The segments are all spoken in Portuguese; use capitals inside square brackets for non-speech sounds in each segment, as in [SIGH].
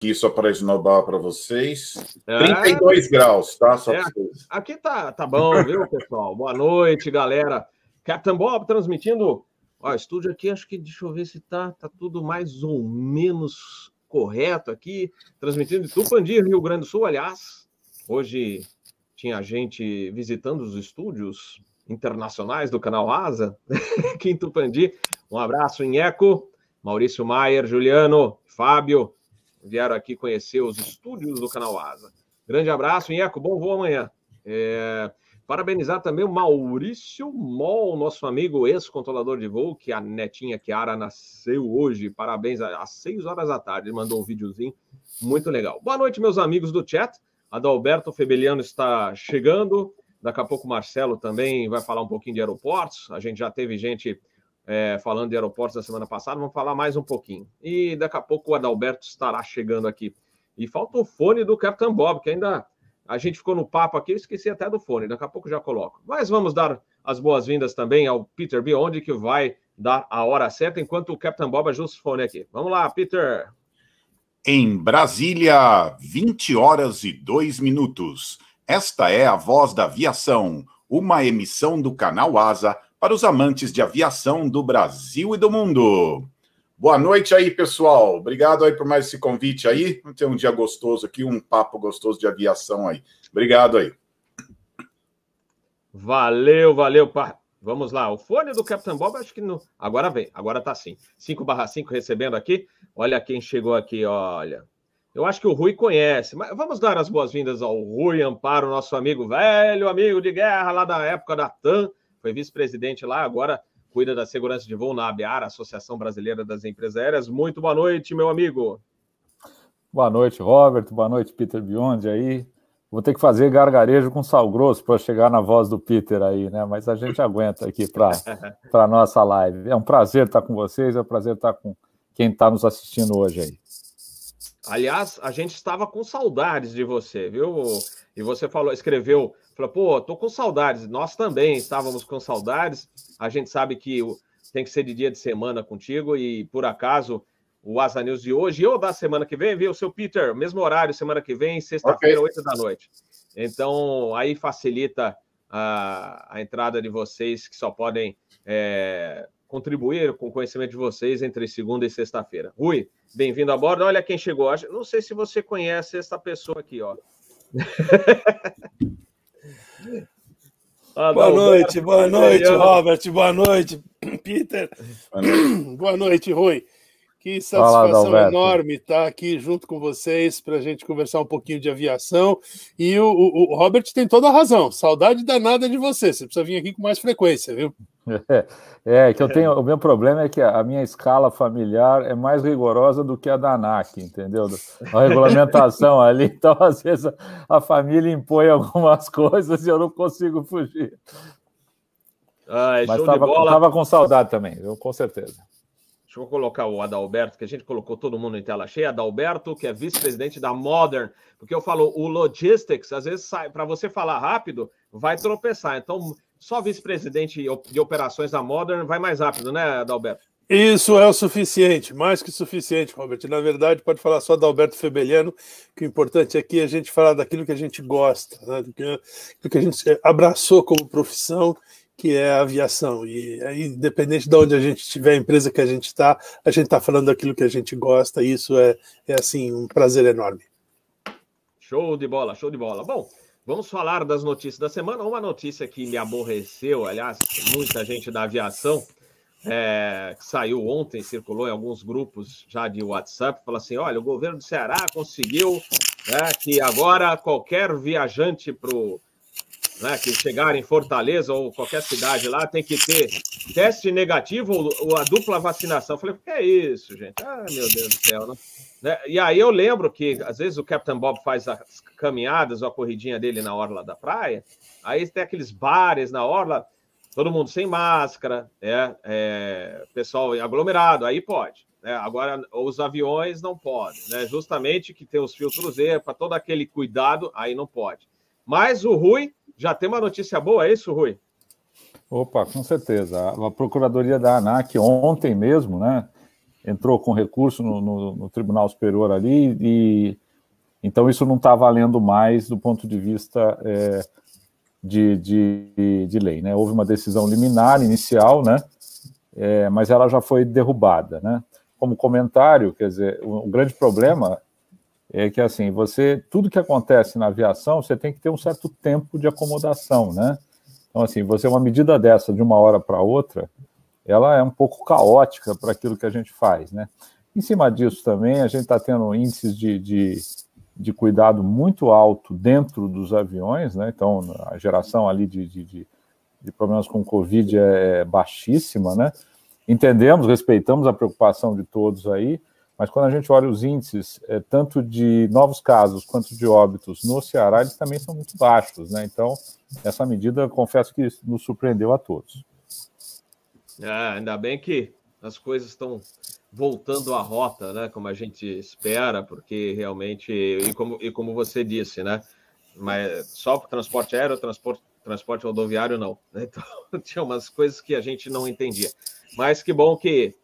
aqui só para esnobar para vocês. É, 32 graus, tá? Só é, aqui tá, tá bom, viu, pessoal? Boa noite, galera. Captain Bob transmitindo. Ó, estúdio aqui, acho que deixa eu ver se tá, tá tudo mais ou menos correto aqui. Transmitindo de Tupandi, Rio Grande do Sul, aliás. Hoje tinha gente visitando os estúdios internacionais do canal Asa, [LAUGHS] aqui em Tupandi. Um abraço em Eco, Maurício Maier, Juliano, Fábio, vieram aqui conhecer os estúdios do canal Asa. Grande abraço, Inheco, bom voo amanhã. É, parabenizar também o Maurício Mol, nosso amigo ex-controlador de voo, que a netinha Kiara nasceu hoje. Parabéns, às 6 horas da tarde. Mandou um videozinho muito legal. Boa noite, meus amigos do chat. Adalberto Febeliano está chegando. Daqui a pouco o Marcelo também vai falar um pouquinho de aeroportos. A gente já teve gente é, falando de aeroportos da semana passada, vamos falar mais um pouquinho. E daqui a pouco o Adalberto estará chegando aqui. E falta o fone do Capitão Bob, que ainda a gente ficou no papo aqui, eu esqueci até do fone, daqui a pouco já coloco. Mas vamos dar as boas-vindas também ao Peter Beyond, que vai dar a hora certa, enquanto o Capitão Bob ajusta o fone aqui. Vamos lá, Peter. Em Brasília, 20 horas e 2 minutos. Esta é a Voz da Aviação, uma emissão do canal Asa para os amantes de aviação do Brasil e do mundo. Boa noite aí, pessoal. Obrigado aí por mais esse convite aí. Vamos ter um dia gostoso aqui, um papo gostoso de aviação aí. Obrigado aí. Valeu, valeu. Vamos lá, o fone do Capitão Bob, acho que não. Agora vem, agora tá sim. 5 barra 5 recebendo aqui. Olha quem chegou aqui, olha. Eu acho que o Rui conhece, mas vamos dar as boas-vindas ao Rui Amparo, nosso amigo velho, amigo de guerra lá da época da TAM foi vice-presidente lá, agora cuida da segurança de voo na ABAR, Associação Brasileira das Empresas Aéreas. Muito boa noite, meu amigo. Boa noite, Robert. Boa noite, Peter Biondi aí. Vou ter que fazer gargarejo com sal grosso para chegar na voz do Peter aí, né? Mas a gente aguenta aqui para [LAUGHS] a nossa live. É um prazer estar com vocês, é um prazer estar com quem está nos assistindo hoje aí. Aliás, a gente estava com saudades de você, viu? E você falou, escreveu Falou, pô, tô com saudades. Nós também estávamos com saudades. A gente sabe que tem que ser de dia de semana contigo e por acaso o Asa News de hoje ou da semana que vem, viu, seu Peter? Mesmo horário, semana que vem, sexta-feira, oito da noite. Então, aí facilita a, a entrada de vocês que só podem é, contribuir com o conhecimento de vocês entre segunda e sexta-feira. Rui, bem-vindo a bordo. Olha quem chegou. Não sei se você conhece essa pessoa aqui, ó. [LAUGHS] Ah, boa noite, boa noite, Robert, boa noite, Peter. Boa noite, [CLEARS THROAT] boa noite Rui. Que satisfação enorme estar aqui junto com vocês para a gente conversar um pouquinho de aviação. E o, o, o, Robert tem toda a razão. Saudade danada de você. Você precisa vir aqui com mais frequência, viu? [LAUGHS] É, é que eu tenho. O meu problema é que a minha escala familiar é mais rigorosa do que a da ANAC, entendeu? A regulamentação [LAUGHS] ali. Então, às vezes, a, a família impõe algumas coisas e eu não consigo fugir. Ai, Mas estava com saudade também, eu, com certeza. Deixa eu colocar o Adalberto, que a gente colocou todo mundo em tela cheia. Adalberto, que é vice-presidente da Modern, porque eu falo o logistics, às vezes para você falar rápido, vai tropeçar. Então, só vice-presidente de operações da Modern vai mais rápido, né, Adalberto? Isso é o suficiente, mais que suficiente, Robert. Na verdade, pode falar só da Alberto Febeliano, que o importante aqui é a gente falar daquilo que a gente gosta, né? do que a gente abraçou como profissão que é a aviação. E aí, independente de onde a gente estiver, a empresa que a gente está, a gente está falando daquilo que a gente gosta, e isso é, é assim, um prazer enorme. Show de bola, show de bola. Bom, vamos falar das notícias da semana. Uma notícia que me aborreceu, aliás, muita gente da aviação. É, que saiu ontem, circulou em alguns grupos já de WhatsApp, falou assim: olha, o governo do Ceará conseguiu né, que agora qualquer viajante para o né, que chegar em Fortaleza ou qualquer cidade lá tem que ter teste negativo ou, ou a dupla vacinação. Eu falei, o que é isso, gente? Ah, meu Deus do céu, né? né? E aí eu lembro que às vezes o Captain Bob faz as caminhadas ou a corridinha dele na orla da praia, aí tem aqueles bares na orla, todo mundo sem máscara, é, é pessoal aglomerado, aí pode. Né? Agora, os aviões não podem, né? Justamente que tem os filtros E, para todo aquele cuidado, aí não pode. Mas o Rui já tem uma notícia boa, é isso, Rui? Opa, com certeza. A Procuradoria da ANAC, ontem mesmo, né, entrou com recurso no, no, no Tribunal Superior ali e então isso não está valendo mais do ponto de vista é, de, de, de, lei, né? Houve uma decisão liminar inicial, né? É, mas ela já foi derrubada, né? Como comentário, quer dizer, o, o grande problema é que assim você tudo que acontece na aviação você tem que ter um certo tempo de acomodação, né? Então assim você uma medida dessa de uma hora para outra, ela é um pouco caótica para aquilo que a gente faz, né? Em cima disso também a gente está tendo índices de, de, de, cuidado muito alto dentro dos aviões, né? Então a geração ali de, de, de, problemas com Covid é baixíssima, né? Entendemos, respeitamos a preocupação de todos aí, mas quando a gente olha os índices, é, tanto de novos casos quanto de óbitos no Ceará, eles também são muito baixos, né? Então, essa medida, confesso que nos surpreendeu a todos. Ah, ainda bem que as coisas estão voltando à rota, né? Como a gente espera, porque realmente, e como, e como você disse, né? Mas só para transporte aéreo, transporte, transporte rodoviário, não. [LAUGHS] Então, tinha umas coisas que a gente não entendia. Mas que bom que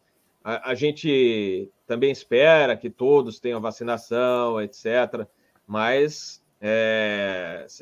a, a gente também espera que todos tenham vacinação, etc. Mas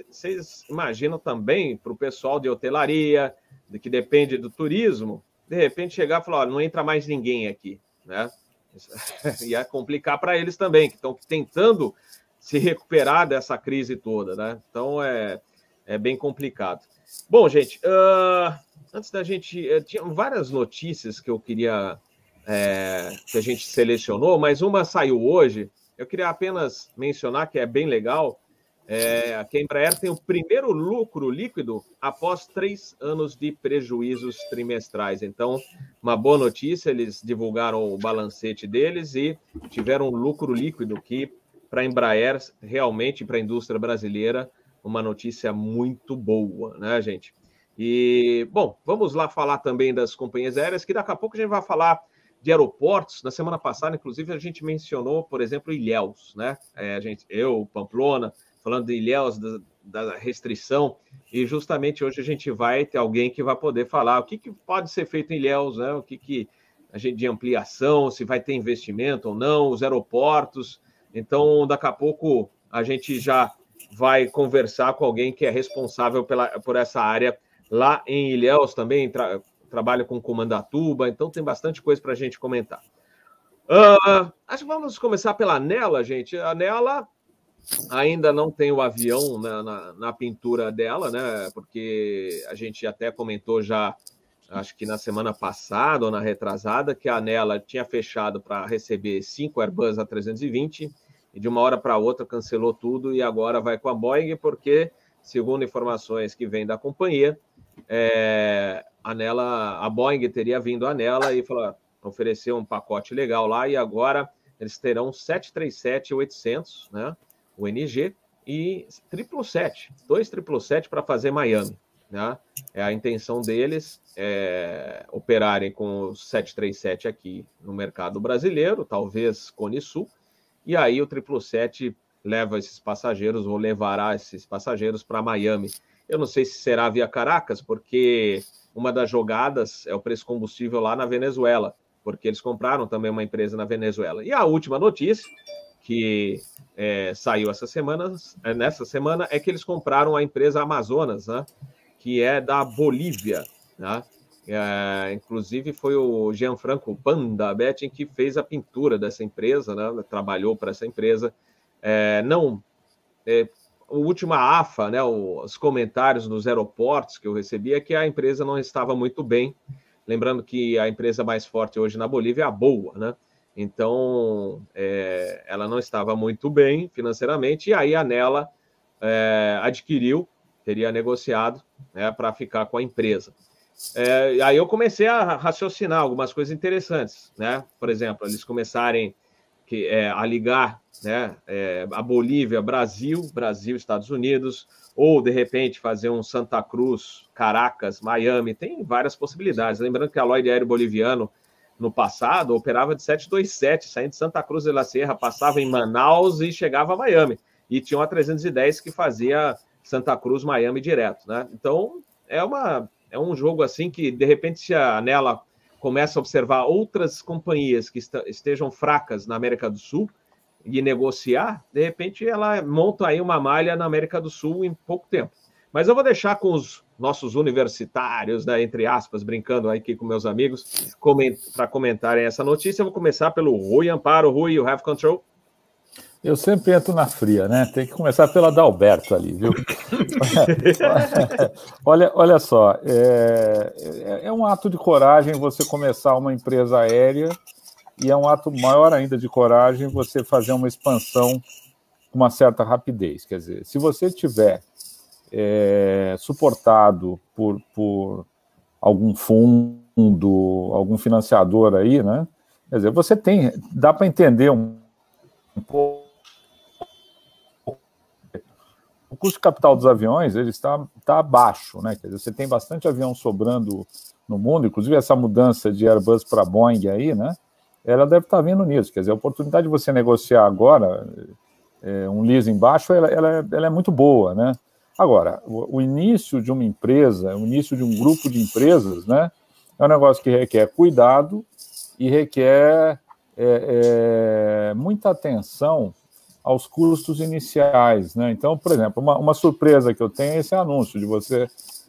vocês é, imaginam também para o pessoal de hotelaria, que depende do turismo, de repente chegar e falar: não entra mais ninguém aqui, né? [LAUGHS] Ia complicar para eles também, que estão tentando se recuperar dessa crise toda, né? Então é, é bem complicado. Bom, gente, uh, antes da gente. Uh, tinha várias notícias que eu queria é, que a gente selecionou, mas uma saiu hoje. Eu queria apenas mencionar que é bem legal. É, que a Embraer tem o primeiro lucro líquido após três anos de prejuízos trimestrais. Então, uma boa notícia, eles divulgaram o balancete deles e tiveram um lucro líquido que, para a Embraer, realmente para a indústria brasileira, uma notícia muito boa, né, gente? E, bom, vamos lá falar também das companhias aéreas, que daqui a pouco a gente vai falar de aeroportos. Na semana passada, inclusive, a gente mencionou, por exemplo, Ilhéus, né? É, a gente, eu, Pamplona, falando de Ilhéus, da, da, restrição, e justamente hoje a gente vai ter alguém que vai poder falar o que, que pode ser feito em Ilhéus, né? O que, que a gente de ampliação, se vai ter investimento ou não, os aeroportos. Então, daqui a pouco a gente já vai conversar com alguém que é responsável pela, por essa área lá em Ilhéus também, trabalha com Comandatuba, então tem bastante coisa para a gente comentar. Uh, acho que vamos começar pela Nela, gente. A Nela ainda não tem o avião na, na, na, pintura dela, né? Porque a gente até comentou já, acho que na semana passada ou na retrasada, que a Nela tinha fechado para receber cinco Airbus A320 e de uma hora para outra cancelou tudo e agora vai com a Boeing, porque, segundo informações que vêm da companhia, é, a Nela, a Boeing teria vindo a Nela e falou, ofereceu um pacote legal lá e agora eles terão 737-800, né? O NG e 777, dois 777 para fazer Miami, né? É a intenção deles é, operarem com o 737 aqui no mercado brasileiro, talvez Cone Sul, e aí o 777 leva esses passageiros ou levará esses passageiros para Miami. Eu não sei se será via Caracas, porque uma das jogadas é o preço combustível lá na Venezuela, porque eles compraram também uma empresa na Venezuela. E a última notícia que é, saiu essa semana, é, nessa semana, é que eles compraram a empresa Amazonas, né, que é da Bolívia. Né? É, inclusive foi o Gianfranco Panda Betting que fez a pintura dessa empresa, né, trabalhou para essa empresa. É, não é, a última AFA, né, os comentários nos aeroportos que eu recebi é que a empresa não estava muito bem. Lembrando que a empresa mais forte hoje na Bolívia é a Boa, né? Então, é, ela não estava muito bem financeiramente, e aí a Nela é, adquiriu, teria negociado né, para ficar com a empresa. É, aí eu comecei a raciocinar algumas coisas interessantes, né? Por exemplo, eles começarem que, é, a ligar né, é, a Bolívia, Brasil, Brasil, Estados Unidos, ou de repente fazer um Santa Cruz, Caracas, Miami, tem várias possibilidades. Lembrando que a Lloyd Aéreo Boliviano, no passado, operava de 727, saindo de Santa Cruz de la Serra, passava em Manaus e chegava a Miami. E tinha uma 310 que fazia Santa Cruz, Miami direto. Né? Então, é, uma, é um jogo assim que, de repente, se a Nela começa a observar outras companhias que estejam fracas na América do Sul e negociar, de repente ela monta aí uma malha na América do Sul em pouco tempo. Mas eu vou deixar com os nossos universitários, né, entre aspas, brincando aqui com meus amigos, para comentarem essa notícia. Eu vou começar pelo Rui Amparo. Rui, you have control. Eu sempre entro na fria, né? Tem que começar pela Dalberto ali, viu? [LAUGHS] olha, olha só, é, é, é, um ato de coragem você começar uma empresa aérea e é um ato maior ainda de coragem você fazer uma expansão com uma certa rapidez. Quer dizer, se você tiver é, suportado por, por algum fundo, algum financiador aí, né? Quer dizer, você tem, dá para entender um, um pouco o custo capital dos aviões ele está, está baixo, né? Quer dizer, você tem bastante avião sobrando no mundo, inclusive essa mudança de Airbus para Boeing aí, né? Ela deve estar vindo nisso. Quer dizer, a oportunidade de você negociar agora é, um leasing baixo, ela, ela, é, ela, é muito boa, né? Agora, o, o, início de uma empresa, o início de um grupo de empresas, né? É um negócio que requer cuidado e requer é, é muita atenção aos custos iniciais. Né? Então, por exemplo, uma, uma, surpresa que eu tenho é esse anúncio de você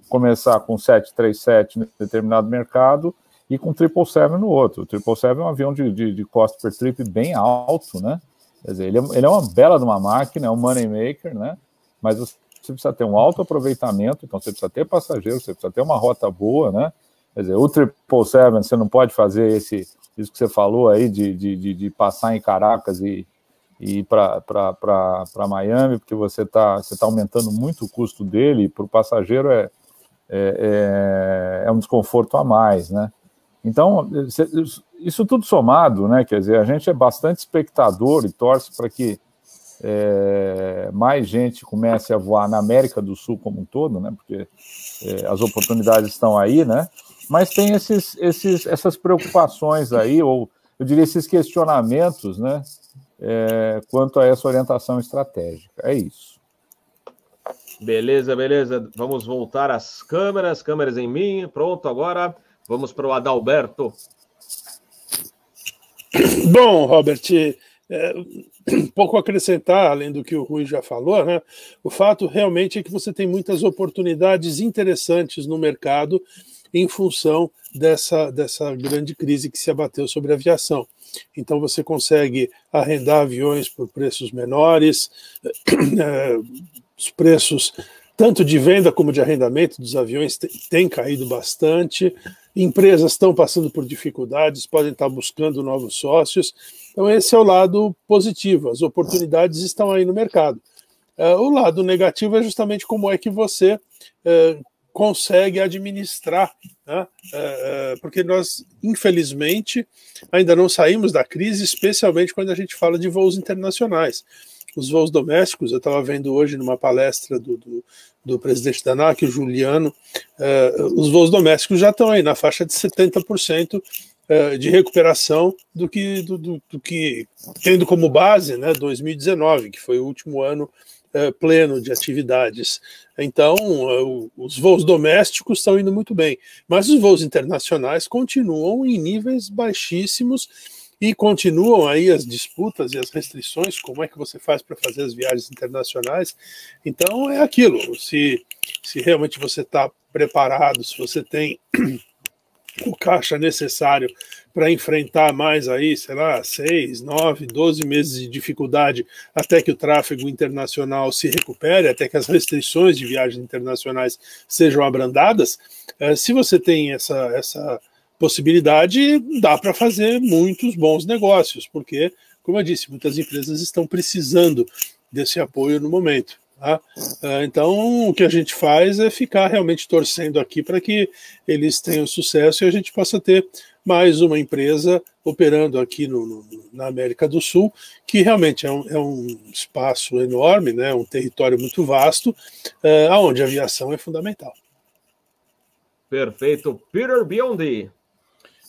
começar com 737 em determinado mercado e com 777 no outro. O 777 é um avião de, de, de cost per trip bem alto, né? Quer dizer, ele é, ele é uma bela de uma máquina, é um money maker, né? Mas você precisa ter um alto aproveitamento, então você precisa ter passageiros, você precisa ter uma rota boa, né? Quer dizer, o 777 você não pode fazer esse, isso que você falou aí de, de, de, de passar em Caracas e, e para Miami, porque você está você tá aumentando muito o custo dele, para o passageiro é, é, é, é, um desconforto a mais, né? Então, isso tudo somado, né? Quer dizer, a gente é bastante espectador e torce para que é, mais gente comece a voar na América do Sul como um todo, né? Porque é, as oportunidades estão aí, né? Mas tem esses, esses, essas preocupações aí, ou eu diria esses questionamentos, né? É, quanto a essa orientação estratégica. É isso. Beleza, beleza. Vamos voltar às câmeras, câmeras em mim. Pronto, agora vamos para o Adalberto. Bom, Robert, é, um [CLEARS THROAT] pouco acrescentar, além do que o Rui já falou, né? O fato realmente é que você tem muitas oportunidades interessantes no mercado em função dessa, dessa grande crise que se abateu sobre a aviação. Então você consegue arrendar aviões por preços menores, eh, [CLEARS THROAT] os preços tanto de venda como de arrendamento dos aviões têm caído bastante. Empresas estão passando por dificuldades, podem estar buscando novos sócios. Então, esse é o lado positivo, as oportunidades estão aí no mercado. Uh, o lado negativo é justamente como é que você uh, consegue administrar, né? É, é, porque nós, infelizmente, ainda não saímos da crise, especialmente quando a gente fala de voos internacionais. Os voos domésticos, eu estava vendo hoje numa palestra do, do, do presidente da ANAC, o Juliano, uh, os voos domésticos já estão aí na faixa de 70% uh, de recuperação do que, do, do, do, que, tendo como base né, 2019, que foi o último ano pleno de atividades. Então, eh, os voos domésticos estão indo muito bem, mas os voos internacionais continuam em níveis baixíssimos e continuam aí as disputas e as restrições, como é que você faz para fazer as viagens internacionais. Então, é aquilo, se, se realmente você está preparado, se você tem o caixa necessário para enfrentar mais aí, sei lá, seis, nove, doze meses de dificuldade até que o tráfego internacional se recupere, até que as restrições de viagens internacionais sejam abrandadas. Eh, se você tem essa, essa possibilidade, dá para fazer muitos bons negócios, porque, como eu disse, muitas empresas estão precisando desse apoio no momento. Tá? Eh, então, o que a gente faz é ficar realmente torcendo aqui para que eles tenham sucesso e a gente possa ter mais uma empresa operando aqui no, no, na América do Sul, que realmente é um, é um espaço enorme, né, um território muito vasto, é, onde a aviação é fundamental. Perfeito. Peter Biondi.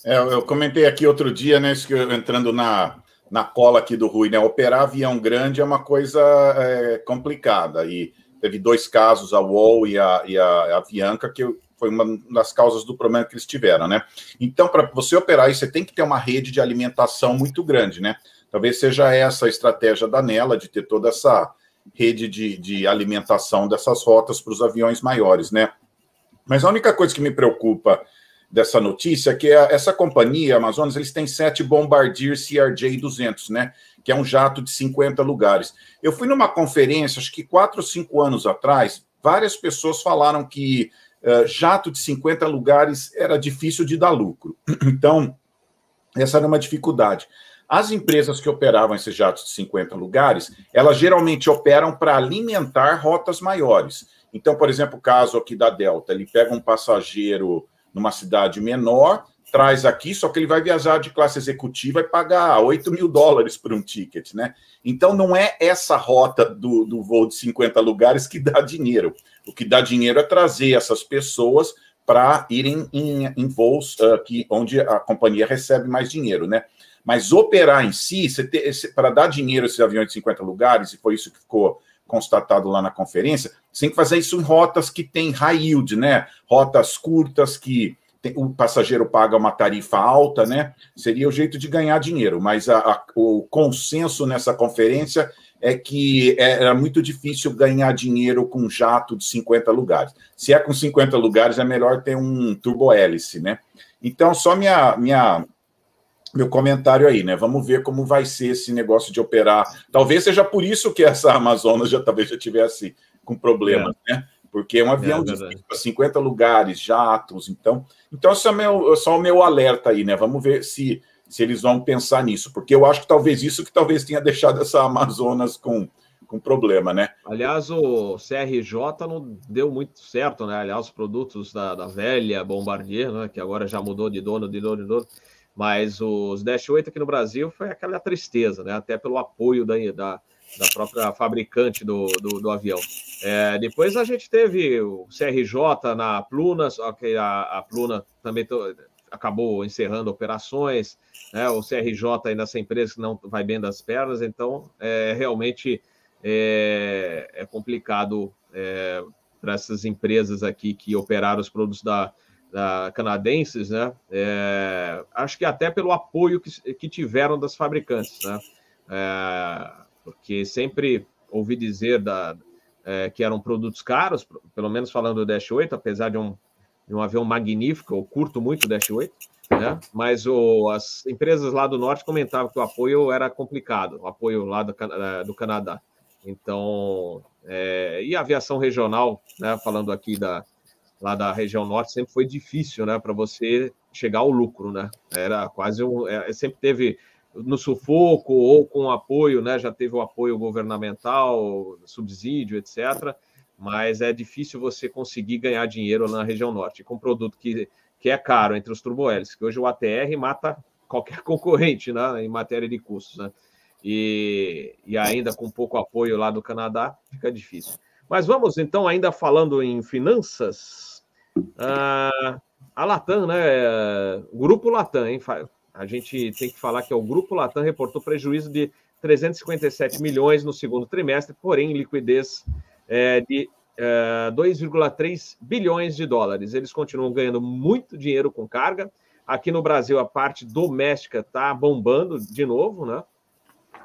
É, eu comentei aqui outro dia, né, entrando na, na cola aqui do Rui, né, operar avião grande é uma coisa é, complicada, e teve dois casos, a UOL e a, e a, a Avianca, que, foi uma das causas do problema que eles tiveram, né? Então, para você operar isso, você tem que ter uma rede de alimentação muito grande, né? Talvez seja essa a estratégia da Nela, de ter toda essa rede de, de alimentação dessas rotas para os aviões maiores, né? Mas a única coisa que me preocupa dessa notícia é que essa companhia, Amazonas, eles têm sete Bombardier CRJ-200, né? Que é um jato de 50 lugares. Eu fui numa conferência, acho que quatro ou cinco anos atrás, várias pessoas falaram que uh, jato de 50 lugares era difícil de dar lucro. [CLEARS THROAT] Então, essa era uma dificuldade. As empresas que operavam esses jatos de 50 lugares, elas geralmente operam para alimentar rotas maiores. Então, por exemplo, o caso aqui da Delta, ele pega um passageiro numa cidade menor, traz aqui, só que ele vai viajar de classe executiva e pagar 8 mil dólares por um ticket, né? Então, não é essa rota do, do voo de 50 lugares que dá dinheiro. O que dá dinheiro é trazer essas pessoas para irem em, em voos uh, que, onde a companhia recebe mais dinheiro, né? Mas operar em si, para dar dinheiro a esses aviões de 50 lugares, e foi isso que ficou constatado lá na conferência, você tem que fazer isso em rotas que tem high yield, né? Rotas curtas que tem, o passageiro paga uma tarifa alta, né? Seria o jeito de ganhar dinheiro, mas a, a, o consenso nessa conferência é que era muito difícil ganhar dinheiro com jato de 50 lugares. Se é com 50 lugares, é melhor ter um turbo-hélice, né? Então, só minha, minha meu comentário aí, né? Vamos ver como vai ser esse negócio de operar. Talvez seja por isso que essa Amazonas já talvez já tivesse com problemas, é. né? Porque é um avião é, de 50 lugares, jatos, então. Então, esse é meu, só o meu alerta aí, né? Vamos ver se, se eles vão pensar nisso, porque eu acho que talvez isso que talvez tenha deixado essa Amazonas com, com problema, né? Aliás, o CRJ não deu muito certo, né? Aliás, os produtos da, da velha Bombardier, né? Que agora já mudou de dono, de dono, de dono mas os Dash 8 aqui no Brasil foi aquela tristeza, né? Até pelo apoio da, da, da própria fabricante do, do, do avião. É, depois a gente teve o CRJ na Pluna, só que a, a Pluna também to, acabou encerrando operações, né? O CRJ ainda essa empresa que não vai bem das pernas, então é, realmente é, é complicado é, para essas empresas aqui que operaram os produtos da da, canadenses, né? É, acho que até pelo apoio que, que tiveram das fabricantes, né? É, porque sempre ouvi dizer da, é, que eram produtos caros, pelo menos falando do Dash 8, apesar de um, de um avião magnífico, eu curto muito o Dash 8, né? Mas o, as empresas lá do norte comentavam que o apoio era complicado, o apoio lá do, do Canadá. Então, é, e a aviação regional, né? Falando aqui da, lá da região norte sempre foi difícil, né, para você chegar ao lucro, né? Era quase um, é, sempre teve no sufoco ou com apoio, né? Já teve o apoio governamental, subsídio, etc. Mas é difícil você conseguir ganhar dinheiro na região norte com um produto que, que é caro entre os turbohélices, que hoje o ATR mata qualquer [LAUGHS] concorrente, né? Em matéria de custos, né? E, e ainda com pouco apoio lá do Canadá, fica difícil. Mas vamos então, ainda falando em finanças, ah, a Latam, né? Grupo Latam, hein? A gente tem que falar que é o Grupo Latam reportou prejuízo de 357 milhões no segundo trimestre, porém liquidez é, de é, 2,3 bilhões de dólares. Eles continuam ganhando muito dinheiro com carga. Aqui no Brasil, a parte doméstica está bombando de novo, né?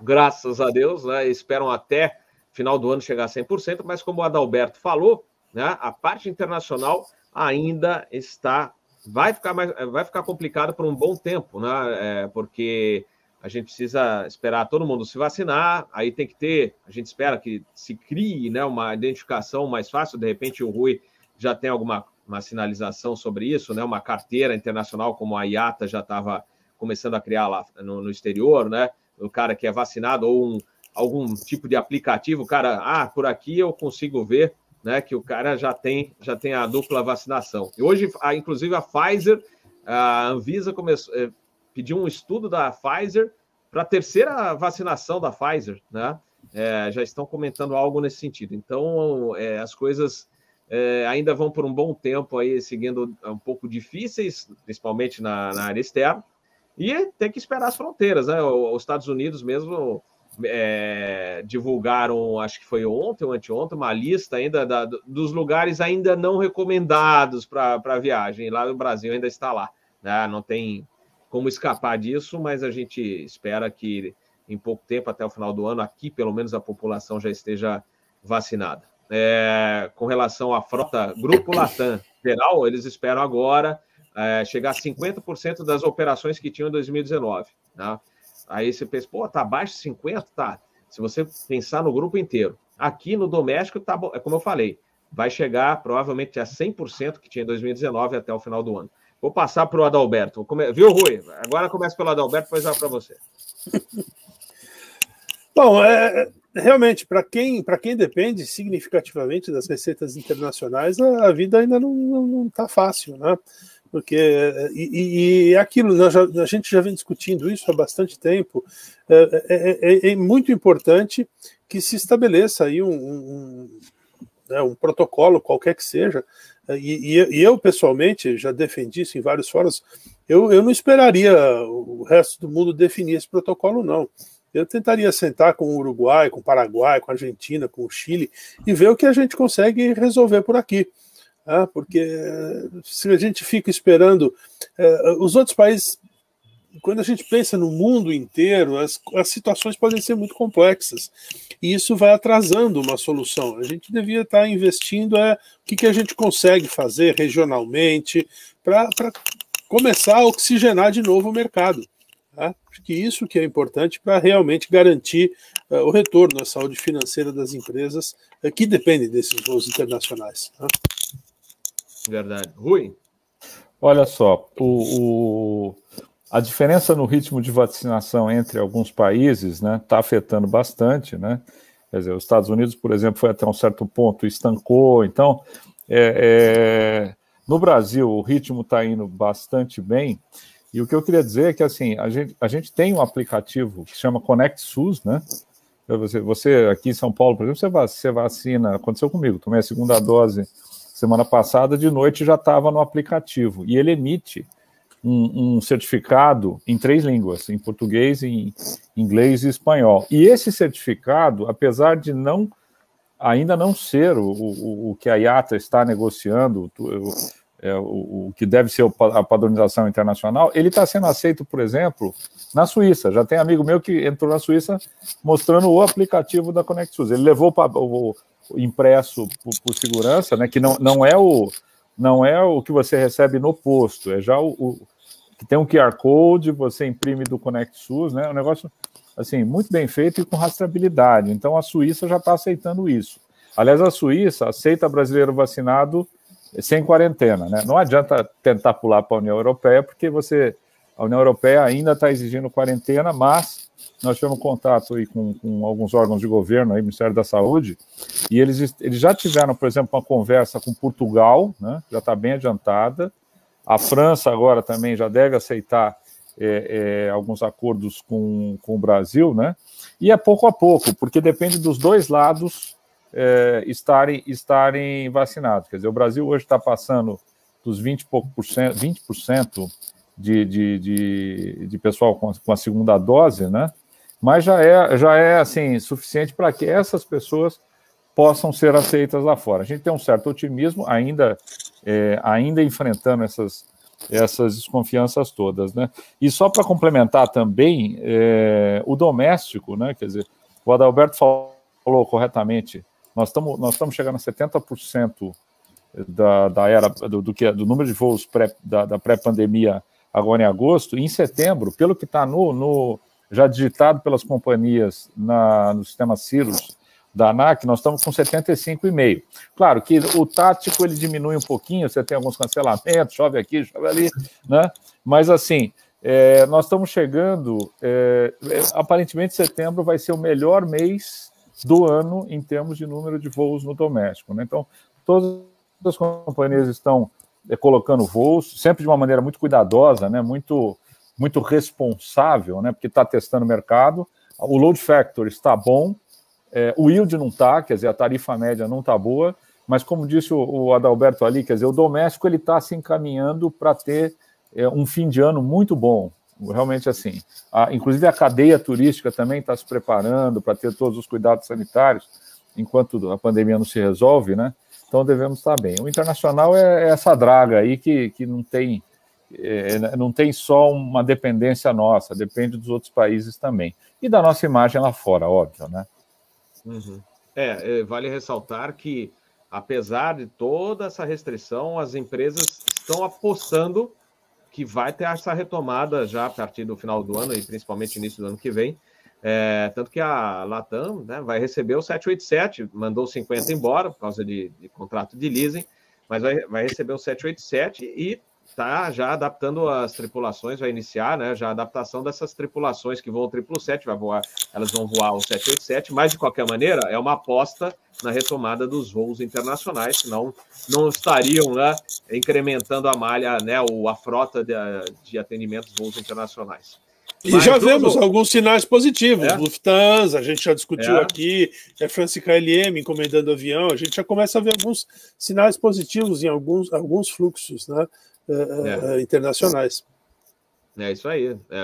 Graças a Deus, né? Esperam até final do ano chegar a 100%, mas como o Adalberto falou, né? A parte internacional ainda está vai ficar mais vai ficar complicado por um bom tempo, né? É, porque a gente precisa esperar todo mundo se vacinar, aí tem que ter, a gente espera que se crie né, uma identificação mais fácil, de repente o Rui já tem alguma uma sinalização sobre isso, né? Uma carteira internacional como a IATA já estava começando a criar lá no, no, exterior, né? O cara que é vacinado ou um, algum tipo de aplicativo, cara, ah, por aqui eu consigo ver né, que o cara já tem, já tem a dupla vacinação. E hoje, a, inclusive, a Pfizer, a Anvisa começou, é, pediu um estudo da Pfizer para a terceira vacinação da Pfizer, né? É, já estão comentando algo nesse sentido. Então, é, as coisas é, ainda vão por um bom tempo aí, seguindo um pouco difíceis, principalmente na, na área externa, e tem que esperar as fronteiras, né? Os Estados Unidos mesmo é, divulgaram, acho que foi ontem ou anteontem, uma lista ainda da, dos lugares ainda não recomendados para viagem. Lá no Brasil ainda está lá. Né? Não tem como escapar disso, mas a gente espera que em pouco tempo, até o final do ano, aqui pelo menos a população já esteja vacinada. É, com relação à frota Grupo Latam geral, eles esperam agora é, chegar a 50% das operações que tinham em 2019. Né? Aí você pensa, pô, tá abaixo de 50? Tá. Se você pensar no grupo inteiro. Aqui no doméstico, tá é como eu falei, vai chegar provavelmente a 100% que tinha em 2019 até o final do ano. Vou passar para o Adalberto. Come... Viu, Rui? Agora começa pelo Adalberto, depois vai para você. [LAUGHS] Bom, é, é realmente, para quem, quem depende significativamente das receitas internacionais, a, a vida ainda não está fácil, né? Porque e, e é aquilo a gente já vem discutindo isso há bastante tempo. É, é, é, é muito importante que se estabeleça aí um, um, né, um protocolo qualquer que seja. E, e, e, eu pessoalmente já defendi isso em vários fóruns eu, eu não esperaria o resto do mundo definir esse protocolo não. Eu tentaria sentar com o Uruguai, com o Paraguai, com a Argentina, com o Chile e ver o que a gente consegue resolver por aqui. Ah, porque se a gente fica esperando. Eh, os outros países, quando a gente pensa no mundo inteiro, as, as situações podem ser muito complexas. E isso vai atrasando uma solução. A gente devia estar investindo é, o que, que a gente consegue fazer regionalmente para começar a oxigenar de novo o mercado. Tá? Que isso que é importante para realmente garantir uh, o retorno à saúde financeira das empresas uh, que dependem desses voos internacionais. Tá? Verdade. Rui? Olha só, o, o, a diferença no ritmo de vacinação entre alguns países está né, tá afetando bastante, né? Quer dizer, os Estados Unidos, por exemplo, foi até um certo ponto, estancou. Então, é, é, no Brasil, o ritmo está indo bastante bem. E o que eu queria dizer é que assim, a gente, a gente tem um aplicativo que chama Connect SUS, né? Você, você aqui em São Paulo, por exemplo, você vacina, aconteceu comigo, tomei a segunda dose semana passada, de noite já estava no aplicativo. E ele emite um, um, certificado em três línguas, em português, em inglês e espanhol. E esse certificado, apesar de não ainda não ser o, o, o que a IATA está negociando, o, é, o, que deve ser a padronização internacional, ele está sendo aceito, por exemplo, na Suíça. Já tem amigo meu que entrou na Suíça mostrando o aplicativo da ConnectSUS. Ele levou o, impresso por, por, segurança, né, que não, não, é o, não é o que você recebe no posto, é já o, o que tem um QR Code, você imprime do SUS, né, é um negócio assim, muito bem feito e com rastreabilidade. Então a Suíça já está aceitando isso. Aliás, a Suíça aceita brasileiro vacinado sem quarentena, né? Não adianta tentar pular para a União Europeia, porque você a União Europeia ainda está exigindo quarentena, mas nós tivemos contato aí com, com, alguns órgãos de governo, aí, Ministério da Saúde, e eles, eles já tiveram, por exemplo, uma conversa com Portugal, né, já está bem adiantada. A França agora também já deve aceitar é, é, alguns acordos com, com o Brasil, né? E é pouco a pouco, porque depende dos dois lados é, estarem, estarem vacinados. Quer dizer, o Brasil hoje está passando dos 20 e pouco por cento, 20% de, de, de, de pessoal com, com a segunda dose, né? Mas já é, já é assim, suficiente para que essas pessoas possam ser aceitas lá fora. A gente tem um certo otimismo, ainda, é, ainda enfrentando essas, essas desconfianças todas. Né? E só para complementar também, é, o doméstico, né? quer dizer, o Adalberto falou corretamente, nós estamos nós estamos chegando a 70% da, da era do, do, que, do número de voos pré, da, da pré-pandemia agora em agosto, e em setembro, pelo que está no, no já digitado pelas companhias na, no sistema Cirrus da ANAC, nós estamos com 75,5. Claro que o tático ele diminui um pouquinho, você tem alguns cancelamentos, chove aqui, chove ali, né? Mas assim, é, nós estamos chegando, é, é, aparentemente setembro vai ser o melhor mês do ano em termos de número de voos no doméstico. Né? Então, todas as companhias estão é, colocando voos, sempre de uma maneira muito cuidadosa, né? muito muito responsável, né? Porque está testando o mercado. O load factor está bom, é, o yield não está, quer dizer, a tarifa média não está boa, mas como disse o, o, Adalberto ali, quer dizer, o doméstico ele está se encaminhando para ter é, um fim de ano muito bom, realmente assim. A, inclusive a cadeia turística também está se preparando para ter todos os cuidados sanitários enquanto a pandemia não se resolve, né? Então devemos estar bem. O internacional é, é essa draga aí que, que não tem é, não tem só uma dependência nossa, depende dos outros países também. E da nossa imagem lá fora, óbvio, né? Uhum. É, é vale ressaltar que, apesar de toda essa restrição, as empresas estão apostando que vai ter essa retomada já a partir do final do ano e principalmente início do ano que vem. É, tanto que a Latam né, vai receber o 787, mandou 50 embora por causa de, de contrato de leasing, mas vai, vai receber o 787 e está já adaptando as tripulações, vai iniciar né, já a adaptação dessas tripulações que voam o 777, vai voar, elas vão voar o 787, mas de qualquer maneira é uma aposta na retomada dos voos internacionais, senão não estariam né, incrementando a malha, né, ou a frota de, de atendimentos voos internacionais. E Mas já vemos alguns sinais positivos. É. Lufthansa, a gente já discutiu é. aqui, é France KLM encomendando avião, a gente já começa a ver alguns sinais positivos em alguns, alguns fluxos né, é. é. é internacionais. É isso aí. É,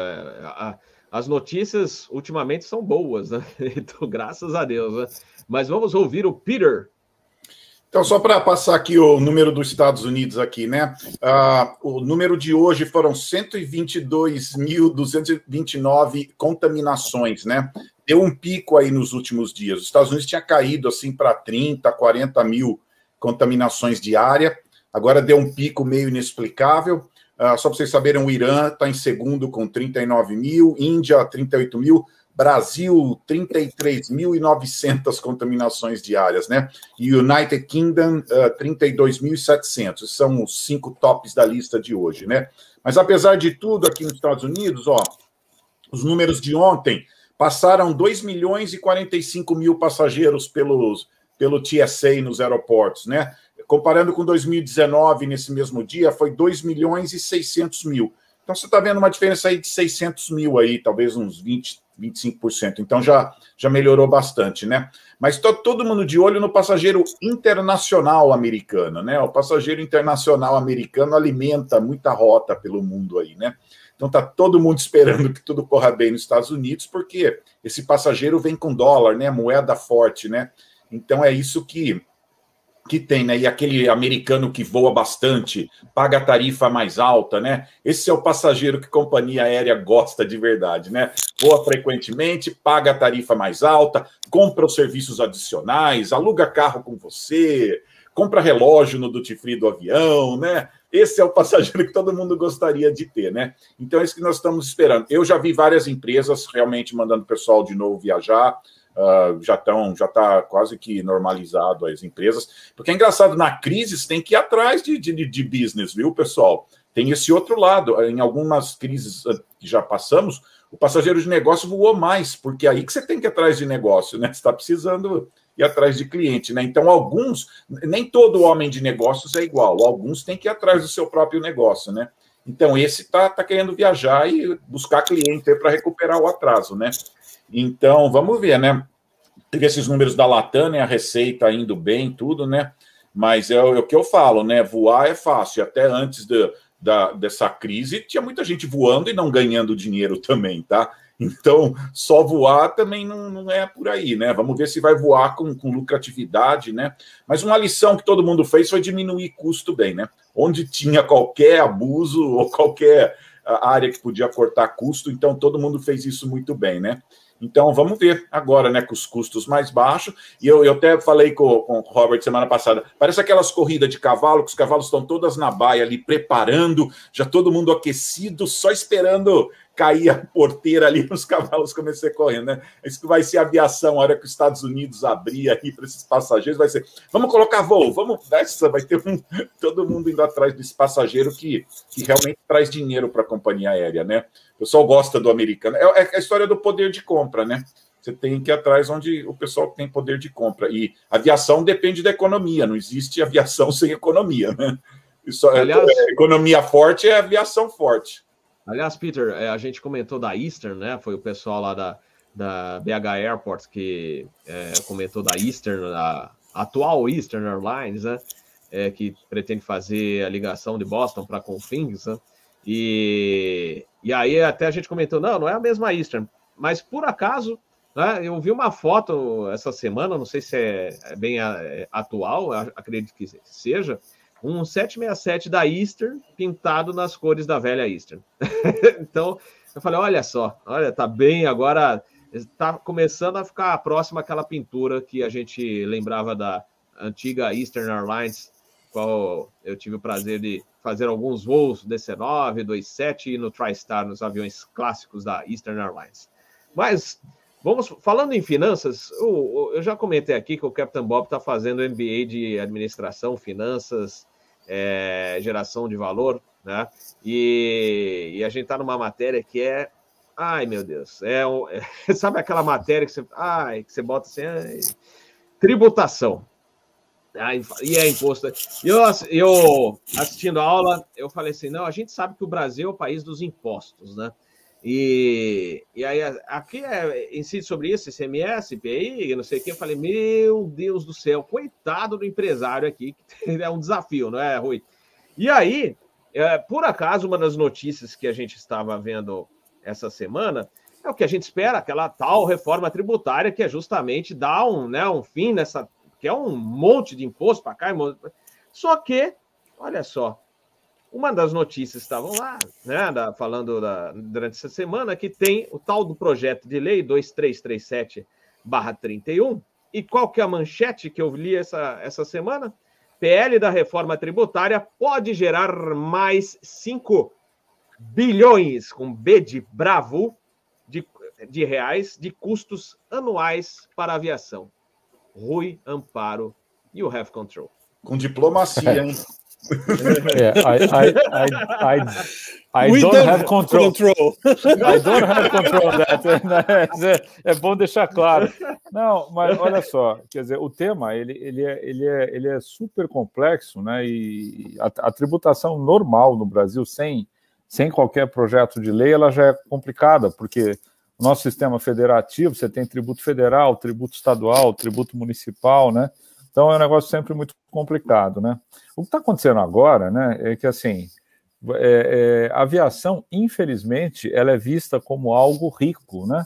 a, as notícias ultimamente são boas, né? [LAUGHS] Então, graças a Deus. Né? Mas vamos ouvir o Peter então, só para passar aqui o número dos Estados Unidos aqui, né? Uh, o número de hoje foram 122.229 contaminações, né? Deu um pico aí nos últimos dias. Os Estados Unidos tinha caído assim para 30, 40 mil contaminações diárias. Agora deu um pico meio inexplicável. Uh, só para vocês saberem, o Irã está em segundo com 39 mil, Índia 38 mil, Brasil, 33.900 contaminações diárias, né? E United Kingdom, uh, 32.700. São os cinco tops da lista de hoje, né? Mas apesar de tudo, aqui nos Estados Unidos, ó, os números de ontem passaram 2 milhões e 45 mil passageiros pelos, pelo TSA nos aeroportos, né? Comparando com 2019, nesse mesmo dia, foi 2 milhões e 600 mil. Então você está vendo uma diferença aí de 600 mil aí, talvez uns 20, 25%. Então já, já melhorou bastante, né? Mas está todo mundo de olho no passageiro internacional americano, né? O passageiro internacional americano alimenta muita rota pelo mundo aí, né? Então tá todo mundo esperando que tudo corra bem nos Estados Unidos, porque esse passageiro vem com dólar, né? Moeda forte, né? Então é isso que que tem, né? E aquele americano que voa bastante, paga tarifa mais alta, né? Esse é o passageiro que companhia aérea gosta de verdade, né? Voa frequentemente, paga a tarifa mais alta, compra os serviços adicionais, aluga carro com você, compra relógio no duty free do avião, né? Esse é o passageiro que todo mundo gostaria de ter, né? Então é isso que nós estamos esperando. Eu já vi várias empresas realmente mandando o pessoal de novo viajar uh, já estão, já está quase que normalizado as empresas. Porque é engraçado, na crise você tem que ir atrás de, de, de business, viu, pessoal? Tem esse outro lado. Em algumas crises ah, que já passamos, o passageiro de negócio voou mais, porque é aí que você tem que ir atrás de negócio, né? Você está precisando ir atrás de cliente, né? Então, alguns, nem todo homem de negócios é igual, alguns têm que ir atrás do seu próprio negócio, né? Então, esse está tá querendo viajar e buscar cliente para recuperar o atraso, né? Então, vamos ver, né? Teve esses números da Latam, né? A receita indo bem, tudo, né? Mas é, é o que eu falo, né? Voar é fácil. Até antes de, da, dessa crise, tinha muita gente voando e não ganhando dinheiro também, tá? Então, só voar também não, não é por aí, né? Vamos ver se vai voar com, com lucratividade, né? Mas uma lição que todo mundo fez foi diminuir custo bem, né? Onde tinha qualquer abuso ou qualquer área que podia cortar custo, então todo mundo fez isso muito bem, né? Então vamos ver agora, né, com os custos mais baixos. E eu, eu até falei com, com o Robert semana passada, parece aquelas corridas de cavalo, que os cavalos estão todas na baia ali, preparando, já todo mundo aquecido, só esperando cair a porteira ali os cavalos começarem correndo, né? Isso que vai ser aviação, a hora que os Estados Unidos abrir aí para esses passageiros, vai ser, vamos colocar voo, vamos, essa vai ter um, todo mundo indo atrás desse passageiro que, que realmente traz dinheiro para a companhia aérea, né? O pessoal gosta do americano. É, é a história do poder de compra, né? Você tem que ir atrás onde o pessoal tem poder de compra. E aviação depende da economia, não existe aviação [LAUGHS] sem economia, né? Isso, é, Aliás, é, economia forte é aviação forte. Aliás, Peter, é, a gente comentou da Eastern, né? Foi o pessoal lá da, da BH Airport que é, comentou da Eastern, a atual Eastern Airlines, né? É, que pretende fazer a ligação de Boston para Confins, né? E, e aí até a gente comentou, não, não é a mesma Eastern, mas por acaso, né, eu vi uma foto essa semana, não sei se é, é bem é, atual, acredito que seja, um 767 da Eastern pintado nas cores da velha Eastern. [LAUGHS] então, eu falei, olha só, olha, tá bem agora, está começando a ficar próxima àquela pintura que a gente lembrava da antiga Eastern Airlines, qual eu tive o prazer de fazer alguns voos DC-9, 27 e no TriStar, nos aviões clássicos da Eastern Airlines. Mas, vamos falando em finanças, eu, eu já comentei aqui que o Captain Bob está fazendo MBA de administração, finanças, é, geração de valor, né? E, e a gente está numa matéria que é Ai, meu Deus. É, é, [LAUGHS] sabe aquela matéria que você, ai, que você bota assim, ai, tributação. Ai, e é imposto. Eu, eu assistindo a aula, eu falei assim: não, a gente sabe que o Brasil é o país dos impostos, né? E, e aí, aqui é, incide sobre isso, ICMS, IPI, não sei o que. Eu falei: meu Deus do céu, coitado do empresário aqui, que [LAUGHS] é um desafio, não é, Rui? E aí, é, por acaso, uma das notícias que a gente estava vendo essa semana, é o que a gente espera, aquela tal reforma tributária que é justamente dar um, né, um fim nessa, que é um monte de imposto para cá. Só que, olha só, uma das notícias estavam lá, né, da, falando da, durante essa semana, que tem o tal do projeto de lei 2337-31, e qual que é a manchete que eu li essa, essa semana? PL da reforma tributária pode gerar mais 5 bilhões, com B de bravo, de, de reais de custos anuais para a aviação. Rui Amparo e o Have Control. Com diplomacia, hein? [LAUGHS] [LAUGHS] yeah, I, I, I, I, I don't, don't have control. control. I don't have control that. [LAUGHS] É, é, bom deixar claro. Não, mas olha só, quer dizer, o tema ele, ele, é, ele, é, ele é super complexo, né? E a, a tributação normal no Brasil, sem sem qualquer projeto de lei, ela já é complicada, porque o nosso sistema federativo, você tem tributo federal, tributo estadual, tributo municipal, né? Então é um negócio sempre muito complicado, né? O que está acontecendo agora, né, é que assim, é, é, a aviação, infelizmente, ela é vista como algo rico, né?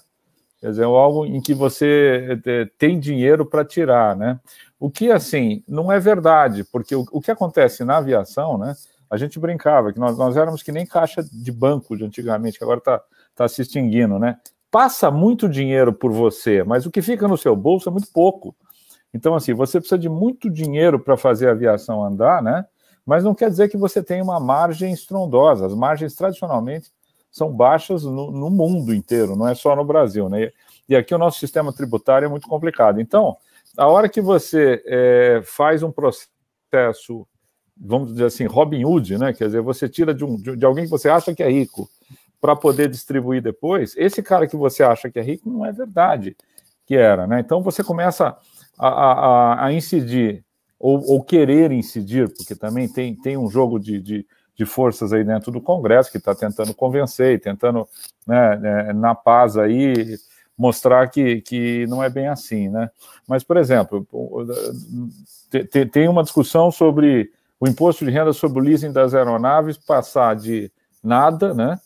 Quer dizer, algo em que você é, tem dinheiro para tirar, né? O que, assim, não é verdade, porque o, o que acontece na aviação, né? a gente brincava que nós, nós éramos que nem caixa de banco de antigamente, que agora está tá se extinguindo, né? Passa muito dinheiro por você, mas o que fica no seu bolso é muito pouco. Então, assim, você precisa de muito dinheiro para fazer a aviação andar, né? Mas não quer dizer que você tenha uma margem estrondosa. As margens, tradicionalmente, são baixas no, no mundo inteiro, não é só no Brasil, né? E aqui o nosso sistema tributário é muito complicado. Então, a hora que você é, faz um processo vamos dizer assim, Robin Hood, né? Quer dizer, você tira de, um, de alguém que você acha que é rico para poder distribuir depois. Esse cara que você acha que é rico não é verdade que era, né? Então você começa a, a, a incidir ou, ou, querer incidir, porque também tem, tem um jogo de, de, de forças aí dentro do Congresso que está tentando convencer e tentando, né, né, na paz aí, mostrar que, que não é bem assim, né? Mas, por exemplo, tem uma discussão sobre o imposto de renda sobre o leasing das aeronaves passar de nada, né,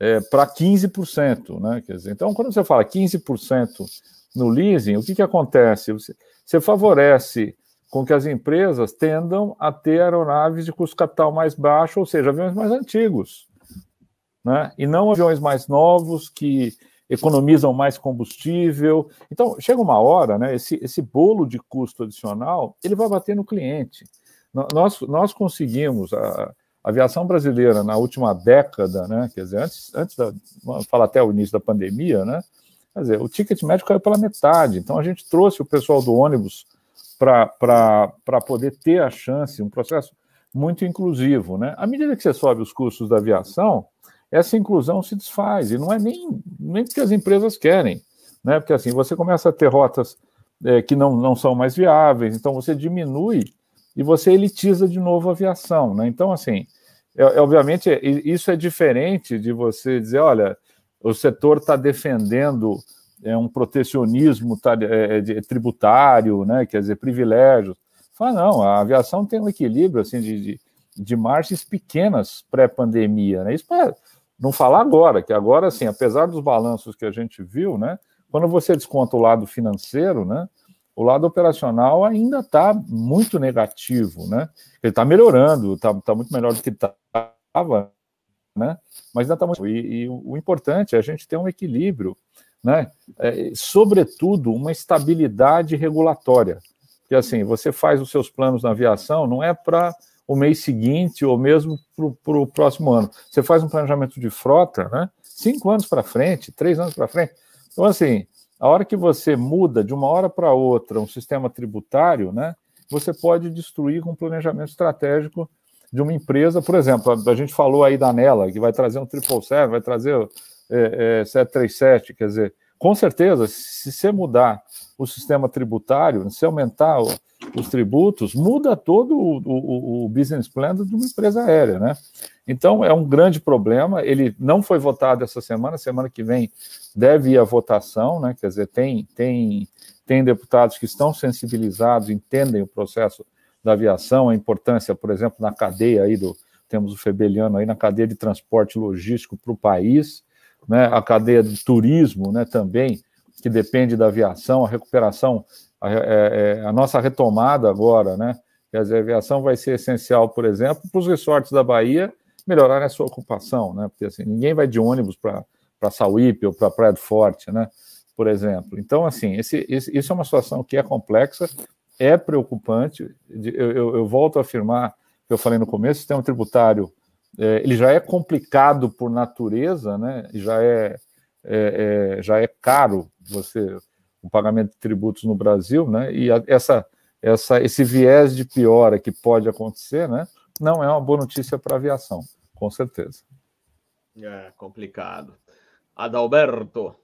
é, para 15%, né? Quer dizer, então, quando você fala 15% no leasing, o que, que acontece? Você, você favorece com que as empresas tendam a ter aeronaves de custo capital mais baixo, ou seja, aviões mais antigos, né? E não aviões mais novos que economizam mais combustível. Então, chega uma hora, né? Esse, esse bolo de custo adicional ele vai bater no cliente. Nós, nós conseguimos, a, a aviação brasileira na última década, né, quer dizer, antes, antes da, vamos falar até o início da pandemia, né, quer dizer, o ticket médio caiu pela metade, então a gente trouxe o pessoal do ônibus para poder ter a chance, um processo muito inclusivo, né, à medida que você sobe os custos da aviação, essa inclusão se desfaz, e não é nem, nem porque as empresas querem, né, porque assim, você começa a ter rotas é, que não, não são mais viáveis, então você diminui e você elitiza de novo a aviação. Né? Então, assim, é, é, obviamente, isso é diferente de você dizer, olha, o setor está defendendo é, um protecionismo tá, é, é, tributário, né? quer dizer, privilégios. Fala, não, a aviação tem um equilíbrio assim, de, de, de pequenas pré-pandemia. Né? Isso para não falar agora, que agora, assim, apesar dos balanços que a gente viu, né, quando você desconta o lado financeiro, né, o lado operacional ainda está muito negativo, né? Ele está melhorando, está tá muito melhor do que estava, né? Mas ainda está muito. E, e, o importante é a gente ter um equilíbrio, né? É, sobretudo uma estabilidade regulatória. Que assim, você faz os seus planos na aviação, não é para o mês seguinte ou mesmo para o próximo ano. Você faz um planejamento de frota, né? Cinco anos para frente, três anos para frente. Então, assim, a hora que você muda de uma hora para outra um sistema tributário, né? Você pode destruir com um planejamento estratégico de uma empresa, por exemplo, a, a gente falou aí da Nela, que vai trazer um 777, vai trazer é, é, 737, quer dizer, com certeza, se você mudar o sistema tributário, se aumentar os tributos, muda todo o, o, o, business plan de uma empresa aérea, né? Então, é um grande problema. Ele não foi votado essa semana, semana que vem deve ir à votação, né? Quer dizer, tem, tem, tem deputados que estão sensibilizados, entendem o processo da aviação, a importância, por exemplo, na cadeia aí do. Temos o Febeliano aí na cadeia de transporte logístico para o país, né? A cadeia de turismo, né? Também que depende da aviação, a recuperação, a, é, é, a nossa retomada agora, né? Quer dizer, a aviação vai ser essencial, por exemplo, para os resorts da Bahia melhorarem a sua ocupação, né? Porque assim, ninguém vai de ônibus para Sauípe ou para Praia do Forte, né? Por exemplo. Então, assim, esse, esse, isso é uma situação que é complexa, é preocupante. Eu, eu, eu volto a afirmar, que eu falei no começo, o sistema tributário é, ele já é complicado por natureza, né? Já é é, é, já é caro você o pagamento de tributos no Brasil, né? E a, essa, essa, esse viés de piora que pode acontecer, né? Não é uma boa notícia para a aviação, com certeza. É complicado. Adalberto.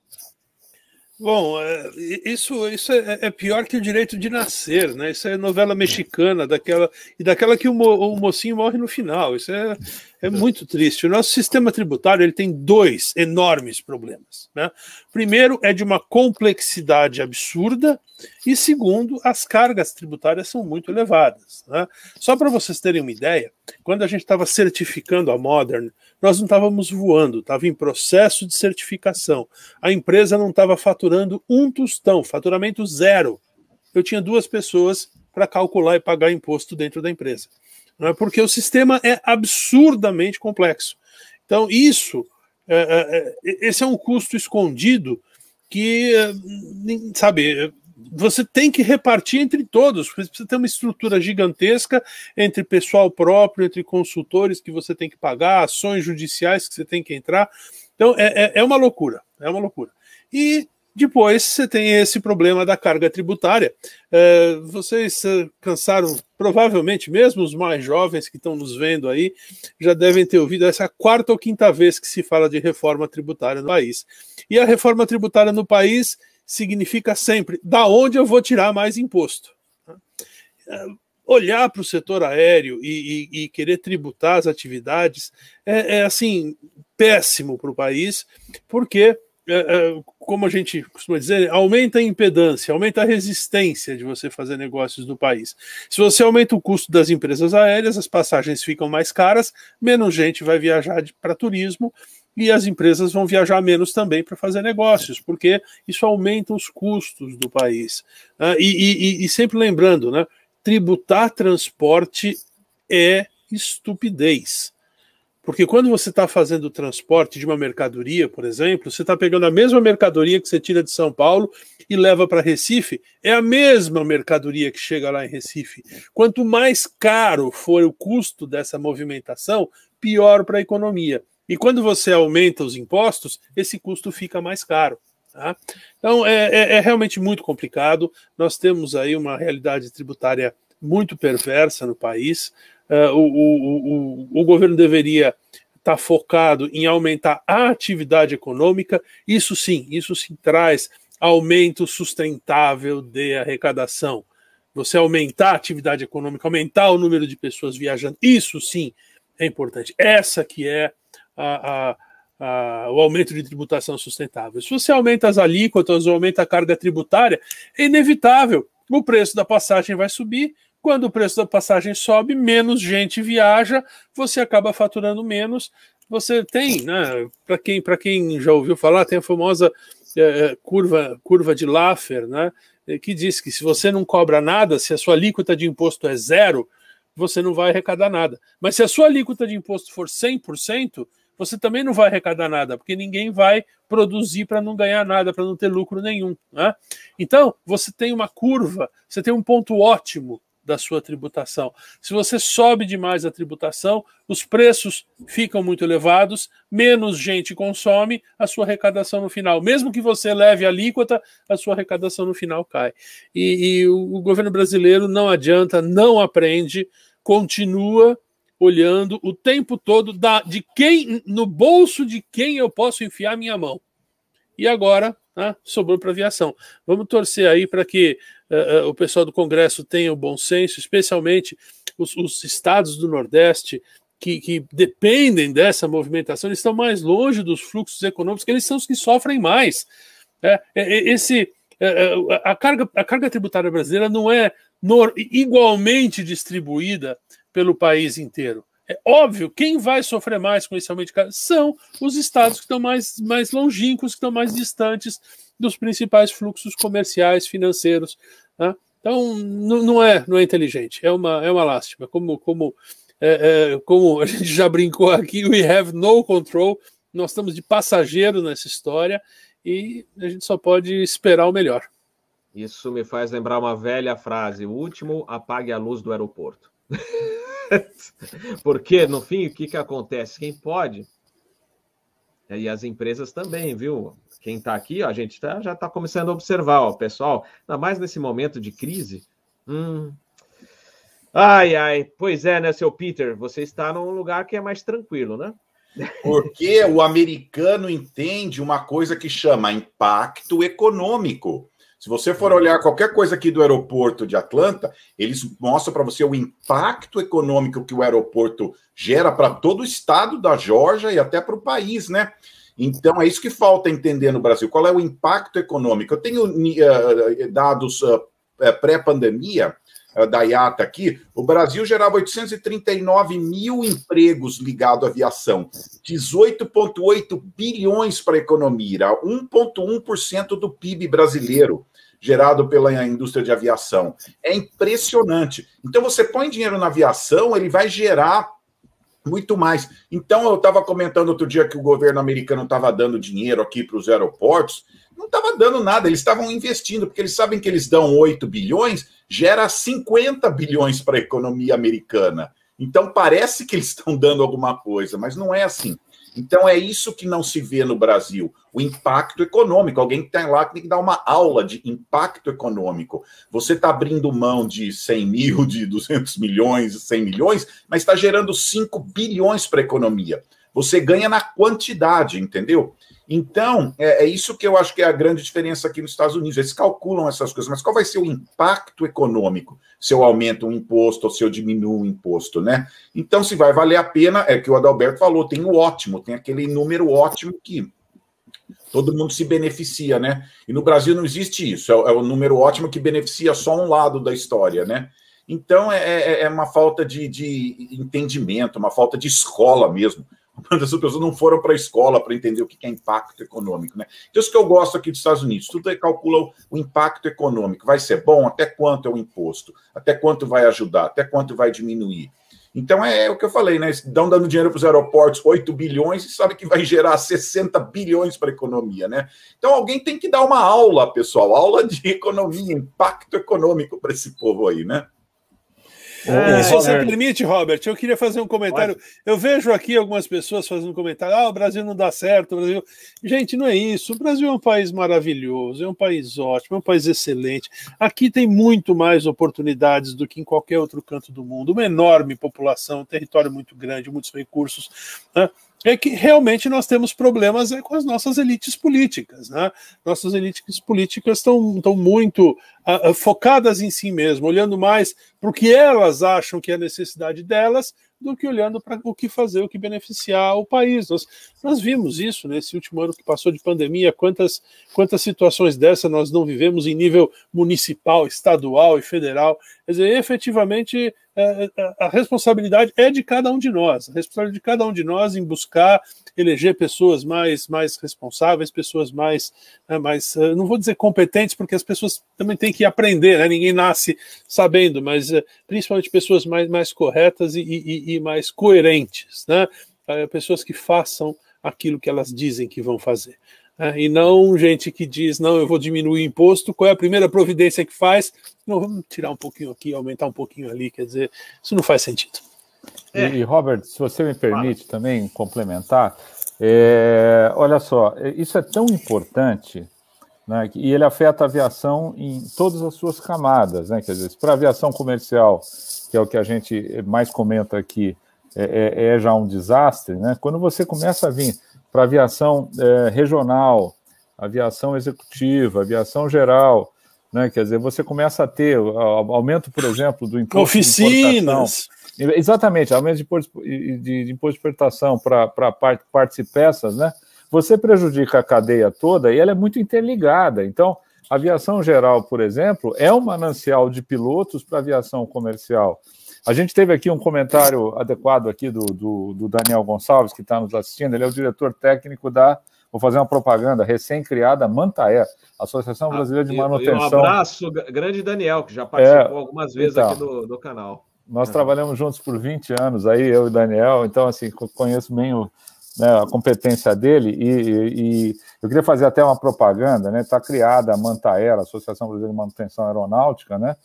Bom, é, isso, isso é, é, pior que o direito de nascer, né? Isso é novela mexicana, daquela e daquela que o, o mocinho morre no final. Isso é, é muito triste. O nosso sistema tributário ele tem dois enormes problemas. Né? Primeiro, é de uma complexidade absurda, e segundo, as cargas tributárias são muito elevadas. Né? Só para vocês terem uma ideia, quando a gente estava certificando a Modern, nós não estávamos voando, estava em processo de certificação. A empresa não estava faturando um tostão, faturamento zero. Eu tinha duas pessoas para calcular e pagar imposto dentro da empresa né, porque o sistema é absurdamente complexo. Então, isso, é, é, é esse é um custo escondido que, é, sabe, você tem que repartir entre todos. Você ter uma estrutura gigantesca entre pessoal próprio, entre consultores que você tem que pagar, ações judiciais que você tem que entrar. Então, é, é, é uma loucura. É uma loucura. E depois você tem esse problema da carga tributária. É, vocês é, cansaram, provavelmente, mesmo os mais jovens que estão nos vendo aí, já devem ter ouvido essa quarta ou quinta vez que se fala de reforma tributária no país. E a reforma tributária no país significa sempre da onde eu vou tirar mais imposto. É, olhar para o setor aéreo e, e, e, querer tributar as atividades é, é assim péssimo para o país, porque como a gente costuma dizer, aumenta a impedância, aumenta a resistência de você fazer negócios no país. Se você aumenta o custo das empresas aéreas, as passagens ficam mais caras, menos gente vai viajar para turismo e as empresas vão viajar menos também para fazer negócios, porque isso aumenta os custos do país. Uh, e, e, e sempre lembrando, né, tributar transporte é estupidez. Porque quando você está fazendo o transporte de uma mercadoria, por exemplo, você está pegando a mesma mercadoria que você tira de São Paulo e leva para Recife, é a mesma mercadoria que chega lá em Recife. Quanto mais caro for o custo dessa movimentação, pior para a economia. E quando você aumenta os impostos, esse custo fica mais caro. Tá? Então é, é, é realmente muito complicado. Nós temos aí uma realidade tributária muito perversa no país. Uh, o, o, o, o governo deveria estar tá focado em aumentar a atividade econômica. Isso sim, isso sim traz aumento sustentável de arrecadação. Você aumentar a atividade econômica, aumentar o número de pessoas viajando, isso sim é importante. Essa que é a, a, o aumento de tributação sustentável. Se você aumenta as alíquotas ou aumenta a carga tributária, é inevitável. O preço da passagem vai subir, Quando o preço da passagem sobe, menos gente viaja, você acaba faturando menos. Você tem, né, para quem, quem já ouviu falar, tem a famosa é, curva, curva de Laffer, né, que diz que se você não cobra nada, se a sua alíquota de imposto é zero, você não vai arrecadar nada. Mas se a sua alíquota de imposto for 100%, você também não vai arrecadar nada, porque ninguém vai produzir para não ganhar nada, para não ter lucro nenhum. Né? Então, você tem uma curva, você tem um ponto ótimo da sua tributação. Se você sobe demais a tributação, os preços ficam muito elevados, menos gente consome, a sua arrecadação no final. Mesmo que você leve a alíquota, a sua arrecadação no final cai. E, e o, o governo brasileiro não adianta, não aprende, continua olhando o tempo todo da, de quem no bolso de quem eu posso enfiar minha mão. E agora né, sobrou para aviação. Vamos torcer aí para que uh, o pessoal do Congresso tenha o bom senso, especialmente os, os estados do Nordeste. Que, que, dependem dessa movimentação, eles estão mais longe dos fluxos econômicos, que eles são os que sofrem mais. É, esse, é, a, carga, a carga tributária brasileira não é igualmente distribuída pelo país inteiro. É óbvio, quem vai sofrer mais com esse aumento de carga são os estados que estão mais, mais longínquos, que estão mais distantes dos principais fluxos comerciais, financeiros. Né? Então, não, não, é, não é inteligente, é uma, é uma lástima. Como, como, é, é, como a gente já brincou aqui, we have no control, nós estamos de passageiro nessa história e a gente só pode esperar o melhor. Isso me faz lembrar uma velha frase: o último apague a luz do aeroporto. [LAUGHS] [LAUGHS] Porque, no fim, o que, que acontece? Quem pode, e as empresas também, viu? Quem está aqui, ó, a gente tá, já está começando a observar, ó, pessoal, ainda mais nesse momento de crise. Hum. Ai, ai, pois é, né, seu Peter? Você está num lugar que é mais tranquilo, né? Porque o americano entende uma coisa que chama impacto econômico. Se você for olhar qualquer coisa aqui do aeroporto de Atlanta, eles mostram para você o impacto econômico que o aeroporto gera para todo o estado da Georgia e até para o país, né? Então é isso que falta entender no Brasil. Qual é o impacto econômico? Eu tenho uh, dados uh, pré-pandemia uh, da IATA aqui. O Brasil gerava 839 mil empregos ligados à aviação, 18,8 bilhões para a economia, 1,1% do PIB brasileiro gerado pela indústria de aviação. É impressionante. Então, você põe dinheiro na aviação, ele vai gerar muito mais. Então, eu estava comentando outro dia que o governo americano estava dando dinheiro aqui para os aeroportos. Não estava dando nada, eles estavam investindo, porque eles sabem que eles dão 8 bilhões, gera 50 bilhões para a economia americana. Então, parece que eles [LAUGHS] estão dando alguma coisa, mas não é assim. Então é isso que não se vê no Brasil, o impacto econômico. Alguém que está lá tem que dar uma aula de impacto econômico. Você está abrindo mão de 100 mil, de 200 milhões, 100 milhões, mas está gerando 5 bilhões para a economia. Você ganha na quantidade, entendeu? Então, é, é, isso que eu acho que é a grande diferença aqui nos Estados Unidos. Eles calculam essas coisas, mas qual vai ser o impacto econômico se eu aumento um imposto ou se eu diminuo um imposto, né? Então, se vai valer a pena, é que o Adalberto falou, tem o ótimo, tem aquele número ótimo que todo mundo se beneficia, né? E no Brasil não existe isso, é, é o número ótimo que beneficia só um lado da história, né? Então, é, é, é uma falta de, de entendimento, uma falta de escola mesmo Quantas pessoas não foram para a escola para entender o que é impacto econômico, né? Então, isso que eu gosto aqui dos Estados Unidos, tudo calcula o impacto econômico. Vai ser bom? Até quanto é o imposto? Até quanto vai ajudar? Até quanto vai diminuir? Então, é, é o que eu falei, né? Estão dando dinheiro para os aeroportos, 8 bilhões, e sabe que vai gerar 60 bilhões para a economia, né? Então, alguém tem que dar uma aula, pessoal, aula de economia, impacto econômico para esse povo aí, né? É, se você permite, Robert, eu queria fazer um comentário. Pode. Eu vejo aqui algumas pessoas fazendo comentário: ah, o Brasil não dá certo. O Brasil... Gente, não é isso. O Brasil é um país maravilhoso, é um país ótimo, é um país excelente. Aqui tem muito mais oportunidades do que em qualquer outro canto do mundo. Uma enorme população, um território muito grande, muitos recursos. Né? É que realmente nós temos problemas é, com as nossas elites políticas. Né? Nossas elites políticas estão, muito uh, focadas em si mesmas, olhando mais para o que elas acham que é a necessidade delas do que olhando para o que fazer, o que beneficiar o país. Nós, Nós vimos isso nesse último ano que passou de pandemia, quantas, quantas situações dessa nós não vivemos em nível municipal, estadual e federal. Quer dizer, efetivamente, a responsabilidade é de cada um de nós, a responsabilidade de cada um de nós em buscar eleger pessoas mais, mais responsáveis, pessoas mais, né, mais, não vou dizer competentes, porque as pessoas também têm que aprender, né? ninguém nasce sabendo, mas principalmente pessoas mais, mais corretas e, e, e mais coerentes, né? pessoas que façam aquilo que elas dizem que vão fazer. Né? E não gente que diz, não, eu vou diminuir o imposto, qual é a primeira providência que faz? Não, vamos tirar um pouquinho aqui, aumentar um pouquinho ali, quer dizer, isso não faz sentido. É. E, Robert, se você me permite Fala. também complementar, é, olha só, isso é tão importante, né, e ele afeta a aviação em todas as suas camadas, né, quer dizer, para a aviação comercial, que é o que a gente mais comenta aqui, é, é, é já um desastre, né? Quando você começa a vir para aviação é, regional, aviação executiva, aviação geral, né? Quer dizer, você começa a ter aumento, por exemplo, do imposto Oficinas. de Exatamente, aumento de imposto de, imposto de exportação para partes e peças, né? Você prejudica a cadeia toda e ela é muito interligada. Então, a aviação geral, por exemplo, é um manancial de pilotos para aviação comercial. A gente teve aqui um comentário adequado aqui do, do, do Daniel Gonçalves, que está nos assistindo. Ele é o diretor técnico da, vou fazer uma propaganda, recém-criada Mantaé, Associação ah, Brasileira de Manutenção. um abraço, grande Daniel, que já participou é, algumas vezes então, aqui do, do canal. Nós uhum. trabalhamos juntos por 20 anos, aí eu e o Daniel, então, assim, conheço bem o, né, a competência dele e, e, eu queria fazer até uma propaganda, né? Está criada a Mantaera, Associação Brasileira de Manutenção Aeronáutica, né?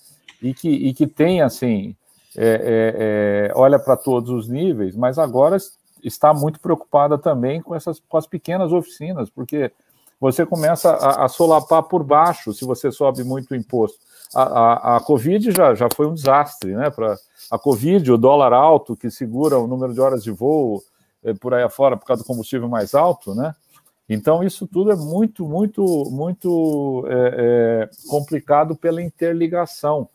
E que, e que tem assim é, é, é, olha para todos os níveis, mas agora está muito preocupada também com essas com as pequenas oficinas, porque você começa a, a solapar por baixo se você sobe muito o imposto. A, a, a Covid já, já foi um desastre, né? Para a Covid, o dólar alto que segura o número de horas de voo é, por aí afora por causa do combustível mais alto, né? Então, isso tudo é muito, muito, muito é, é, complicado pela interligação.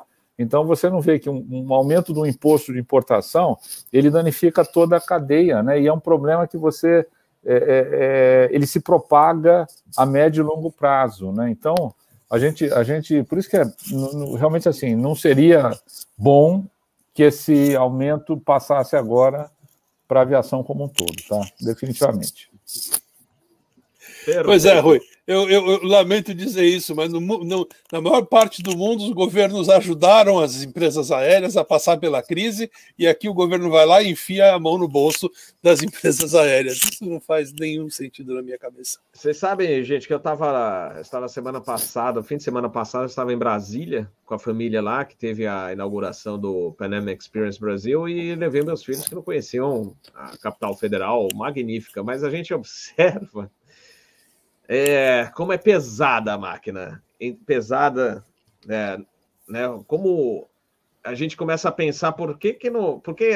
Então você não vê que um, um, aumento do imposto de importação ele danifica toda a cadeia, né? E é um problema que você é, é, é, ele se propaga a médio e longo prazo, né? Então a gente, a gente, por isso que é realmente assim, não seria bom que esse aumento passasse agora para a aviação como um todo, tá? Definitivamente. Pois é, Rui. Eu, eu, eu, lamento dizer isso, mas no, no, na maior parte do mundo os governos ajudaram as empresas aéreas a passar pela crise e aqui o governo vai lá e enfia a mão no bolso das [LAUGHS] empresas aéreas. Isso não faz nenhum sentido na minha cabeça. Vocês sabem, gente, que eu estava estava semana passada, fim de semana passada, eu estava em Brasília com a família lá, que teve a inauguração do Pan Experience Brasil e levei meus filhos que não conheciam a capital federal, magnífica, mas a gente [LAUGHS] observa é, como é pesada a máquina, pesada, né, né, como a gente começa a pensar por que, que não, por que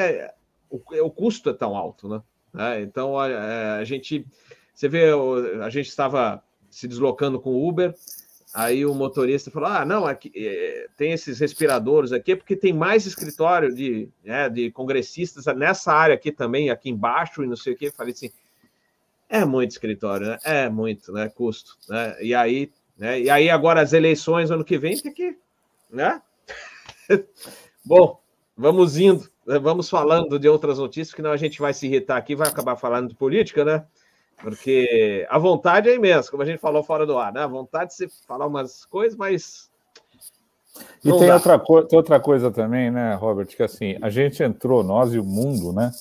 o, o custo é tão alto, né? É, então a, a, gente, você vê, a gente estava se deslocando com o Uber, aí o motorista falou: ah, não, aqui, é, tem esses respiradores aqui porque tem mais escritório de, né, de congressistas nessa área aqui também, aqui embaixo e não sei o que. Falei assim, é muito escritório, né? É muito, né? Custo, né? E aí, né? E aí agora as eleições ano que vem tem que, né? [LAUGHS] Bom, vamos indo, né? vamos falando de outras notícias, que não a gente vai se irritar aqui, vai acabar falando de política, né? Porque a vontade é imensa, como a gente falou fora do ar, né? A vontade de se falar umas coisas, mas e tem outra, tem outra coisa também, né, Robert, que assim, a gente entrou, nós e o mundo, né,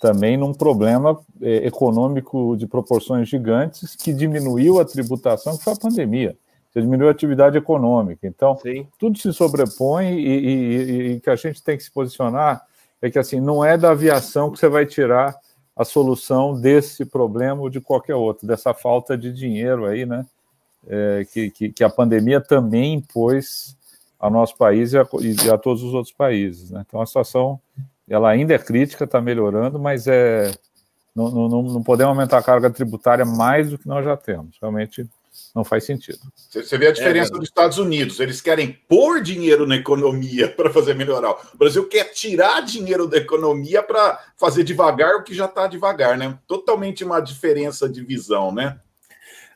também num problema é, econômico de proporções gigantes que diminuiu a tributação, que foi a pandemia. Você diminuiu a atividade econômica. Então, Sim. tudo se sobrepõe e, e, e que a gente tem que se posicionar é que assim não é da aviação que você vai tirar a solução desse problema ou de qualquer outro, dessa falta de dinheiro aí, né? É, que, que, que, a pandemia também impôs ao nosso país e a, e a todos os outros países. Né? Então a situação ela ainda é crítica, está melhorando, mas é, não, não, não podemos aumentar a carga tributária mais do que nós já temos. Realmente Não faz sentido. Você vê a diferença é, dos Estados Unidos. Eles querem pôr dinheiro na economia [LAUGHS] para fazer melhorar. O Brasil quer tirar dinheiro da economia para fazer devagar o que já está devagar, né? Totalmente uma diferença de visão, né?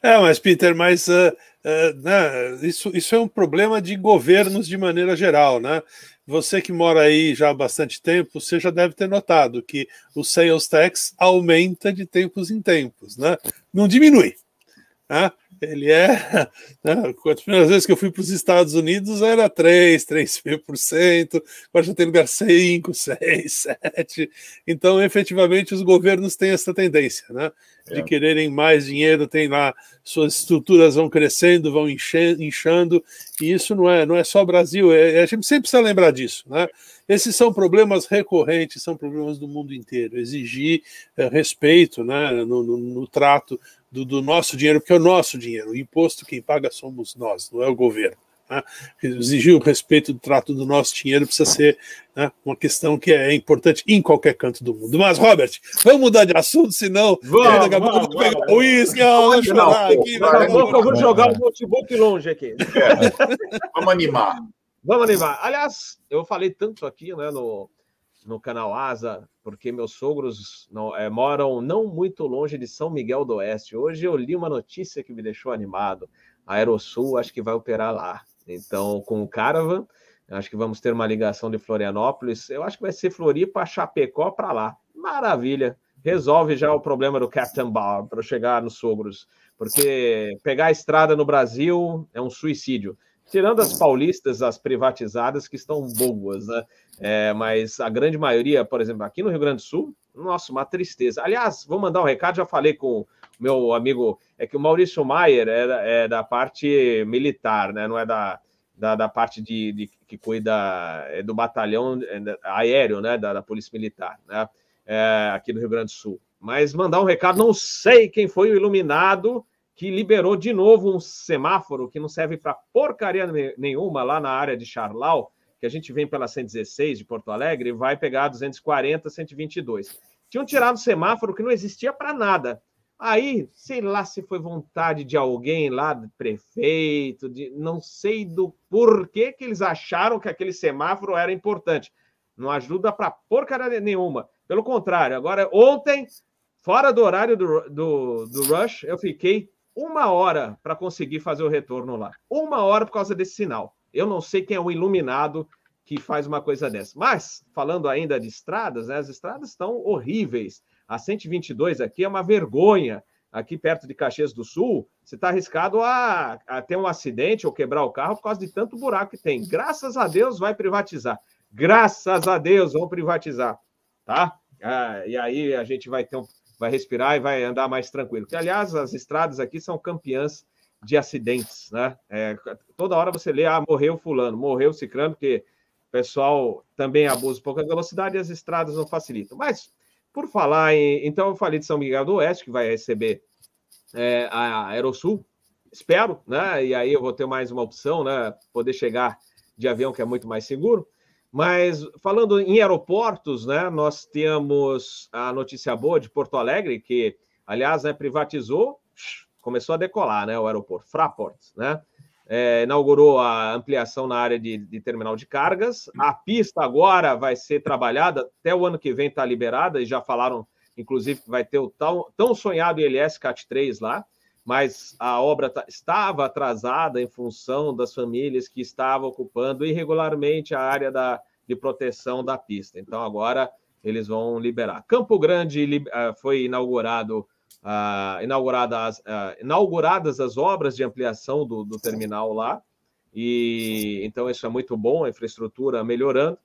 É, mas, Peter, mas uh, uh, né, isso, isso é um problema de governos de maneira geral, né? Você que mora aí já há bastante tempo, você já deve ter notado que o sales tax aumenta de tempos em tempos, né? Não diminui. Né? Ele é. [LAUGHS] Né, as primeiras vezes que eu fui para os Estados Unidos era 3, 3,5%, agora já tem lugar 5, 6, 7. Então, efetivamente, os governos têm essa tendência, né? De é. quererem mais dinheiro, tem lá, suas estruturas vão crescendo, vão inchando, e isso não é, não é só Brasil, é, a gente sempre precisa lembrar disso, né? Esses são problemas recorrentes, são problemas do mundo inteiro. Exigir é, respeito né, no, no, no trato do, do, nosso dinheiro, porque é o nosso dinheiro. O imposto quem paga somos nós, não é o governo. Né? Exigir o respeito do trato do nosso dinheiro precisa ser né, uma questão que é importante em qualquer canto do mundo. Mas, Robert, vamos mudar de assunto, senão vamos, daqui a pouco eu vou pegar o uísque, vamos chorar aqui. Daqui a pouco eu vou jogar o notebook longe aqui. É. Vamos animar. Vamos animar. Aliás, eu falei tanto aqui né, no, no canal Asa, porque meus sogros não, é, moram não muito longe de São Miguel do Oeste. Hoje eu li uma notícia que me deixou animado. A Aerosul acho que vai operar lá. Então, com o Caravan, acho que vamos ter uma ligação de Florianópolis. Eu acho que vai ser Floripa, Chapecó para lá. Maravilha. Resolve já o problema do Captain Bar para chegar nos sogros. Porque pegar a estrada no Brasil é um suicídio tirando as paulistas, as privatizadas, que estão boas, né? É, mas a grande maioria, por exemplo, aqui no Rio Grande do Sul, nossa, uma tristeza. Aliás, vou mandar um recado, já falei com o meu amigo, é que o Maurício Maier é, é da parte militar, né? Não é da, da, da parte de, de, que cuida é do batalhão é, aéreo, né? Da, da Polícia Militar, né? É, aqui do Rio Grande do Sul. Mas mandar um recado, não sei quem foi o iluminado que liberou de novo um semáforo que não serve para porcaria nenhuma lá na área de Charlau, que a gente vem pela 116 de Porto Alegre e vai pegar 240, 122. Tinham tirado o semáforo que não existia para nada. Aí, sei lá se foi vontade de alguém lá, do prefeito, de não sei do porquê que eles acharam que aquele semáforo era importante. Não ajuda para porcaria nenhuma. Pelo contrário, agora, ontem, fora do horário do, do, do Rush, eu fiquei uma hora para conseguir fazer o retorno lá. Uma hora por causa desse sinal. Eu não sei quem é o iluminado que faz uma coisa dessa. Mas, falando ainda de estradas, né, as estradas estão horríveis. A 122 aqui é uma vergonha. Aqui perto de Caxias do Sul, você está arriscado a, a, ter um acidente ou quebrar o carro por causa de tanto buraco que tem. Graças a Deus vai privatizar. Graças a Deus vão privatizar. Tá? Ah, e aí a gente vai ter um, vai respirar e vai andar mais tranquilo. Que, aliás, as estradas aqui são campeãs de acidentes, né? É, toda hora você lê, ah, morreu fulano, morreu ciclano, porque o pessoal também abusa um velocidade e as estradas não facilitam. Mas, por falar em... Então, eu falei de São Miguel do Oeste, que vai receber é, a Aerosul, espero, né? E aí eu vou ter mais uma opção, né? Poder chegar de avião, que é muito mais seguro. Mas falando em aeroportos, né, nós temos a notícia boa de Porto Alegre, que, aliás, né, privatizou, começou a decolar, né, o aeroporto, Fraport, né? É, inaugurou a ampliação na área de, de, terminal de cargas. A pista agora vai ser trabalhada, até o ano que vem está liberada, e já falaram, inclusive, que vai ter o tão, tão sonhado ILS CAT 3 lá mas a obra estava atrasada em função das famílias que estavam ocupando irregularmente a área da, de proteção da pista. Então, agora eles vão liberar. Campo Grande uh, foi inaugurado, uh, inauguradas, uh, inauguradas as obras de ampliação do, do terminal lá, e então isso é muito bom, a infraestrutura melhorando.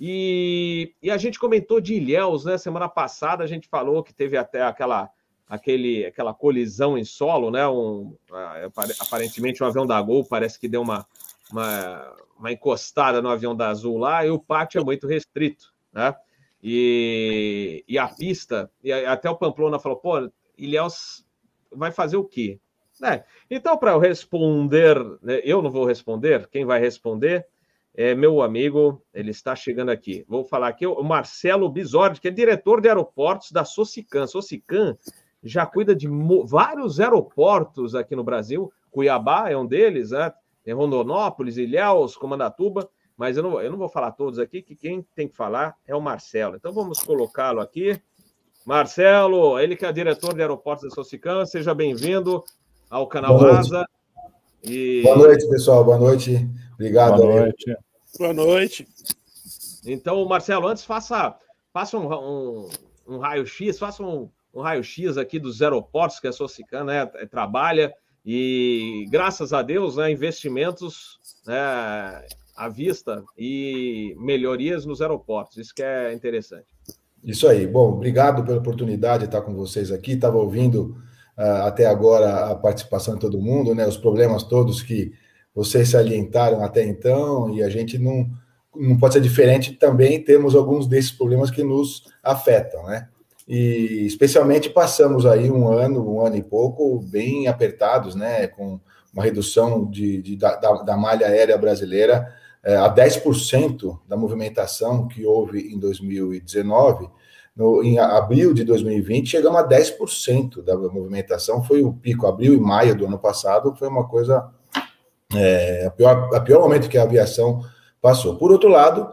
E, e, a gente comentou de Ilhéus, né? Semana passada a gente falou que teve até aquela aquele, aquela colisão em solo, né? Um, aparentemente um avião da Gol parece que deu uma, uma, uma, encostada no avião da Azul lá, e o pátio é muito restrito, né? E, e a pista, e até o Pamplona falou, pô, Ilhéus vai fazer o quê? É, então, para eu responder, né, eu não vou responder, quem vai responder é meu amigo, ele está chegando aqui. Vou falar aqui, o Marcelo Bisordi, que é diretor de aeroportos da Socican. Socican já cuida de vários aeroportos aqui no Brasil. Cuiabá é um deles, né? Tem Rondonópolis, Ilhéus, Comandatuba, mas eu não, eu não vou falar todos aqui, que quem tem que falar é o Marcelo. Então vamos colocá-lo aqui. Marcelo, ele que é diretor de aeroportos da Socicam, seja bem-vindo ao canal Boa Asa. E... Boa noite, pessoal. Boa noite. Obrigado. Boa noite. Boa noite. Então, Marcelo, antes faça, faça um, um, um raio-x, faça um, um raio-x aqui dos aeroportos que a Socicam né, trabalha e, graças a Deus, né, investimentos né, à vista e melhorias nos aeroportos. Isso que é interessante. Isso aí. Bom, obrigado pela oportunidade de estar com vocês aqui. Estava ouvindo uh, até agora a participação de todo mundo, né? Os problemas todos que vocês salientaram até então, e a gente não, não pode ser diferente também, temos alguns desses problemas que nos afetam, né? E especialmente passamos aí um ano, um ano e pouco, bem apertados, né? Com uma redução de, de da, da malha aérea brasileira é, a 10% da movimentação que houve em 2019, no, em abril de 2020, chegamos a 10% da movimentação, foi o pico, abril e maio do ano passado, foi uma coisa, é, a, pior, a pior momento que a aviação passou. Por outro lado,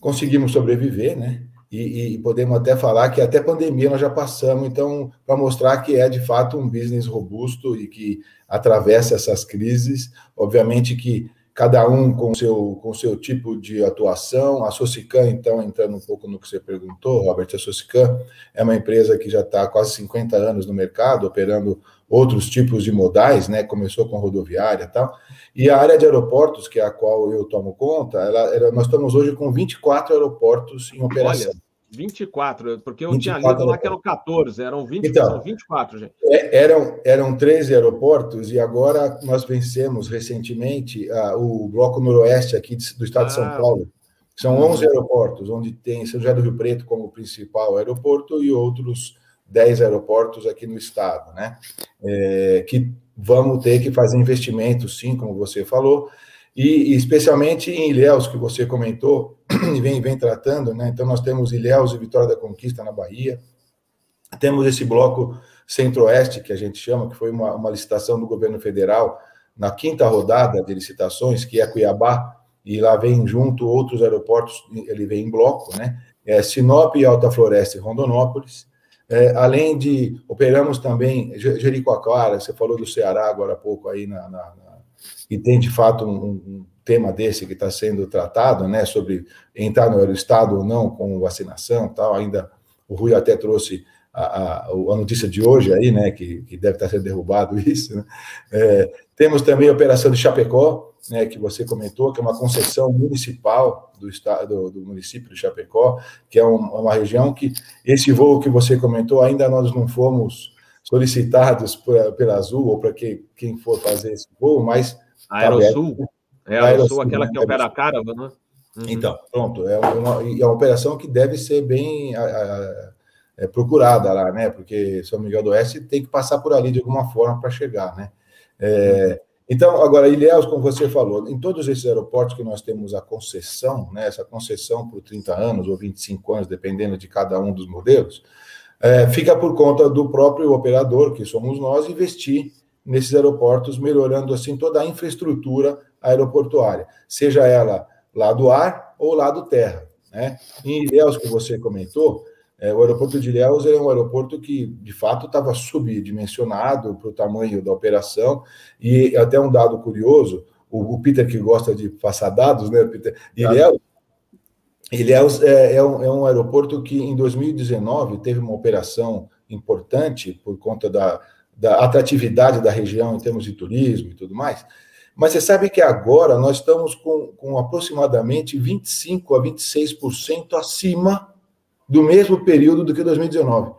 conseguimos sobreviver, né? E, e, podemos até falar que até pandemia nós já passamos, então, para mostrar que é de fato um business robusto e que atravessa essas crises. Obviamente que cada um com seu com seu tipo de atuação. A Socicam, então, entrando um pouco no que você perguntou, Robert, a Socicam é uma empresa que já está quase 50 anos no mercado, operando outros tipos de modais, né? Começou com rodoviária e tal. E a área de aeroportos, que é a qual eu tomo conta, ela, ela nós estamos hoje com 24 aeroportos em operação. Olha. 24, porque eu 24 tinha lido lá que eram 14, eram 20, então, são 24, gente. É, eram, eram 13 aeroportos e agora nós vencemos recentemente uh, o bloco noroeste aqui do estado ah, de São ah. Paulo. São 11 uhum. aeroportos, onde tem São José do Rio Preto como principal aeroporto e outros 10 aeroportos aqui no estado, né? É, que vamos ter que fazer investimentos, sim, como você falou, e, especialmente em Ilhéus, que você comentou [CLEARS THROAT] e vem, vem tratando, né? Então, nós temos Ilhéus e Vitória da Conquista na Bahia, temos esse bloco centro-oeste, que a gente chama, que foi uma, uma licitação do governo federal, na quinta rodada de licitações, que é Cuiabá, e lá vem junto outros aeroportos, ele vem em bloco, né? É Sinop, Alta Floresta e Rondonópolis. É, além de, operamos também Jericoacoara, você falou do Ceará agora há pouco aí na, na e tem de fato um, um tema desse que está sendo tratado, né, sobre entrar no estado ou não com vacinação, tal. Ainda o Rui até trouxe a, a, a notícia de hoje aí, né, que, que deve estar sendo derrubado [LAUGHS] isso. Né? É, temos também a operação de Chapecó, né, que você comentou, que é uma concessão municipal do estado do município de Chapecó, que é um, uma região que esse voo que você comentou ainda nós não fomos solicitados por, pela Azul ou para que, quem for fazer esse voo, mas. A Aerosul? É a Aerosul, aquela que opera a Caravan, né? Uhum. Então, pronto, é uma, é uma operação que deve ser bem a, a, é, procurada lá, né? Porque São Miguel do Oeste tem que passar por ali de alguma forma para chegar, né? É. Então, agora, Ilhéus, como você falou, em todos esses aeroportos que nós temos a concessão, né, essa concessão por 30 anos ou 25 anos, dependendo de cada um dos modelos, é, fica por conta do próprio operador, que somos nós, investir nesses aeroportos, melhorando assim toda a infraestrutura aeroportuária, seja ela lá do ar ou lá do terra. Né? Em Ilhéus, que você comentou, é, o aeroporto de Ilhéus é um aeroporto que, de fato, estava subdimensionado para o tamanho da operação, e até um dado curioso, o, o, Peter que gosta de passar dados, né, Peter? Ilhéus, ele é, é, é, um, é, um, aeroporto que, em 2019, teve uma operação importante por conta da, da atratividade da região em termos de turismo e tudo mais. Mas você sabe que agora nós estamos com, com aproximadamente 25% a 26% acima do mesmo período do que 2019.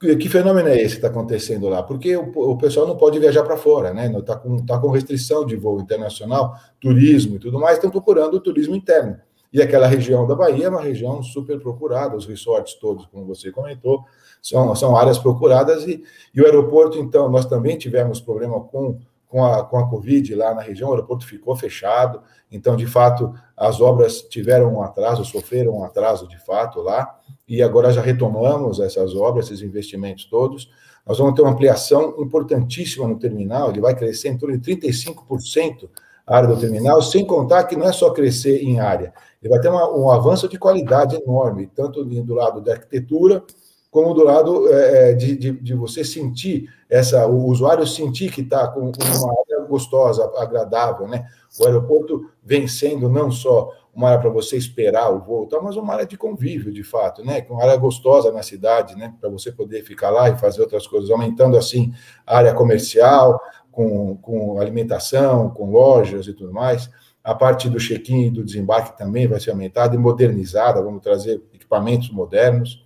Que fenômeno é esse que está acontecendo lá? Porque o, o, pessoal não pode viajar para fora, né? Está com, tá com restrição de voo internacional, turismo e tudo mais, estão procurando o turismo interno. E aquela região da Bahia é uma região super procurada, os resorts todos, como você comentou, são, são áreas procuradas. E, e o aeroporto, então, nós também tivemos problema com, com, a, com a Covid lá na região, o aeroporto ficou fechado. Então, de fato, as obras tiveram um atraso, sofreram um atraso de fato lá, e agora já retomamos essas obras, esses investimentos todos. nós vamos ter uma ampliação importantíssima no terminal, ele vai crescer em torno de 35% a área do terminal, sem contar que não é só crescer em área, ele vai ter uma, um avanço de qualidade enorme, tanto do lado da arquitetura, como do lado é, de, de, de, você sentir essa, o usuário sentir que está com uma área gostosa, agradável, né? O aeroporto vem sendo não só uma área para você esperar o voo, tá, mas uma área de convívio, de fato, né? Uma área gostosa na cidade, né? Para você poder ficar lá e fazer outras coisas, aumentando assim a área comercial, com, com alimentação, com lojas e tudo mais. A parte do check-in e do desembarque também vai ser aumentada e modernizada, vamos trazer equipamentos modernos.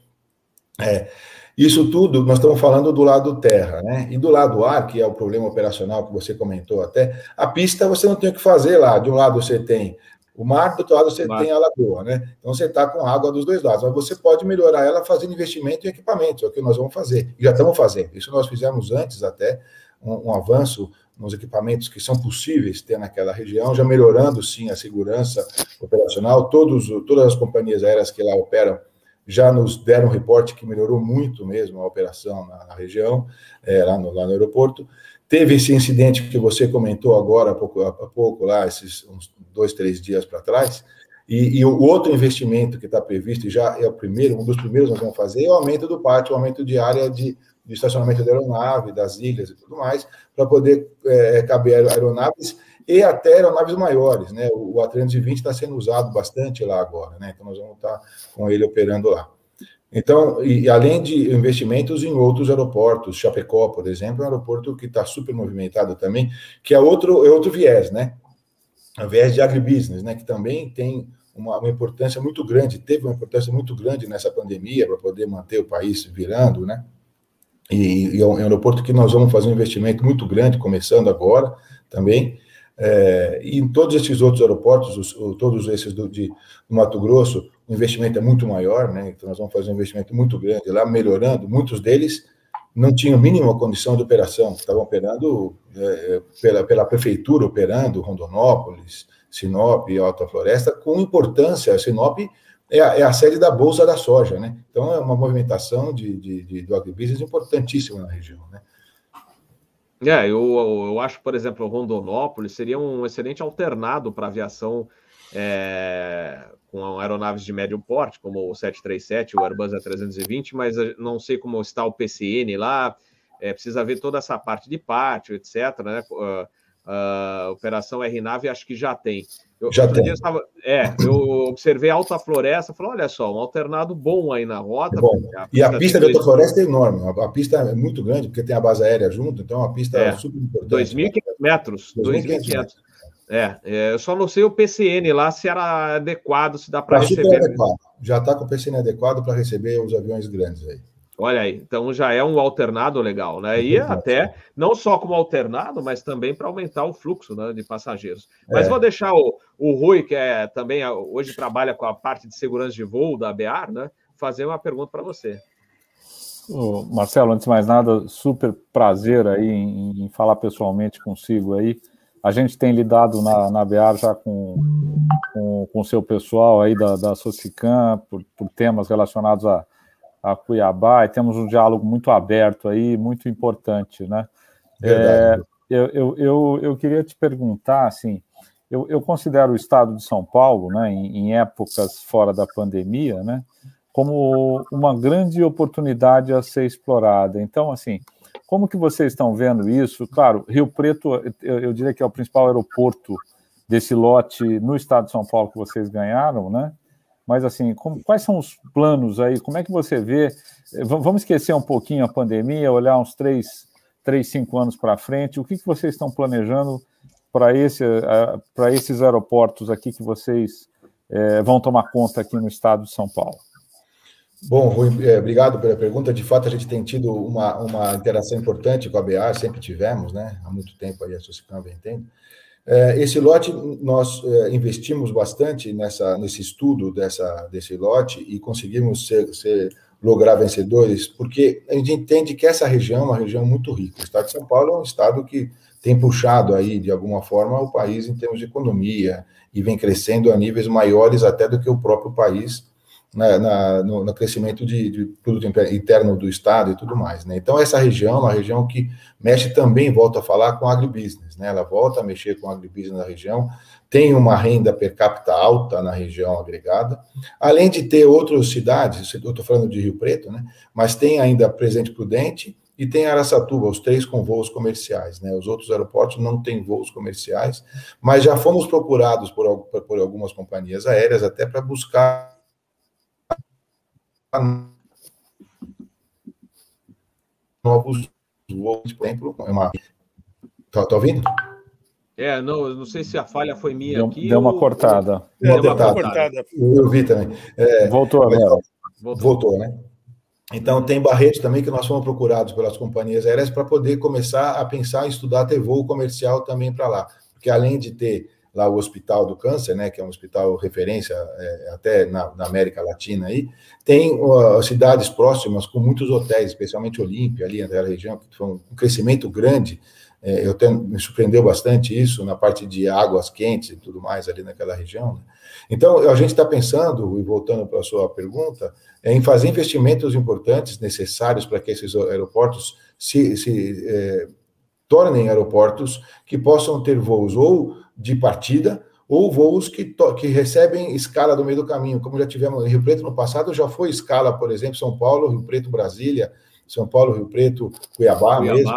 É, isso tudo nós estamos falando do lado terra, né? E do lado ar, que é o problema operacional que você comentou até, a pista você não tem o que fazer lá. De um lado você tem o mar, do outro lado você mar. tem a lagoa, né? Então você está com água dos dois lados, mas você pode melhorar ela fazendo investimento em equipamentos, é o que nós vamos fazer. E já estamos fazendo. Isso nós fizemos antes até, um, avanço nos equipamentos que são possíveis ter naquela região, já melhorando sim a segurança operacional. Todos, todas as companhias aéreas que lá operam já nos deram um reporte que melhorou muito mesmo a operação na, na região, é, lá, no, lá no aeroporto. Teve esse incidente que você comentou agora há pouco, há pouco lá, esses uns dois, três dias para trás, e, e, o outro investimento que está previsto, e já é o primeiro, um dos primeiros que nós vamos fazer, é o aumento do pátio, o aumento de área de, de estacionamento da aeronave, das ilhas e tudo mais, para poder é, caber aeronaves e até aeronaves maiores, né? O A320 está sendo usado bastante lá agora, né? Então nós vamos estar tá com ele operando lá. Então, e além de investimentos em outros aeroportos, Chapecó, por exemplo, é um aeroporto que está super movimentado também, que é outro, é outro viés, né? O viés de agribusiness, né? Que também tem uma, uma importância muito grande, teve uma importância muito grande nessa pandemia para poder manter o país virando, né? E, e é um aeroporto que nós vamos fazer um investimento muito grande, começando agora também, é, e em todos esses outros aeroportos, os, todos esses do, de, do Mato Grosso, o investimento é muito maior, né? Então nós vamos fazer um investimento muito grande lá, melhorando. Muitos deles não tinham mínima condição de operação, estavam operando é, pela, pela prefeitura, operando Rondonópolis, Sinop e Alta Floresta, com importância. A Sinop é a, é a, sede da Bolsa da Soja, né? Então é uma movimentação de, de, de, do agribusiness importantíssima na região, né? É, eu, eu acho, por exemplo, Rondonópolis seria um excelente alternado para aviação é, com aeronaves de médio porte, como o 737, o Airbus A320, mas não sei como está o PCN lá, é, precisa ver toda essa parte de pátio, etc. Né? Uh, uh, operação RNAV acho que já tem. Eu, Já tem. Estava, é, eu observei Alta Floresta, falei, olha só, um alternado bom aí na rota. É a e a pista de Alta Floresta é enorme, a, pista é muito grande, porque tem a base aérea junto, então a pista é, é super importante. 2.500 metros, 2.500 é, é, eu só não sei o PCN lá se era adequado, se dá para receber. Adequado. Já está com o PCN adequado para receber os aviões grandes aí. Olha aí, então já é um alternado legal, né? E até não só como alternado, mas também para aumentar o fluxo né, de passageiros. Mas é. vou deixar o, o Rui, que é também hoje trabalha com a parte de segurança de voo da BEAR, né? Fazer uma pergunta para você. Marcelo, antes de mais nada, super prazer aí em, em, falar pessoalmente consigo aí. A gente tem lidado na, na BEAR já com o com, seu pessoal aí da, da Socicam por, por temas relacionados a a Cuiabá e temos um diálogo muito aberto aí, muito importante, né? É, eu, eu, eu, eu, queria te perguntar, assim, eu, eu considero o estado de São Paulo, né, em, em, épocas fora da pandemia, né, como uma grande oportunidade a ser explorada. Então, assim, como que vocês estão vendo isso? Claro, Rio Preto, eu, eu diria que é o principal aeroporto desse lote no estado de São Paulo que vocês ganharam, né? Mas, assim, como, quais são os planos aí? Como é que você vê? Vamos esquecer um pouquinho a pandemia, olhar uns três, três cinco anos para frente. O que, que vocês estão planejando para esse, para esses aeroportos aqui que vocês é, vão tomar conta aqui no estado de São Paulo? Bom, Rui, obrigado pela pergunta. De fato, a gente tem tido uma, uma interação importante com a BA, sempre tivemos, né? Há muito tempo aí a Socicam vem tendo. É, esse lote, nós é, investimos bastante nessa, nesse estudo dessa, desse lote e conseguimos ser, ser, lograr vencedores, porque a gente entende que essa região é uma região muito rica. O estado de São Paulo é um estado que tem puxado aí, de alguma forma, o país em termos de economia e vem crescendo a níveis maiores até do que o próprio país na, na, no, no, crescimento de, de, produto interno do Estado e tudo mais. Né? Então, essa região é uma região que mexe também, volta a falar, com agribusiness. Né? Ela volta a mexer com agribusiness na região, tem uma renda per capita alta na região agregada, além de ter outras cidades, eu estou falando de Rio Preto, né? mas tem ainda Presente Prudente e tem Araçatuba, os três com voos comerciais. Né? Os outros aeroportos não têm voos comerciais, mas já fomos procurados por, por algumas companhias aéreas até para buscar novos voos, por exemplo, é uma... Tá, tá ouvindo? É, não, não sei se a falha foi minha deu, aqui. Deu uma ou... cortada. Deu, deu uma cortada. Eu vi também. É, voltou agora. Voltou. voltou, né? Então, tem Barreto também que nós fomos procurados pelas companhias aéreas para poder começar a pensar em estudar ter voo comercial também para lá. Porque além de ter lá o Hospital do Câncer, né, que é um hospital referência é, até na, na, América Latina aí, tem uh, cidades próximas com muitos hotéis, especialmente Olímpia, ali naquela região, que foi um crescimento grande. É, eu tenho, me surpreendeu bastante isso na parte de águas quentes e tudo mais ali naquela região. Né? Então, a gente está pensando, e voltando para a sua pergunta, é em fazer investimentos importantes necessários para que esses aeroportos se, se é, tornem aeroportos que possam ter voos ou de partida ou voos que, que recebem escala no meio do caminho, como já tivemos em Rio Preto no passado, já foi escala, por exemplo, São Paulo, Rio Preto, Brasília, São Paulo, Rio Preto, Cuiabá, Cuiabá. mesmo.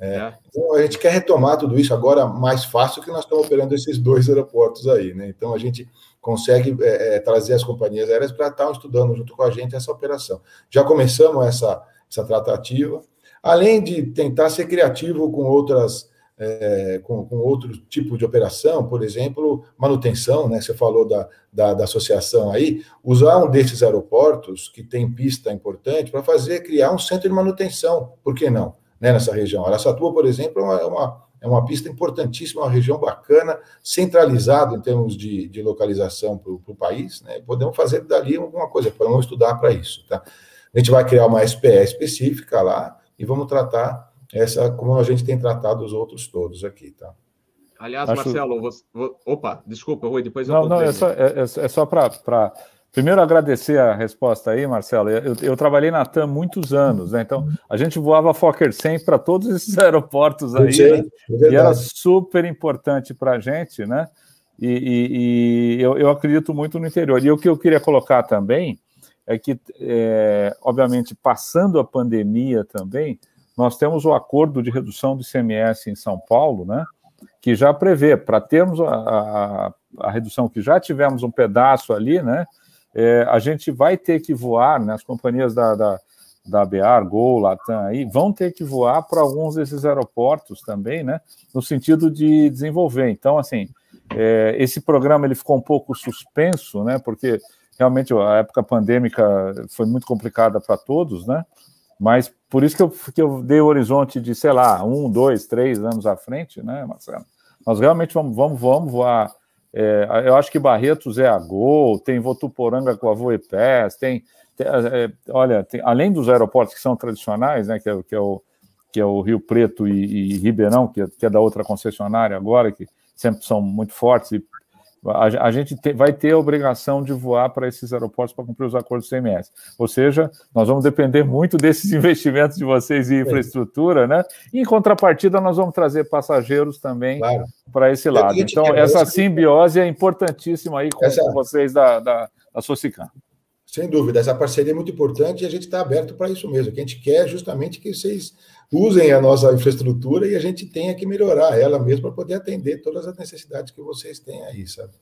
É. é. Então a gente quer retomar tudo isso agora mais fácil que nós estamos operando esses dois aeroportos aí, né? Então a gente consegue é, é, trazer as companhias aéreas para estar estudando junto com a gente essa operação. Já começamos essa, essa tratativa, além de tentar ser criativo com outras é, com, com, outro tipo de operação, por exemplo, manutenção, né? Você falou da, da, da, associação aí, usar um desses aeroportos que tem pista importante para fazer, criar um centro de manutenção, por que não? Né, nessa região. Araçatuba, por exemplo, é uma, é uma pista importantíssima, uma região bacana, centralizada em termos de, de localização para o país, né? Podemos fazer dali alguma coisa, podemos estudar para isso, tá? A gente vai criar uma SPE específica lá e vamos tratar essa como a gente tem tratado os outros todos aqui, tá? Aliás, Acho... Marcelo, você... opa, desculpa, Rui, depois eu Não, não, é só, é, é, é só para. Pra... Primeiro, agradecer a resposta aí, Marcelo. Eu, eu trabalhei na TAM muitos anos, né? Então, a gente voava Fokker 100 para todos esses [LAUGHS] aeroportos aí, né? é e era super importante para a gente, né? E, e, e eu, eu, acredito muito no interior. E o que eu queria colocar também é que, é, obviamente, passando a pandemia também, nós temos o acordo de redução do ICMS em São Paulo, né, que já prevê, para termos a, a, a, redução que já tivemos um pedaço ali, né, é, a gente vai ter que voar, né, as companhias da, da, da BR, Gol, Latam, aí, vão ter que voar para alguns desses aeroportos também, né, no sentido de desenvolver. Então, assim, é, esse programa ele ficou um pouco suspenso, né, porque realmente a época pandêmica foi muito complicada para todos, né, mas por isso que eu, que eu dei o horizonte de, sei lá, um, dois, três anos à frente, né, Marcelo? Nós realmente vamos, vamos, vamos voar. É, eu acho que Barretos é a Gol, tem Votuporanga com a Voepés, tem, tem é, olha, tem, além dos aeroportos que são tradicionais, né, que é, que é, o, que é o Rio Preto e, e Ribeirão, que é, que é da outra concessionária agora, que sempre são muito fortes e a, a gente te, vai ter a obrigação de voar para esses aeroportos para cumprir os acordos do CMS. Ou seja, nós vamos depender muito desses [LAUGHS] investimentos de vocês em infraestrutura, né? E, em contrapartida, nós vamos trazer passageiros também claro. para esse lado. Então, essa simbiose é importantíssima aí com, essa... vocês da, da, da Socicam. Sem dúvida, essa parceria é muito importante e a gente está aberto para isso mesmo. O que a gente quer é justamente que vocês usem a nossa infraestrutura e a gente tenha que melhorar ela mesmo para poder atender todas as necessidades que vocês têm aí, sabe?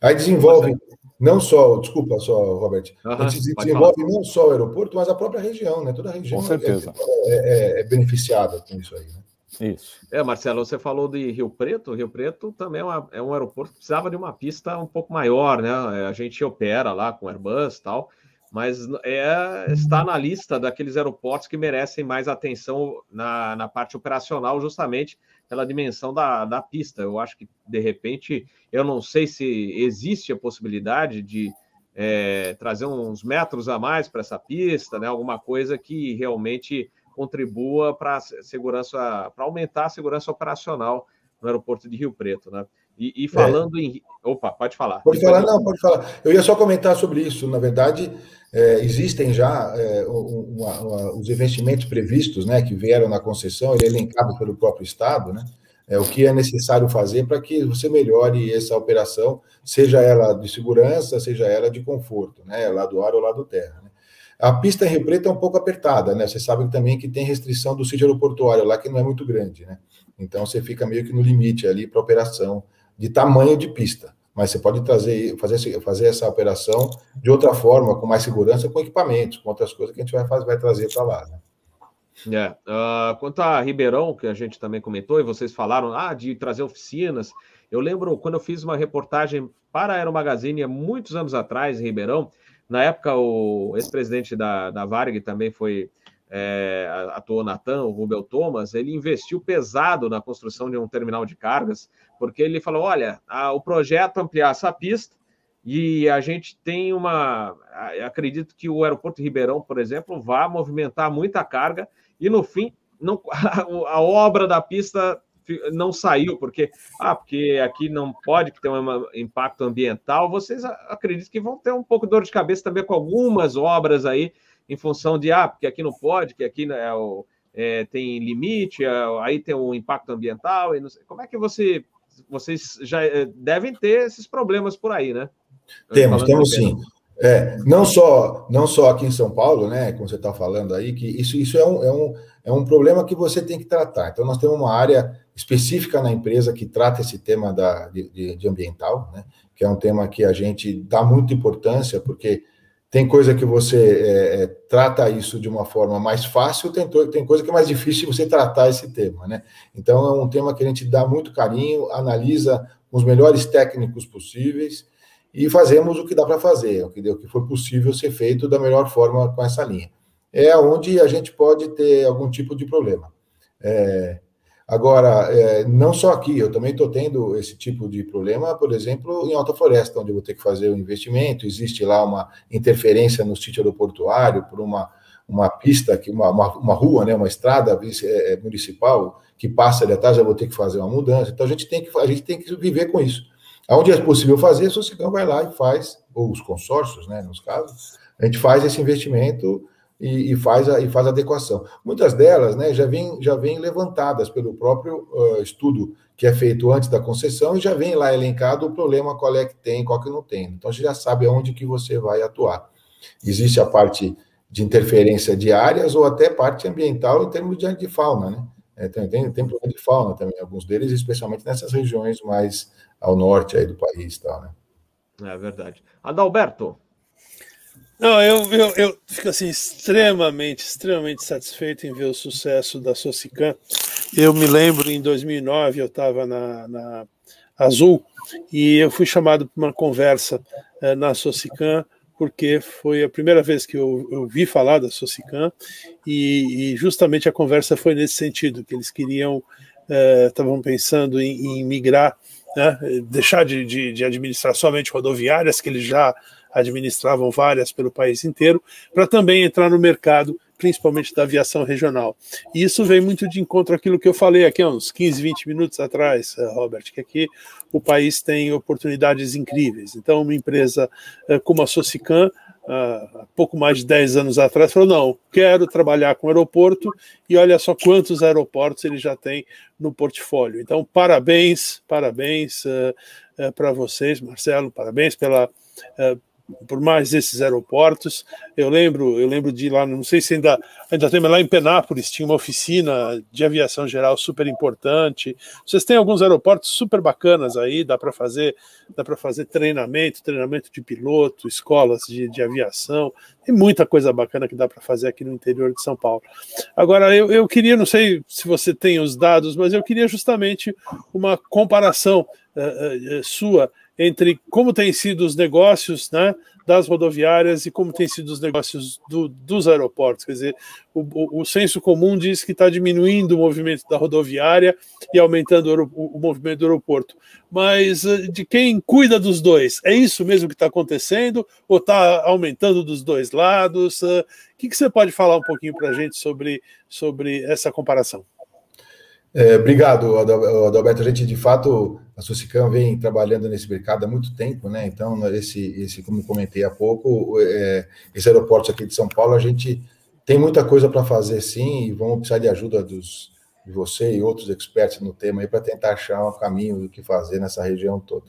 Aí desenvolve não só, desculpa só, Robert, uhum, a gente desenvolve não só o aeroporto, mas a própria região, né? Toda a região com certeza. É, é, é beneficiada com isso aí, né? Isso. É, Marcelo, você falou de Rio Preto. Rio Preto também é, uma, é, um aeroporto que precisava de uma pista um pouco maior, né? A gente opera lá com Airbus e tal, mas é, está na lista daqueles aeroportos que merecem mais atenção na, na parte operacional, justamente pela dimensão da, da pista. Eu acho que, de repente, eu não sei se existe a possibilidade de é, trazer uns metros a mais para essa pista, né? alguma coisa que realmente contribua para segurança, para aumentar a segurança operacional no aeroporto de Rio Preto, né? E, e falando é. em. Opa, pode falar. Pode falar, não, pode falar. Eu ia só comentar sobre isso. Na verdade, é, existem já é, uma, uma, os investimentos previstos, né, que vieram na concessão, ele é elencado pelo próprio Estado, né? É, o que é necessário fazer para que você melhore essa operação, seja ela de segurança, seja ela de conforto, né? Lado ar ou lado terra. Né? A pista em Rio Preto é um pouco apertada, né? Você sabe também que tem restrição do sítio aeroportuário lá, que não é muito grande, né? Então você fica meio que no limite ali para operação de tamanho de pista. Mas você pode trazer, fazer, fazer essa operação de outra forma, com mais segurança, com equipamentos, com outras coisas que a gente vai, fazer, vai trazer para lá. Né? É. Uh, quanto a Ribeirão, que a gente também comentou, e vocês falaram ah, de trazer oficinas. Eu lembro quando eu fiz uma reportagem para a Aeromagazine há muitos anos atrás, em Ribeirão. Na época, o ex-presidente da, da Varg também foi é, atuou Natan, o Rubel Thomas, ele investiu pesado na construção de um terminal de cargas, porque ele falou: olha, a, o projeto ampliar essa pista e a gente tem uma. Acredito que o aeroporto Ribeirão, por exemplo, vai movimentar muita carga e no fim não, [LAUGHS] a obra da pista não saiu, porque, ah, porque aqui não pode ter um impacto ambiental. Vocês acreditam que vão ter um pouco de dor de cabeça também com algumas obras aí, em função de, ah, porque aqui não pode, que aqui é o, é, tem limite, é, aí tem um impacto ambiental. E não sei. Como é que você, vocês já é, devem ter esses problemas por aí, né? Temos, temos sim. É, não só não só aqui em São Paulo, né, como você está falando aí, que isso, isso é, um, é, um, é um problema que você tem que tratar. Então, nós temos uma área específica na empresa que trata esse tema da, de, de ambiental, né, que é um tema que a gente dá muita importância, porque tem coisa que você é, é, trata isso de uma forma mais fácil, tem, tem coisa que é mais difícil você tratar esse tema, né? Então, é um tema que a gente dá muito carinho, analisa os melhores técnicos possíveis, e fazemos o que dá para fazer, o que, o que for possível ser feito da melhor forma com essa linha. É onde a gente pode ter algum tipo de problema. É, agora, é, não só aqui, eu também estou tendo esse tipo de problema, por exemplo, em Alta Floresta, onde eu vou ter que fazer o investimento, existe lá uma interferência no sítio aeroportuário por uma, uma pista, que uma, uma, uma rua, né, uma estrada é, municipal que passa ali atrás, eu vou ter que fazer uma mudança. Então a gente tem que, a gente tem que viver com isso. Onde é possível fazer, a Socicam vai lá e faz, ou os consórcios, né, nos casos, a gente faz esse investimento e, e faz, a, e faz a adequação. Muitas delas né, já vêm já vem levantadas pelo próprio uh, estudo que é feito antes da concessão e já vem lá elencado o problema, qual é que tem, qual que não tem. Então, você já sabe aonde que você vai atuar. Existe a parte de interferência de áreas ou até parte ambiental em termos de, de fauna, né? É, tem, tem, tem problema de fauna também, alguns deles, especialmente nessas regiões mais ao norte aí do país, tal, né? É verdade. Adalberto. Não, eu, eu, eu fico assim extremamente, extremamente satisfeito em ver o sucesso da Socicam. Eu me lembro em 2009 eu estava na, na Azul e eu fui chamado para uma conversa eh, na Socicam porque foi a primeira vez que eu, eu vi falar da Socicam e, e, justamente a conversa foi nesse sentido que eles queriam estavam eh, pensando em, em migrar né, deixar de, de, de, administrar somente rodoviárias, que eles já administravam várias pelo país inteiro, para também entrar no mercado, principalmente da aviação regional. E isso vem muito de encontro àquilo que eu falei aqui há uns 15, 20 minutos atrás, eh, Robert, que aqui o país tem oportunidades incríveis. Então, uma empresa eh, como a Socicam há pouco mais de 10 anos atrás, falou: não, quero trabalhar com aeroporto e olha só quantos aeroportos ele já tem no portfólio. Então, parabéns, parabéns uh, para vocês, Marcelo, parabéns pela. Por mais esses aeroportos. Eu lembro, eu lembro de lá, não sei se ainda ainda tem, mas lá em Penápolis tinha uma oficina de aviação geral super importante. Vocês têm alguns aeroportos super bacanas aí, dá para fazer, dá para fazer treinamento, treinamento de piloto, escolas de, de aviação. Tem muita coisa bacana que dá para fazer aqui no interior de São Paulo. Agora, eu, eu queria, não sei se você tem os dados, mas eu queria justamente uma comparação uh, uh, sua entre como têm sido os negócios né, das rodoviárias e como têm sido os negócios do, dos aeroportos. Quer dizer, o, o, o senso comum diz que está diminuindo o movimento da rodoviária e aumentando o, o, movimento do aeroporto. Mas eh, de quem cuida dos dois? É isso mesmo que está acontecendo ou está aumentando dos dois lados? Eh, o que, que você pode falar um pouquinho para a gente sobre, sobre essa comparação? É, obrigado, Adalberto. A gente, de fato, a Socicam vem trabalhando nesse mercado há muito tempo, né? Então, esse, esse como comentei há pouco, é, esse aeroporto aqui de São Paulo, a gente tem muita coisa para fazer, sim, e vamos precisar de ajuda dos, de você e outros experts no tema aí para tentar achar um caminho do que fazer nessa região toda.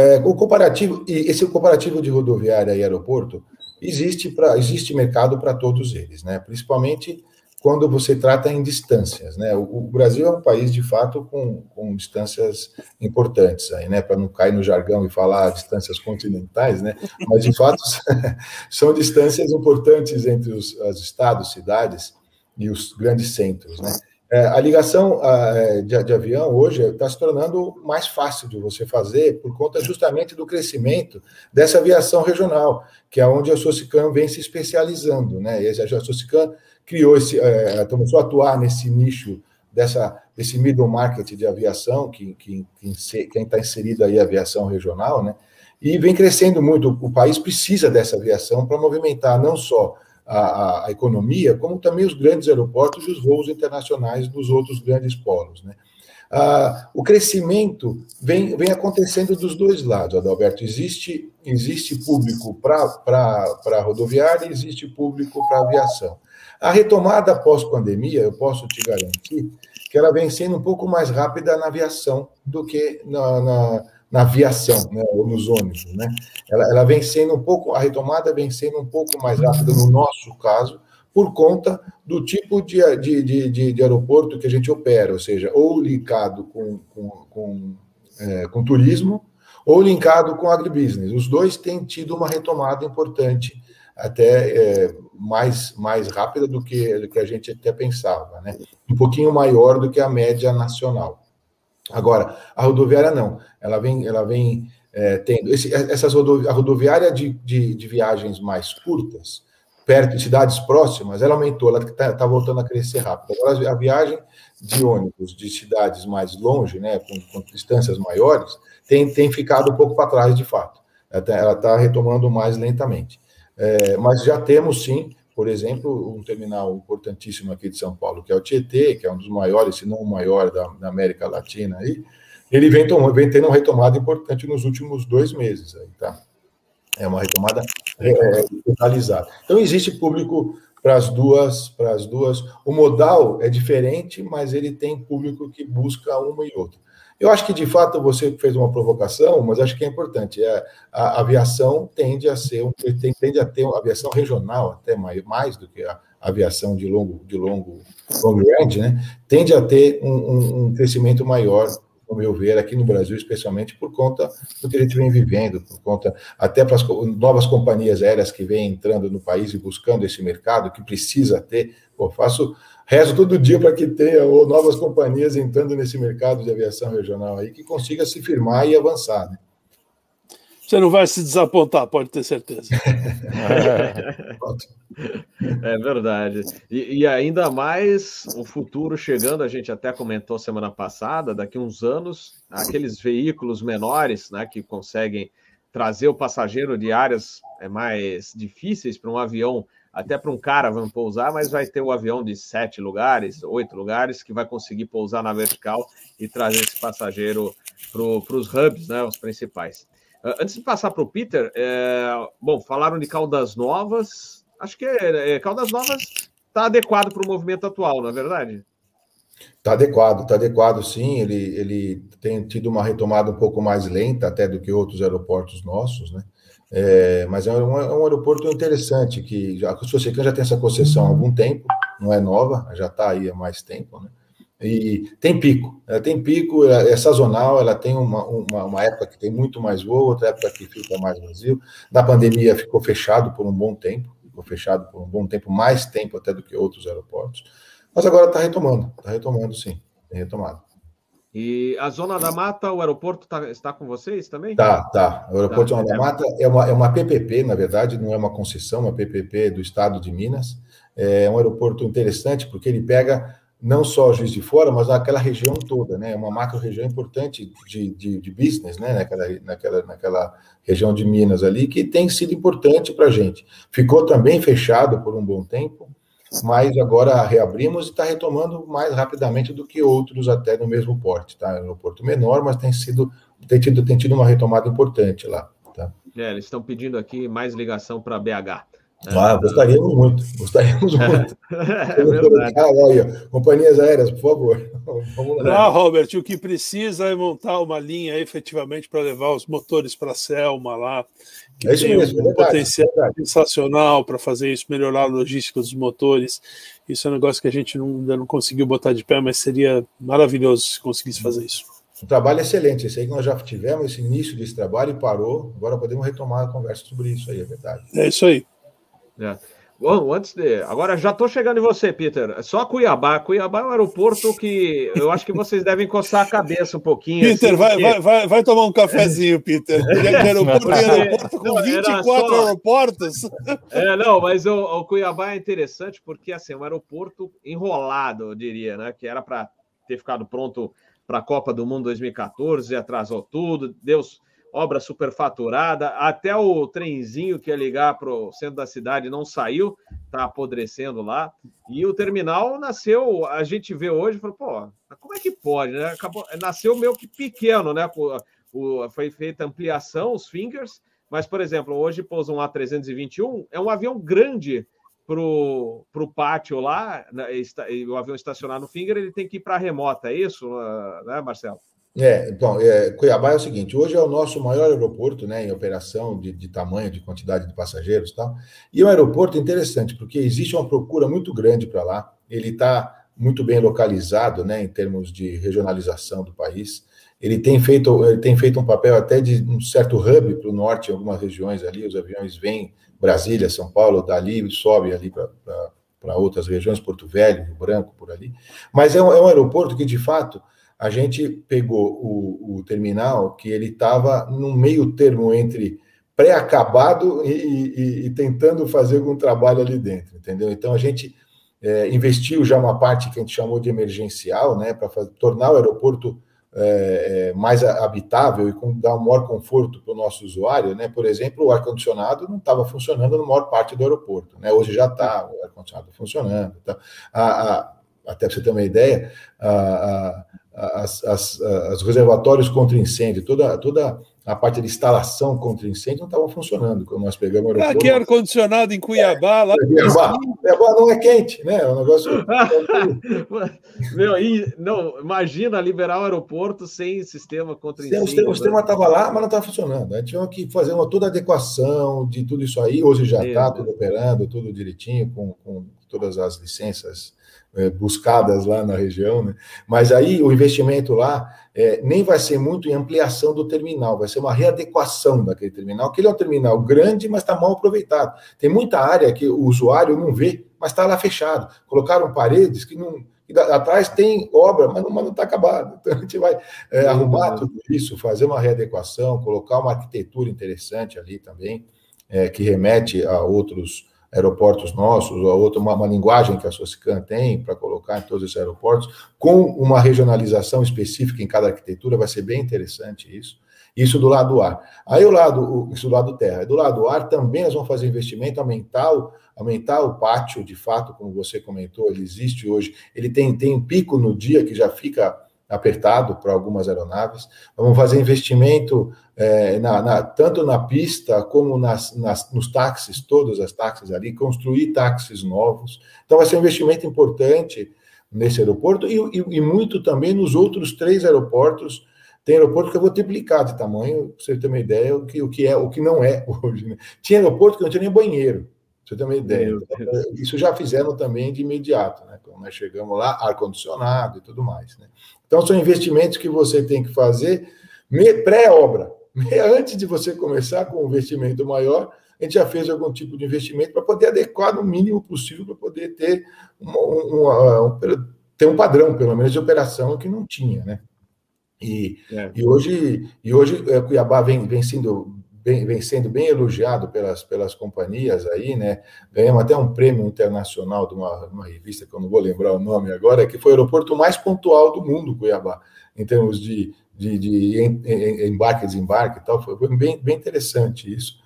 É, o comparativo, e esse comparativo de rodoviária e aeroporto, existe, pra, existe mercado para todos eles, né? Principalmente quando você trata em distâncias, né? O, Brasil é um país de fato com, com distâncias importantes aí, né? Para não cair no jargão e falar distâncias continentais, né? Mas de fato [LAUGHS] são distâncias importantes entre os, os estados, cidades e os grandes centros, né? É, a ligação a, de, de, avião hoje está se tornando mais fácil de você fazer por conta justamente do crescimento dessa aviação regional, que é onde a Socicam vem se especializando, né? E a Socicam criou esse, é, começou a atuar nesse nicho dessa desse middle market de aviação que que, quem está inserido aí a aviação regional, né? E vem crescendo muito. O país precisa dessa aviação para movimentar não só a, a, economia, como também os grandes aeroportos e os voos internacionais dos outros grandes polos. Né? Ah, o crescimento vem, vem acontecendo dos dois lados, Adalberto. Existe, existe público para rodoviária e existe público para aviação. A retomada pós-pandemia, eu posso te garantir que ela vem sendo um pouco mais rápida na aviação do que na, na na aviação, né, ou nos ônibus, né? Ela, ela vem sendo um pouco, a retomada vem sendo um pouco mais rápida no nosso caso, por conta do tipo de, de, de, de aeroporto que a gente opera, ou seja, ou linkado com, com, com, é, com turismo, ou linkado com agribusiness. Os dois têm tido uma retomada importante, até é, mais, mais rápida do que, do que a gente até pensava, né? Um pouquinho maior do que a média nacional. Agora, a rodoviária não, ela vem, ela vem é, tendo. Esse, essas rodovi a rodoviária de, de, de, viagens mais curtas, perto de cidades próximas, ela aumentou, ela está tá voltando a crescer rápido. Agora, a viagem de ônibus de cidades mais longe, né, com, com distâncias maiores, tem, tem ficado um pouco para trás de fato. Ela está tá retomando mais lentamente. É, mas já temos sim por exemplo, um terminal importantíssimo aqui de São Paulo, que é o Tietê, que é um dos maiores, se não o maior da, da América Latina, aí, ele vem, vem tendo uma retomada importante nos últimos dois meses. Aí, tá? É uma retomada é, totalizada. Então, existe público para as duas, para as duas. O modal é diferente, mas ele tem público que busca uma e outra. Eu acho que, de fato, você fez uma provocação, mas acho que é importante. É, a aviação tende a ser, tende a ter uma aviação regional, até mais, mais do que a aviação de longo, de longo, long range, né? Tende a ter um, um, um crescimento maior no meu ver, aqui no Brasil, especialmente por conta do que a gente vem vivendo, por conta até para as novas companhias aéreas que vêm entrando no país e buscando esse mercado, que precisa ter. Pô, faço Rezo todo dia para que tenha ou novas companhias entrando nesse mercado de aviação regional aí, que consiga se firmar e avançar. Né? Você não vai se desapontar, pode ter certeza. [LAUGHS] é verdade. E, e, ainda mais o futuro chegando, a gente até comentou semana passada, daqui uns anos, aqueles veículos menores né, que conseguem trazer o passageiro de áreas é, mais difíceis para um avião até para um cara vamos pousar, mas vai ter o um avião de sete lugares, oito lugares, que vai conseguir pousar na vertical e trazer esse passageiro para os hubs, né, os principais. Uh, antes de passar para o Peter, é, bom, falaram de Caldas Novas, acho que é, é, Caldas Novas está adequado para o movimento atual, não é verdade? Está adequado, está adequado sim. Ele, ele tem tido uma retomada um pouco mais lenta até do que outros aeroportos nossos, né? É, mas é um, é um, aeroporto interessante, que já, a Sociecam já tem essa concessão há algum tempo, não é nova, já está aí há mais tempo, né? E tem pico, ela tem pico, é, é sazonal, ela tem uma, uma, uma, época que tem muito mais voo, outra época que fica mais vazio. Na pandemia ficou fechado por um bom tempo, ficou fechado por um bom tempo, mais tempo até do que outros aeroportos. Mas agora está retomando, está retomando sim, tem retomado. E a Zona da Mata, o aeroporto tá, está com vocês também? Tá, tá. O aeroporto tá, Zona é, da Mata é uma, é uma PPP, na verdade, não é uma concessão, é uma PPP do estado de Minas. É um aeroporto interessante porque ele pega não só Juiz de Fora, mas aquela região toda, né? É uma macro-região importante de, de, de, business, né? Naquela, naquela, naquela região de Minas ali, que tem sido importante para a gente. Ficou também fechado por um bom tempo, mas agora reabrimos e está retomando mais rapidamente do que outros até no mesmo porte, tá? Um aeroporto menor, mas tem sido tem tido, tem tido uma retomada importante lá. Tá? É, eles estão pedindo aqui mais ligação para BH. Ah, gostaríamos muito, gostaríamos muito. [LAUGHS] É verdade. Ah, companhias aéreas, por favor. [LAUGHS] Vamos lá. Ah, Robert, o que precisa é montar uma linha efetivamente para levar os motores para a Selma lá, que é tem mesmo, um é potencial é sensacional para fazer isso, melhorar a logística dos motores. Isso é um negócio que a gente não, ainda não conseguiu botar de pé, mas seria maravilhoso se conseguisse fazer isso. Um trabalho excelente, esse aí que nós já tivemos, esse início desse trabalho e parou. Agora podemos retomar a conversa sobre isso aí, é verdade. É isso aí. É. Bom, antes de. Agora já estou chegando em você, Peter. É só Cuiabá. Cuiabá é um aeroporto que eu acho que vocês devem coçar a cabeça um pouquinho. Peter, assim, vai, porque... vai, vai, vai, tomar um cafezinho, Peter. De aeroporto, [LAUGHS] aeroporto com 24 só... aeroportos. É, não, mas o, o, Cuiabá é interessante porque assim, é um aeroporto enrolado, eu diria, né? Que era para ter ficado pronto para a Copa do Mundo 2014, atrasou tudo, Deus obra superfaturada, até o trenzinho que ia ligar para o centro da cidade não saiu, está apodrecendo lá. E o terminal nasceu, a gente vê hoje, falou, pô, como é que pode, né? Acabou, nasceu meio que pequeno, né? O, foi feita ampliação, os fingers, mas, por exemplo, hoje pousa um A321, é um avião grande para o pátio lá, né, o avião estacionar no finger, ele tem que ir para a remota, é isso, né, Marcelo? É, então, é, Cuiabá é o seguinte: hoje é o nosso maior aeroporto, né, em operação de, de tamanho, de quantidade de passageiros, e tal. E é um aeroporto interessante porque existe uma procura muito grande para lá. Ele está muito bem localizado, né, em termos de regionalização do país. Ele tem feito, ele tem feito um papel até de um certo hub para o norte, em algumas regiões ali. Os aviões vêm Brasília, São Paulo, dali e sobem ali para outras regiões, Porto Velho, Rio Branco, por ali. Mas é um, é um aeroporto que, de fato, a gente pegou o, o terminal que ele estava no meio termo entre pré-acabado e, e, e, tentando fazer algum trabalho ali dentro, entendeu? Então a gente é, investiu já uma parte que a gente chamou de emergencial, né, para tornar o aeroporto é, é, mais habitável e com, dar um maior conforto para o nosso usuário, né? Por exemplo, o ar-condicionado não estava funcionando na maior parte do aeroporto, né? Hoje já está o ar-condicionado funcionando. Tá? A, a, até para você ter uma ideia, a, as, as, as reservatórios contra incêndio, toda, toda a parte de instalação contra incêndio não estavam funcionando quando nós pegamos o aeroporto. Aqui ar-condicionado em Cuiabá, lá Cuiabá, Cuiabá não é quente, né? É um negócio. [LAUGHS] Meu, e, não, imagina liberar o aeroporto sem sistema contra incêndio. O sistema, sistema estava lá, mas não estava funcionando. A gente tinha que fazer uma, toda a adequação de tudo isso aí. Hoje já está tudo operando, tudo direitinho, com, com todas as licenças é, buscadas lá na região, né? Mas aí o investimento lá é, nem vai ser muito em ampliação do terminal, vai ser uma readequação daquele terminal, que ele é um terminal grande, mas está mal aproveitado. Tem muita área que o usuário não vê, mas está lá fechado. Colocaram paredes que não. atrás tem obra, mas não está acabado. [LAUGHS] Então a gente vai é, arrumar tudo isso, fazer uma readequação, colocar uma arquitetura interessante ali também, é, que remete a outros aeroportos nossos, ou a outra, uma, uma linguagem que a Socican tem para colocar em todos esses aeroportos, com uma regionalização específica em cada arquitetura, vai ser bem interessante isso. Isso do lado do ar. Aí o lado, isso do lado terra. Do lado do ar também nós vamos fazer investimento, aumentar o, aumentar o pátio, de fato, como você comentou, ele existe hoje. Ele tem, tem um pico no dia que já fica apertado para algumas aeronaves. Vamos fazer investimento é, na, na, tanto na pista como nas, nas, nos táxis, todas as táxis ali, construir táxis novos. Então, vai ser um investimento importante nesse aeroporto e, e, e muito também nos outros três aeroportos. Tem aeroporto que eu vou triplicar de tamanho, para você ter uma ideia, o que, o que é, o que não é [LAUGHS] hoje. Né? Tinha aeroporto que não tinha nem banheiro, você ter uma ideia. Isso já fizeram também de imediato, né? Quando nós chegamos lá, ar-condicionado e tudo mais, né? Então, são investimentos que você tem que fazer pré-obra. [LAUGHS] Antes de você começar com um investimento maior, a gente já fez algum tipo de investimento para poder adequar no mínimo possível para poder ter, uma, uma, um, ter um padrão, pelo menos, de operação que não tinha, né? E, é. e hoje, e hoje é, Cuiabá vem, vem sendo Vem, sendo bem elogiado pelas, pelas companhias aí, né? Ganhamos até um prêmio internacional de uma, uma, revista que eu não vou lembrar o nome agora, que foi o aeroporto mais pontual do mundo, Cuiabá, em termos de, de, de embarque e desembarque e tal. Foi bem, bem interessante isso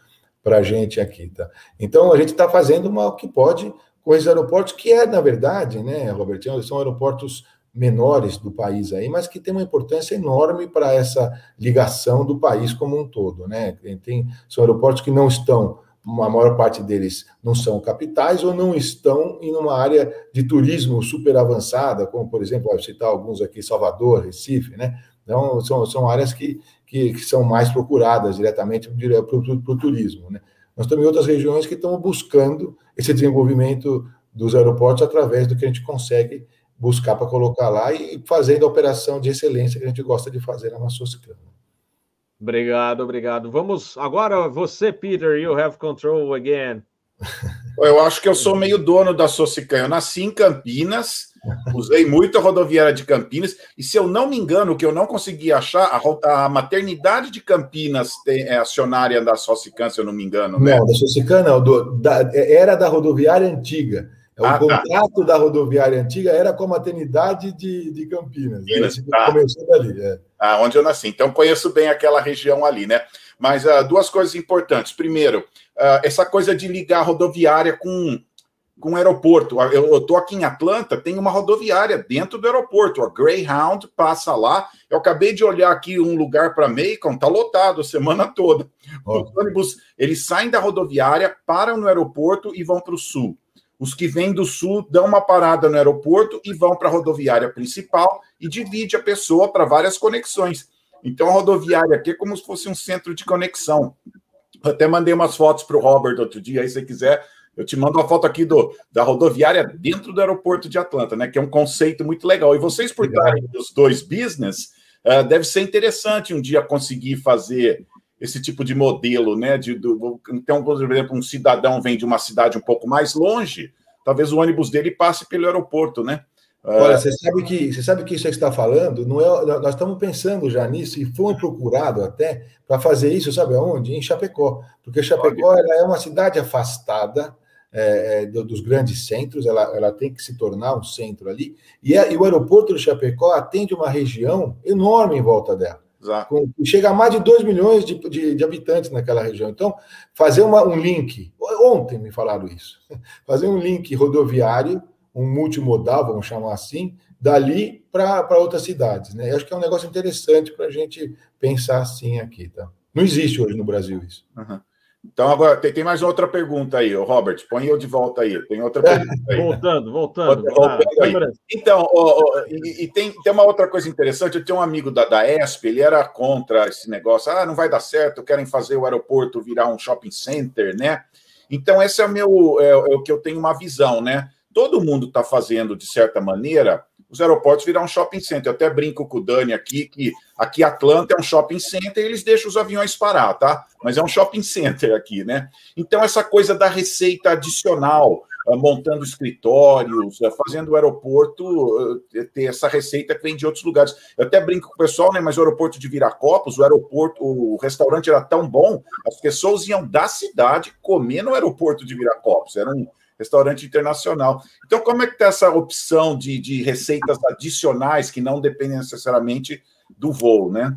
para a gente aqui, tá? Então a gente está fazendo uma, o que pode com esses aeroportos, que é, na verdade, né, Robertinho, são aeroportos menores do país aí, mas que tem uma importância enorme para essa ligação do país como um todo, né? Tem, são aeroportos que não estão, a maior parte deles não são capitais ou não estão em uma área de turismo super avançada, como, por exemplo, vou citar alguns aqui, Salvador, Recife, né? Então, são, são áreas que, que, que são mais procuradas diretamente para o turismo, né? Nós temos outras regiões que estão buscando esse desenvolvimento dos aeroportos através do que a gente consegue buscar para colocar lá e fazendo a operação de excelência que a gente gosta de fazer na nossa. Obrigado, obrigado. Vamos agora você, Peter, you have control again. [LAUGHS] Eu acho que eu sou meio dono da Socican. Eu nasci em Campinas, [LAUGHS] usei muito a rodoviária de Campinas, e se eu não me engano, o que eu não consegui achar, a, a maternidade de Campinas tem, é acionária da Socican, se eu não me engano. Né? Não, da Socican não, do, da, era da rodoviária antiga. O ah, tá. contrato tá. da rodoviária antiga era com a maternidade de, de Campinas. Campinas é, tá. Começou dali. É. Ah, onde eu nasci. Então conheço bem aquela região ali, né? Mas uh, duas coisas importantes. Primeiro, uh, essa coisa de ligar a rodoviária com, com o aeroporto. Eu estou aqui em Atlanta, tem uma rodoviária dentro do aeroporto. A Greyhound passa lá. Eu acabei de olhar aqui um lugar para Macon, tá lotado a semana toda. Oh. Os ônibus, eles saem da rodoviária, param no aeroporto e vão para o sul. Os que vêm do sul dão uma parada no aeroporto e vão para a rodoviária principal e divide a pessoa para várias conexões. Então, a rodoviária aqui é como se fosse um centro de conexão. Eu até mandei umas fotos para o Robert outro dia, aí se você quiser, eu te mando uma foto aqui do, da rodoviária dentro do aeroporto de Atlanta, né? Que é um conceito muito legal. E vocês, por estarem os dois business, uh, deve ser interessante um dia conseguir fazer esse tipo de modelo, né? De, do, então, por exemplo, um cidadão vem de uma cidade um pouco mais longe, talvez o ônibus dele passe pelo aeroporto, né? Olha, você sabe que você sabe que isso que está falando, não é, nós estamos pensando já nisso e fomos procurado até para fazer isso, sabe aonde? Em Chapecó, porque Chapecó ela é uma cidade afastada é, é dos grandes centros, ela, ela tem que se tornar um centro ali, e, e o aeroporto de Chapecó atende uma região enorme em volta dela. Com, chega a mais de 2 milhões de, de, de, habitantes naquela região. Então, fazer uma, um link, ontem me falaram isso, [LAUGHS] fazer um link rodoviário, um multimodal, vamos chamar assim, dali para outras cidades. Né? Eu acho que é um negócio interessante para a gente pensar assim aqui. Tá? Não existe hoje no Brasil isso. Uhum. Então, agora tem, tem, mais outra pergunta aí, Robert. Põe eu de volta aí. Tem outra pergunta aí. Voltando, voltando. voltando ah, então, e, e, tem, tem uma outra coisa interessante. Eu tenho um amigo da, da ESP, ele era contra esse negócio. Ah, não vai dar certo, querem fazer o aeroporto virar um shopping center, né? Então, esse é o meu, é, é o que eu tenho uma visão, né? Todo mundo está fazendo, de certa maneira, os aeroportos virar um shopping center. Eu até brinco com o Dani aqui que aqui Atlanta é um shopping center e eles deixam os aviões parar, tá? Mas é um shopping center aqui, né? Então, essa coisa da receita adicional, ah, montando escritórios, ah, fazendo o aeroporto ah, ter essa receita que vem de outros lugares. Eu até brinco com o pessoal, né? Mas o aeroporto de Viracopos, o aeroporto, o restaurante era tão bom, as pessoas iam da cidade comer no aeroporto de Viracopos. Era um restaurante internacional. Então, como é que está essa opção de, de receitas adicionais que não dependem necessariamente do voo, né?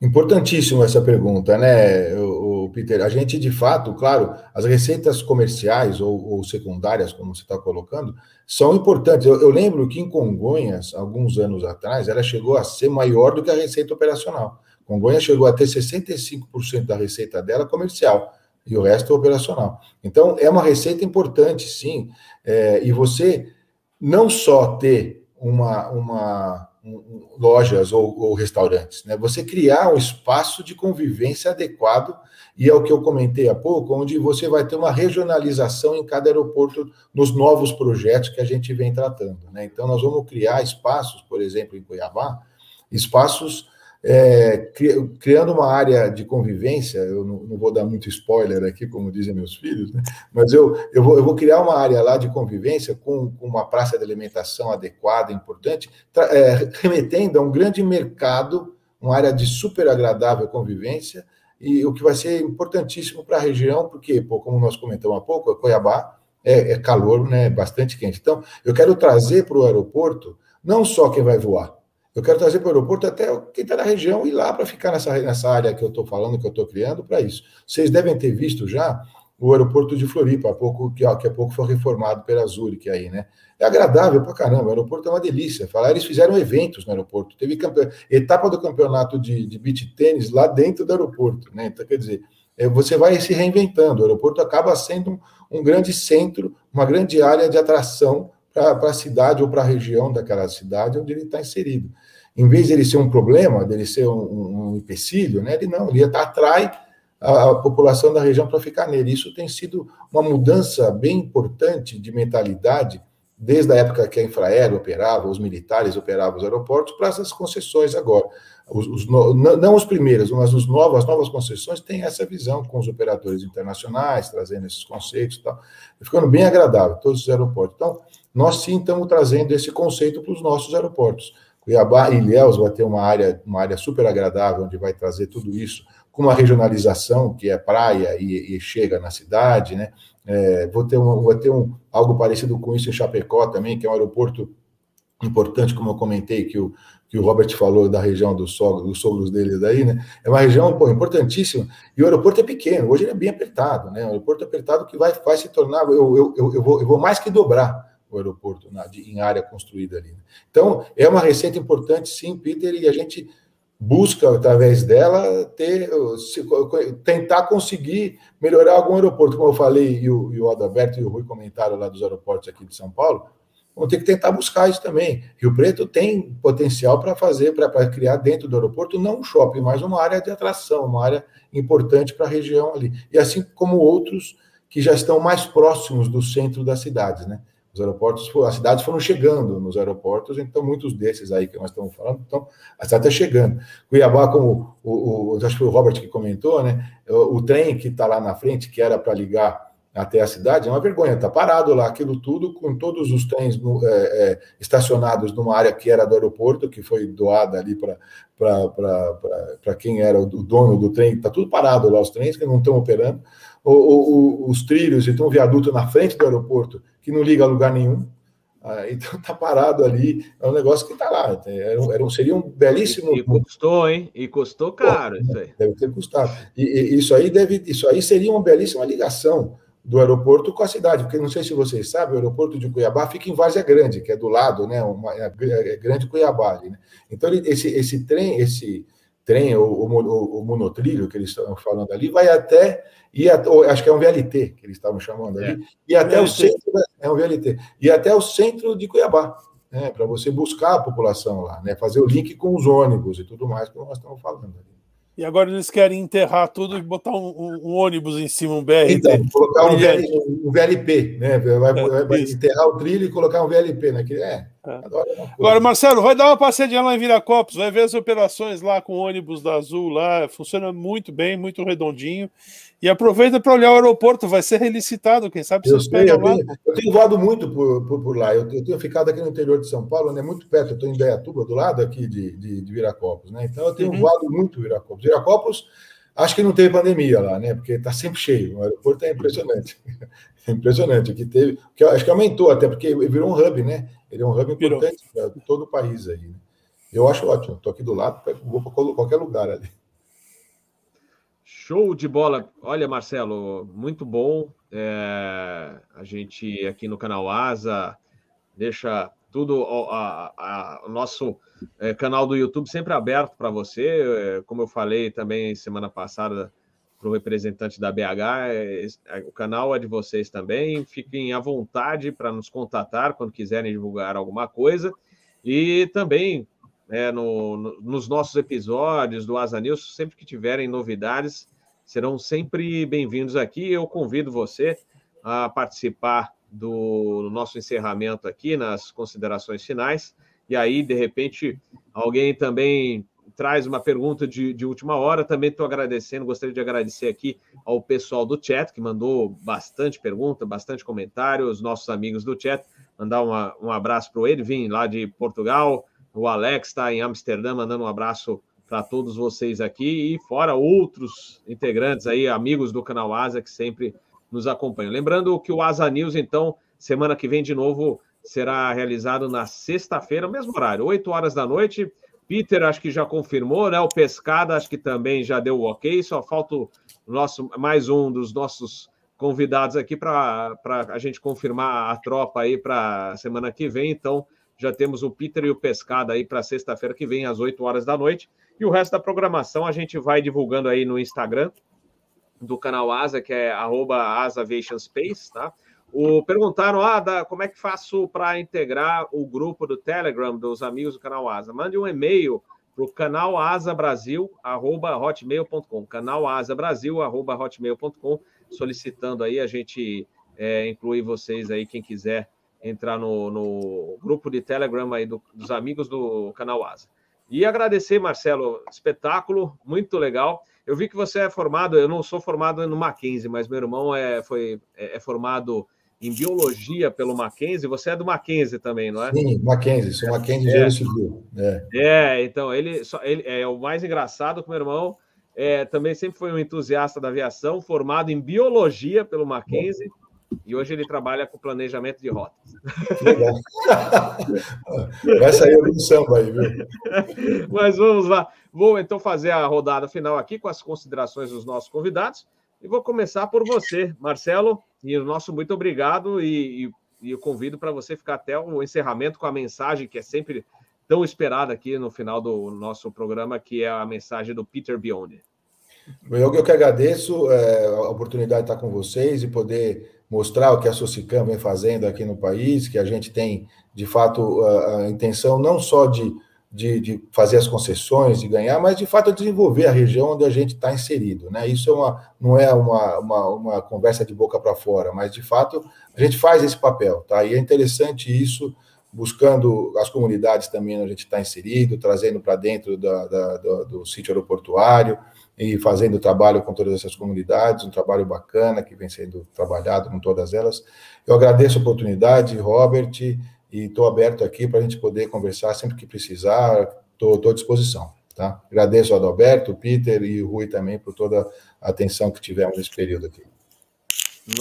Importantíssimo essa pergunta, né, o, Peter? A gente, de fato, claro, as receitas comerciais ou, ou secundárias, como você está colocando, são importantes. Eu, eu, lembro que em Congonhas, alguns anos atrás, ela chegou a ser maior do que a receita operacional. Congonhas chegou a ter 65% da receita dela comercial e o resto é operacional. Então, é uma receita importante, sim, é, e você não só ter uma, uma um, lojas ou, ou, restaurantes, né? Você criar um espaço de convivência adequado, e é o que eu comentei há pouco, onde você vai ter uma regionalização em cada aeroporto nos novos projetos que a gente vem tratando, né? Então, nós vamos criar espaços, por exemplo, em Cuiabá, espaços é, criando uma área de convivência, eu não, não, vou dar muito spoiler aqui, como dizem meus filhos, né? mas eu, eu, vou, eu vou criar uma área lá de convivência com, com uma praça de alimentação adequada, importante, é, remetendo a um grande mercado, uma área de super agradável convivência, e o que vai ser importantíssimo para a região, porque, pô, como nós comentamos há pouco, Cuiabá é, é calor, né, bastante quente. Então, eu quero trazer para o aeroporto não só quem vai voar, eu quero trazer para o aeroporto até quem está na região ir lá para ficar nessa, nessa área que eu estou falando, que eu estou criando, para isso. Vocês devem ter visto já o aeroporto de Floripa, há pouco, que, que há pouco foi reformado pela Zurich aí, né? É agradável pra caramba, o aeroporto é uma delícia. Falar, eles fizeram eventos no aeroporto, teve campe... etapa do campeonato de, de beach tênis lá dentro do aeroporto, né? Então, quer dizer, é, você vai se reinventando. O aeroporto acaba sendo um, um grande centro, uma grande área de atração para a cidade ou para a região daquela cidade onde ele está inserido. Em vez de ele ser um problema, dele ser um, um empecilho, né? Ele não, ele atrai a, população da região para ficar nele. Isso tem sido uma mudança bem importante de mentalidade desde a época que a Infraero operava, os militares operavam os aeroportos, para essas concessões agora. Os, os não, não os primeiros, mas os novos, as novas concessões têm essa visão com os operadores internacionais, trazendo esses conceitos e tal, ficando bem agradável, todos os aeroportos. Então, nós sim estamos trazendo esse conceito para os nossos aeroportos. Cuiabá e Ilhéus vai ter uma área, uma área super agradável, onde vai trazer tudo isso, com uma regionalização, que é praia e, e chega na cidade, né? É, vou ter, um, vou ter um, algo parecido com isso em Chapecó também, que é um aeroporto importante, como eu comentei, que o, que o Robert falou da região dos sogros, dos sogros deles aí, né? É uma região pô, importantíssima. E o aeroporto é pequeno, hoje ele é bem apertado, né? O aeroporto apertado que vai, vai se tornar, eu, eu, eu, eu, vou, eu vou mais que dobrar o aeroporto na, de, em área construída ali. Né? Então, é uma receita importante, sim, Peter, e a gente busca, através dela, ter, se, tentar conseguir melhorar algum aeroporto. Como eu falei, e o, e o Adalberto e o Rui comentaram lá dos aeroportos aqui de São Paulo, vamos ter que tentar buscar isso também. Rio Preto tem potencial para fazer, para criar dentro do aeroporto, não um shopping, mas uma área de atração, uma área importante para a região ali. E assim como outros que já estão mais próximos do centro das cidades, né? Os aeroportos, as cidades foram chegando nos aeroportos, então muitos desses aí que nós estamos falando, então a cidade está chegando. Cuiabá, como o, o, acho que foi o Robert que comentou, né? O, o trem que está lá na frente, que era para ligar até a cidade, é uma vergonha, está parado lá, aquilo tudo, com todos os trens no, é, é, estacionados numa área que era do aeroporto, que foi doada ali para quem era o dono do trem, está tudo parado lá, os trens que não estão operando, o, o, os trilhos, então um viaduto na frente do aeroporto, que não liga a lugar nenhum. Ah, [LAUGHS] então está parado ali, é um negócio que está lá. Era, era, seria um belíssimo. E, e, custou, hein? E custou caro Pô, isso aí. Deve ter custado. E, e, isso aí deve, isso aí seria uma belíssima ligação do aeroporto com a cidade, porque não sei se vocês sabem, o aeroporto de Cuiabá fica em Várzea Grande, que é do lado, né? Uma, é, é grande Cuiabá ali, né? Então ele, esse, esse trem, esse trem, o, o, o monotrilho que eles estão falando ali, vai até e acho que é um VLT que eles estavam chamando ali, é. e até o centro é um VLT e até o centro de Cuiabá, né, para você buscar a população lá, né, fazer o link com os ônibus e tudo mais que nós estamos falando ali. E agora eles querem enterrar tudo e botar um, um, um ônibus em cima, um BRT. Então, colocar um, VL, um VLP, né? Vai, é, vai enterrar o trilho e colocar um VLP naquele. Né? É. é. Agora, Marcelo, vai dar uma passeadinha lá em Viracopos, vai ver as operações lá com o ônibus da Azul lá, funciona muito bem, muito redondinho. E aproveita para olhar o aeroporto, vai ser relicitado, quem sabe vocês pegam lá. Eu tenho voado muito por, por, por lá, eu, eu, tenho ficado aqui no interior de São Paulo, né, muito perto, eu estou em Beatuba, do lado aqui de, de, de Viracopos, né? Então eu tenho uhum. voado muito Viracopos. Viracopos, acho que não teve pandemia lá, né? Porque está sempre cheio, o aeroporto é impressionante. É [LAUGHS] impressionante, que teve, que acho que aumentou até, porque virou um hub, né? Ele é um hub importante para todo o país aí. Né? Eu acho ótimo, estou aqui do lado, vou para qualquer lugar ali. Show de bola. Olha, Marcelo, muito bom. É, a gente aqui no canal Asa deixa tudo a, a, o nosso é, canal do YouTube sempre aberto para você. É, como eu falei também semana passada para o representante da BH, é, é, o canal é de vocês também. Fiquem à vontade para nos contatar quando quiserem divulgar alguma coisa. E também é, no, no, nos nossos episódios do Asa News, sempre que tiverem novidades, serão sempre bem-vindos aqui. Eu convido você a participar do nosso encerramento aqui nas considerações finais. E aí, de repente, alguém também traz uma pergunta de, de última hora. Também estou agradecendo, gostaria de agradecer aqui ao pessoal do chat, que mandou bastante pergunta, bastante comentário, os nossos amigos do chat. Mandar uma, um abraço para o Edvin, lá de Portugal. O Alex está em Amsterdã, mandando um abraço para todos vocês aqui e fora outros integrantes aí, amigos do canal Asa que sempre nos acompanham. Lembrando que o Asa News, então, semana que vem de novo será realizado na sexta-feira, mesmo horário, 8 horas da noite. Peter acho que já confirmou, né? O Pescada acho que também já deu o ok, só falta o nosso mais um dos nossos convidados aqui para a gente confirmar a tropa aí para semana que vem. Então, já temos o Peter e o Pescada aí para sexta-feira que vem, às 8 horas da noite. E o resto da programação a gente vai divulgando aí no Instagram do canal Asa, que é @asaviationspace, tá? O, perguntaram, ah, da, como é que faço para integrar o grupo do Telegram dos amigos do canal Asa? Mande um e-mail para o canal Asa Brasil, arroba hotmail.com, canal Asa Brasil, arroba hotmail.com, solicitando aí, a gente é, inclui vocês aí, quem quiser entrar no, no grupo de Telegram aí do, dos amigos do canal Asa. E agradecer, Marcelo, espetáculo, muito legal. Eu vi que você é formado, eu não sou formado no Mackenzie, mas meu irmão é, foi, é, é formado em biologia pelo Mackenzie. Você é do Mackenzie também, não é? Sim, Mackenzie, sou Mackenzie é. Civil. É. é, então, ele, ele é o mais engraçado que meu irmão é, também sempre foi um entusiasta da aviação, formado em biologia pelo Mackenzie. E hoje ele trabalha com planejamento de rotas. Legal. [LAUGHS] Vai sair algum samba aí, viu? Mas vamos lá. Vou então fazer a rodada final aqui com as considerações dos nossos convidados. E vou começar por você, Marcelo. E o nosso muito obrigado. E, e, e eu convido para você ficar até o encerramento com a mensagem que é sempre tão esperada aqui no final do nosso programa, que é a mensagem do Peter Biondi. Eu, eu que agradeço é, a oportunidade de estar com vocês e poder mostrar o que a Socicam vem fazendo aqui no país, que a gente tem, de fato, a, intenção não só de, de, de, fazer as concessões, de ganhar, mas, de fato, desenvolver a região onde a gente está inserido. Né? Isso é uma, não é uma, uma, uma conversa de boca para fora, mas, de fato, a gente faz esse papel. Tá? E é interessante isso, buscando as comunidades também onde a gente está inserido, trazendo para dentro da, da, do, do sítio aeroportuário, e fazendo trabalho com todas essas comunidades, um trabalho bacana que vem sendo trabalhado com todas elas. Eu agradeço a oportunidade, Robert, e estou aberto aqui para a gente poder conversar sempre que precisar, estou à disposição. Tá? Agradeço ao Adalberto, Peter e o Rui também por toda a atenção que tivemos nesse período aqui.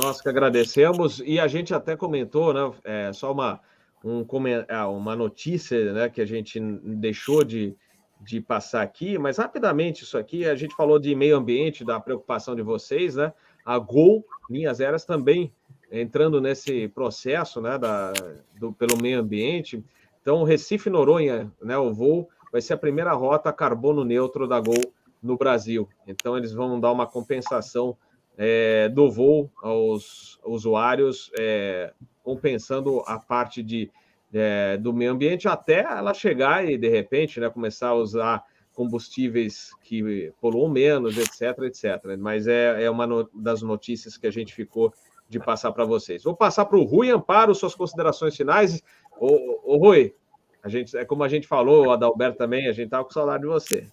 Nós que agradecemos, e a gente até comentou, né? É, só uma, um, ah, uma notícia né, que a gente deixou de, de passar aqui, mas rapidamente isso aqui, a gente falou de meio ambiente, da preocupação de vocês, né? A Gol, Linhas Aéreas também entrando nesse processo, né, da, do, pelo meio ambiente. Então, Recife Noronha, né, o voo vai ser a primeira rota carbono neutro da Gol no Brasil. Então, eles vão dar uma compensação é, do voo aos usuários, é, compensando a parte de é, do meio ambiente até ela chegar e, de repente, né, começar a usar combustíveis que poluam menos, etc, etc. Mas é, é uma no, das notícias que a gente ficou de passar para vocês. Vou passar para o Rui Amparo, suas considerações finais. Ô, ô, Rui, a gente, é como a gente falou, o Adalberto também, a gente estava com saudade de você.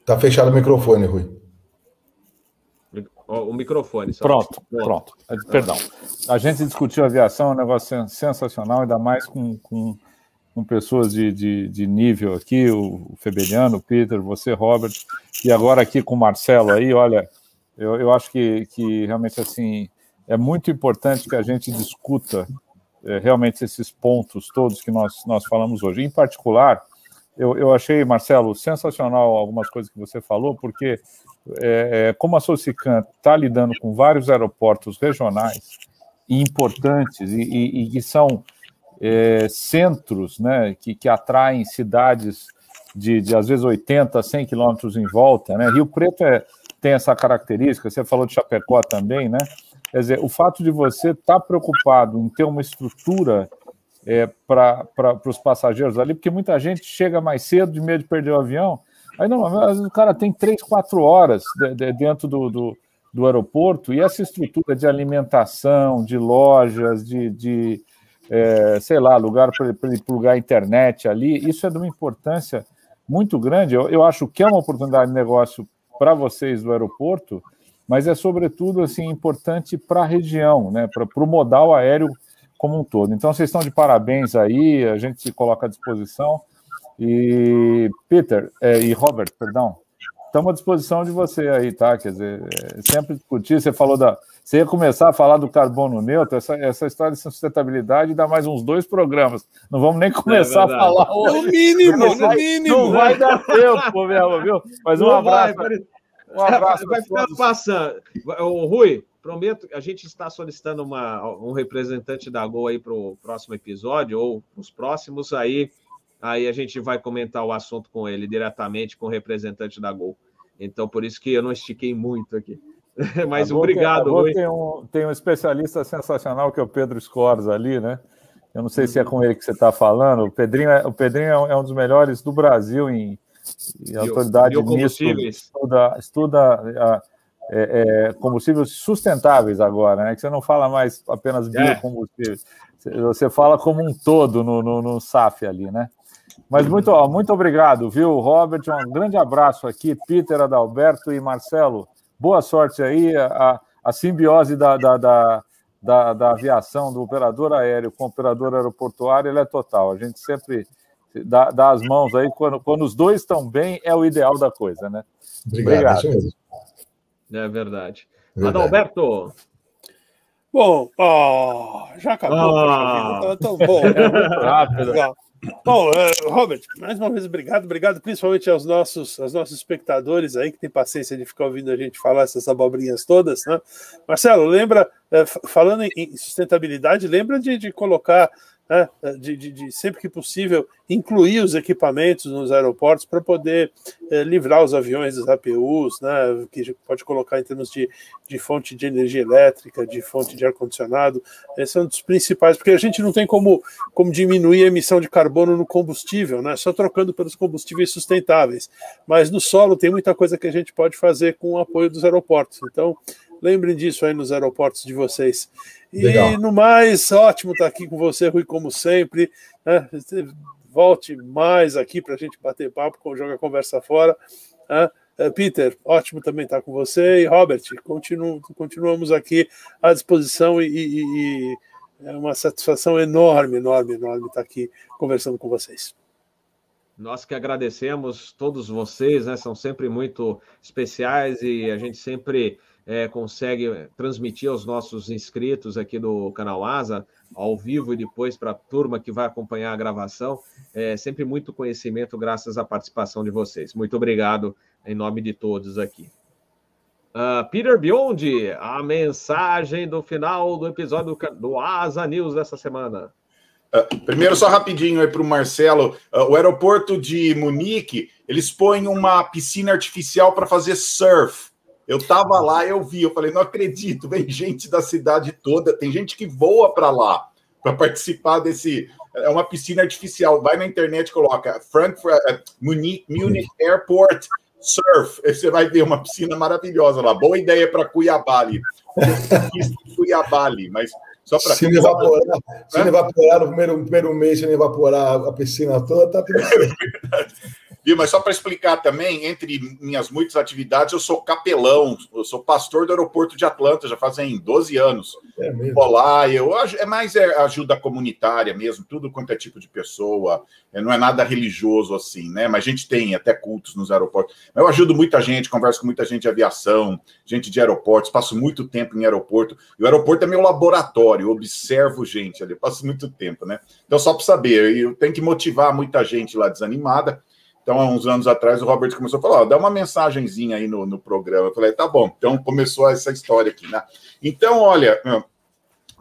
Está fechado o microfone, Rui. O microfone. Só. Pronto, pronto. É, perdão. A gente discutiu aviação, é um negócio sensacional, ainda mais com, com, com pessoas de, de, de, nível aqui, o Febeliano, o Peter, você, Robert, e agora aqui com o Marcelo aí, olha, eu, eu acho que, que realmente assim é muito importante que a gente discuta é, realmente esses pontos todos que nós, nós falamos hoje. Em particular, eu, eu achei, Marcelo, sensacional algumas coisas que você falou, porque é, é, como a Socican está lidando com vários aeroportos regionais e importantes e, que são é, centros né, que, que atraem cidades de, de, às vezes 80, 100 quilômetros em volta. Né? Rio Preto é, tem essa característica, você falou de Chapecó também, né? Quer dizer, o fato de você estar tá preocupado em ter uma estrutura é, para os passageiros ali, porque muita gente chega mais cedo de medo de perder o avião, Aí, não, o cara tem três, quatro horas de, de, dentro do, do, do, aeroporto e essa estrutura de alimentação, de lojas, de, de é, sei lá, lugar para ele plugar internet ali, isso é de uma importância muito grande. Eu, eu acho que é uma oportunidade de negócio para vocês do aeroporto, mas é sobretudo assim importante para a região, né, para o modal aéreo como um todo. Então, vocês estão de parabéns aí, a gente se coloca à disposição. E Peter é, e Robert, perdão, estamos à disposição de você aí, tá? Quer dizer, é, sempre discutir. Você falou da. Você ia começar a falar do carbono neutro, essa, essa história de sustentabilidade dá mais uns dois programas. Não vamos nem começar é a falar hoje. No mínimo, no vai, mínimo. Não vai dar tempo mesmo, viu? Mas um não abraço. Vai, Um abraço. Vai ficar passando. O Rui, prometo, a gente está solicitando uma, um representante da Gol aí para o próximo episódio, ou os próximos, aí, aí a gente vai comentar o assunto com ele diretamente, com o representante da Gol. Então, por isso que eu não estiquei muito aqui. [LAUGHS] Mas obrigado, tem, Rui. Tem um, tem um especialista sensacional que é o Pedro Scorza ali, né? Eu não sei se é com ele que você está falando. O Pedrinho, é, o Pedrinho é, é um dos melhores do Brasil em, em autoridade nisso. Estuda, estuda é, é, combustíveis sustentáveis agora, né? Que você não fala mais apenas é. biocombustíveis. Você fala como um todo no, no, no SAF ali, né? Mas muito, ó, muito obrigado, viu, Robert? Um grande abraço aqui, Peter, Adalberto e Marcelo. Boa sorte aí. A, a simbiose da, da, da da, da aviação, do operador aéreo com o operador aeroportuário, ele é total. A gente sempre dá, dá as mãos aí, quando, quando os dois estão bem, é o ideal da coisa, né? Obrigado. Obrigado. É verdade. verdade. Adalberto. Bom, oh, já acabou. Ah. Tá tão [LAUGHS] bom. É rápido. Bom, uh, Robert, mais uma vez obrigado, obrigado principalmente aos nossos, aos nossos espectadores aí que tem paciência de ficar ouvindo a gente falar essas abobrinhas todas, né? Marcelo, lembra, uh, falando em sustentabilidade, lembra de, de colocar né, de, de, de, sempre que possível incluir os equipamentos nos aeroportos para poder é, livrar os aviões dos APUs, né, que pode colocar em termos de, de fonte de energia elétrica, de fonte de ar-condicionado. Esse é um dos principais, porque a gente não tem como, como diminuir a emissão de carbono no combustível, né, só trocando pelos combustíveis sustentáveis. Mas no solo tem muita coisa que a gente pode fazer com o apoio dos aeroportos. Então, lembrem disso aí nos aeroportos de vocês. Legal. E no mais, ótimo estar aqui com você, Rui, como sempre. Né? Volte mais aqui para a gente bater papo Joga Conversa Fora. Né? É, Peter, ótimo também estar com você. E Robert, continuo, continuamos aqui à disposição e, e, e, é uma satisfação enorme, enorme, enorme estar aqui conversando com vocês. Nós que agradecemos todos vocês, né? São sempre muito especiais e a gente sempre é, consegue transmitir aos nossos inscritos aqui do canal Asa, ao vivo e depois para a turma que vai acompanhar a gravação. É sempre muito conhecimento graças à participação de vocês. Muito obrigado em nome de todos aqui. Uh, Peter Biondi, a mensagem do final do episódio do, Asa News dessa semana. Uh, primeiro, só rapidinho aí para o Marcelo. Uh, o aeroporto de Munique, eles põem uma piscina artificial para fazer surf. Eu estava lá, eu vi, eu falei, não acredito, vem gente da cidade toda, tem gente que voa para lá para participar desse. É uma piscina artificial. Vai na internet, coloca Frankfurt, uh, Munich, Munich Airport Surf. Você vai ver uma piscina maravilhosa lá. Boa ideia para Cuiabá. [LAUGHS] Cuiabá mas só para. Se, evaporar, se evaporar no primeiro, no primeiro mês, se evaporar a piscina toda, tá tudo certo. Viu? Mas só para explicar também, entre minhas muitas atividades, eu sou capelão, eu sou pastor do aeroporto de Atlanta, já fazem 12 anos. É mesmo. Vou lá, eu, é mais é ajuda comunitária mesmo, tudo quanto é tipo de pessoa, é, não é nada religioso assim, né? Mas a gente tem até cultos nos aeroportos. Eu ajudo muita gente, converso com muita gente de aviação, gente de aeroportos, passo muito tempo em aeroporto. E o aeroporto é meu laboratório, eu observo gente ali, passo muito tempo, né? Então, só para saber, eu tenho que motivar muita gente lá desanimada. Então, há uns anos atrás, o Robert começou a falar: dá uma mensagenzinha aí no, no programa. Eu falei: tá bom. Então, começou essa história aqui, né? Então, olha,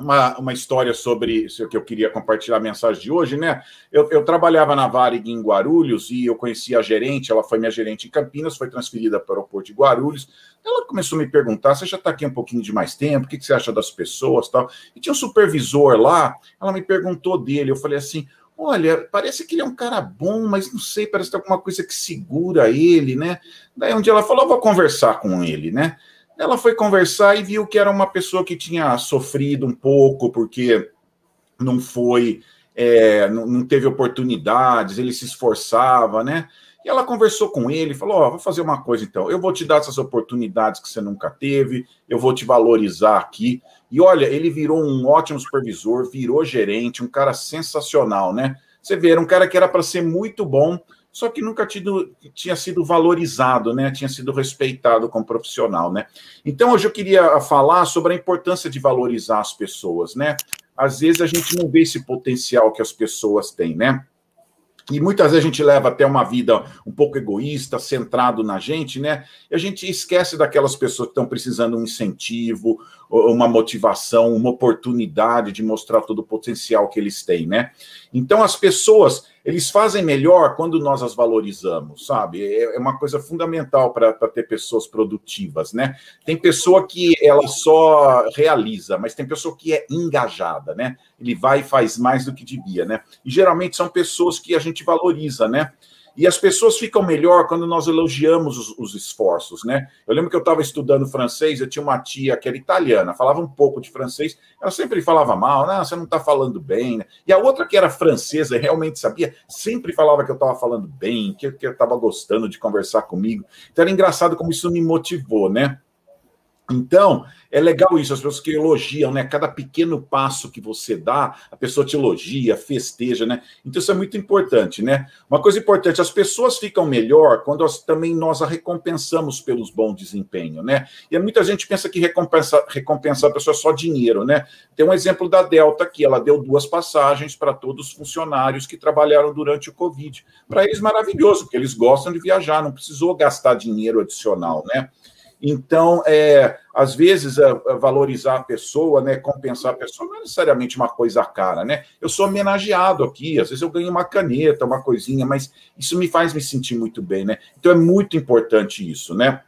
uma, uma história sobre isso que eu queria compartilhar a mensagem de hoje, né? Eu, eu trabalhava na Varig em Guarulhos e eu conheci a gerente, ela foi minha gerente em Campinas, foi transferida para o aeroporto de Guarulhos. Ela começou a me perguntar: você já está aqui um pouquinho de mais tempo? O que, que você acha das pessoas tal? E tinha um supervisor lá, ela me perguntou dele. Eu falei assim: Olha, parece que ele é um cara bom, mas não sei, parece que tem alguma coisa que segura ele, né? Daí um dia ela falou: vou conversar com ele, né? Ela foi conversar e viu que era uma pessoa que tinha sofrido um pouco, porque não foi, é, não, não, teve oportunidades, ele se esforçava, né? E ela conversou com ele, falou: Ó, oh, vou fazer uma coisa então, eu vou te dar essas oportunidades que você nunca teve, eu vou te valorizar aqui. E olha, ele virou um ótimo supervisor, virou gerente, um cara sensacional, né? Você vê, era um cara que era para ser muito bom, só que nunca tido, tinha sido valorizado, né? Tinha sido respeitado como profissional, né? Então hoje eu queria falar sobre a importância de valorizar as pessoas, né? Às vezes a gente não vê esse potencial que as pessoas têm, né? E muitas vezes a gente leva até uma vida um pouco egoísta, centrado na gente, né? E a gente esquece daquelas pessoas que estão precisando de um incentivo, uma motivação, uma oportunidade de mostrar todo o potencial que eles têm, né? Então as pessoas, eles fazem melhor quando nós as valorizamos, sabe? É, é uma coisa fundamental para ter pessoas produtivas, né? Tem pessoa que ela só realiza, mas tem pessoa que é engajada, né? Ele vai e faz mais do que devia, né? E geralmente são pessoas que a gente valoriza, né? E as pessoas ficam melhor quando nós elogiamos os, os esforços, né? Eu lembro que eu estava estudando francês, eu tinha uma tia que era italiana, falava um pouco de francês, ela sempre falava mal, não, você não está falando bem, né? E a outra que era francesa, realmente sabia, sempre falava que eu estava falando bem, que, que eu estava gostando de conversar comigo. Então era engraçado como isso me motivou, né? Então, é legal isso, as pessoas que elogiam, né? Cada pequeno passo que você dá, a pessoa te elogia, festeja, né? Então, isso é muito importante, né? Uma coisa importante, as pessoas ficam melhor quando também nós a recompensamos pelos bons desempenho, né? E muita gente pensa que recompensa, recompensar a pessoa é só dinheiro, né? Tem um exemplo da Delta aqui, ela deu duas passagens para todos os funcionários que trabalharam durante o Covid. Para eles, maravilhoso, porque eles gostam de viajar, não precisou gastar dinheiro adicional, né? Então, é, às vezes, valorizar a pessoa, né, compensar a pessoa, não é necessariamente uma coisa cara, né? Eu sou homenageado aqui, às vezes eu ganho uma caneta, uma coisinha, mas isso me faz me sentir muito bem, né? Então é muito importante isso, né?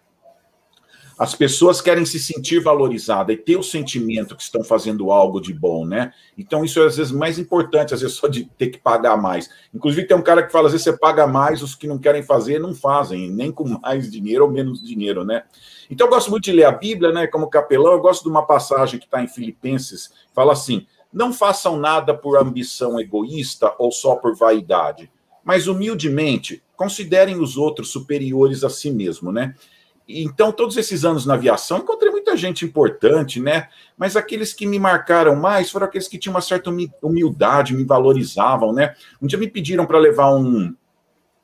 As pessoas querem se sentir valorizadas e ter o sentimento que estão fazendo algo de bom, né? Então, isso é às vezes mais importante, às vezes, só de ter que pagar mais. Inclusive, tem um cara que fala: às vezes você paga mais, os que não querem fazer não fazem, nem com mais dinheiro ou menos dinheiro, né? Então, eu gosto muito de ler a Bíblia, né? Como capelão, eu gosto de uma passagem que está em Filipenses, fala assim: não façam nada por ambição egoísta ou só por vaidade, mas humildemente considerem os outros superiores a si mesmo, né? Então, todos esses anos na aviação, encontrei muita gente importante, né? Mas aqueles que me marcaram mais foram aqueles que tinham uma certa humildade, me valorizavam, né? Um dia me pediram para levar um,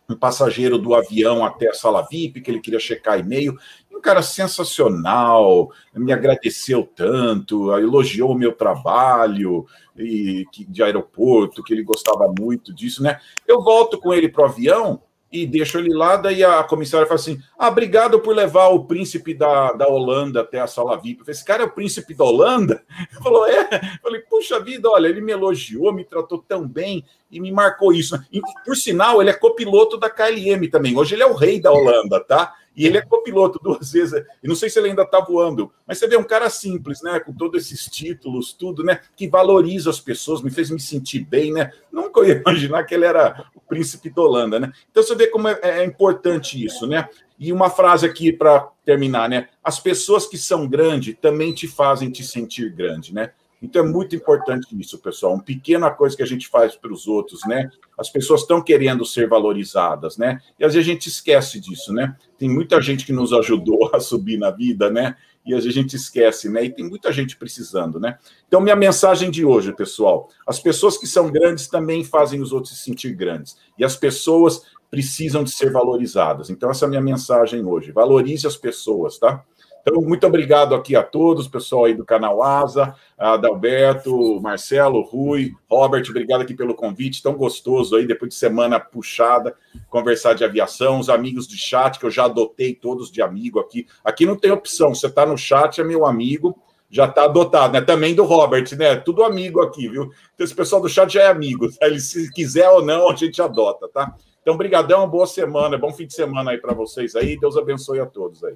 um passageiro do avião até a sala VIP, que ele queria checar e-mail. Um cara sensacional, me agradeceu tanto, elogiou o meu trabalho e, de aeroporto, que ele gostava muito disso, né? Eu volto com ele para o avião e deixo ele lá, daí a comissária fala assim: ah, obrigado por levar o príncipe da, da Holanda até a sala VIP. Falei, esse cara é o príncipe da Holanda? [LAUGHS] Ele falou, é. Eu falei, puxa vida, olha, ele me elogiou, me tratou tão bem e me marcou isso. E, por sinal, ele é copiloto da KLM também. Hoje ele é o rei da Holanda, tá? E ele é copiloto duas vezes. E não sei se ele ainda está voando, mas você vê um cara simples, né? Com todos esses títulos, tudo, né? Que valoriza as pessoas, me fez me sentir bem, né? Nunca ia imaginar que ele era o príncipe da Holanda, né? Então você vê como é, é importante isso, né? E uma frase aqui para terminar, né? As pessoas que são grandes também te fazem te sentir grande, né? Então é muito importante isso, pessoal. Uma pequena coisa que a gente faz para os outros, né? As pessoas estão querendo ser valorizadas, né? E às vezes a gente esquece disso, né? Tem muita gente que nos ajudou [LAUGHS] a subir na vida, né? E às vezes a gente esquece, né? E tem muita gente precisando, né? Então, minha mensagem de hoje, pessoal: as pessoas que são grandes também fazem os outros se sentir grandes. E as pessoas precisam de ser valorizadas. Então, essa é a minha mensagem hoje. Valorize as pessoas, tá? Então, muito obrigado aqui a todos, pessoal aí do canal Asa, Adalberto, Marcelo, Rui, Robert, obrigado aqui pelo convite, tão gostoso aí, depois de semana puxada, conversar de aviação, os amigos de chat, que eu já adotei todos de amigo aqui. Aqui não tem opção, você está no chat, é meu amigo, já está adotado, né? Também do Robert, né? Tudo amigo aqui, viu? Então, esse pessoal do chat já é amigo, tá? Ele, se quiser ou não, a gente adota, tá? Então, brigadão, boa semana, bom fim de semana aí para vocês aí, Deus abençoe a todos aí.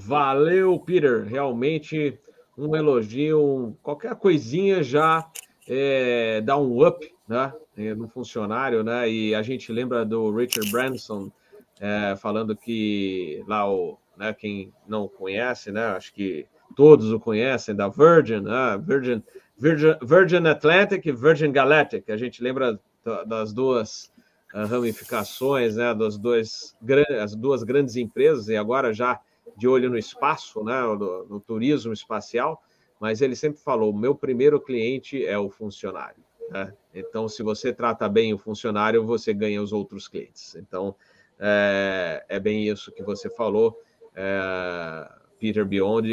Valeu, Peter. Realmente um elogio, qualquer coisinha já é, dá um up né, no funcionário, né? E a gente lembra do Richard Branson é, falando que lá o, né, quem não conhece, né? Acho que todos o conhecem da Virgin, né, Virgin, Virgin, Virgin Atlantic e Virgin Galactic. A gente lembra das duas uh, ramificações, né? Das dois, as duas grandes empresas e agora já de olho no espaço, né, no, no turismo espacial, mas ele sempre falou: meu primeiro cliente é o funcionário. Né? Então, se você trata bem o funcionário, você ganha os outros clientes. Então, é, é bem isso que você falou, é, Peter Beyond.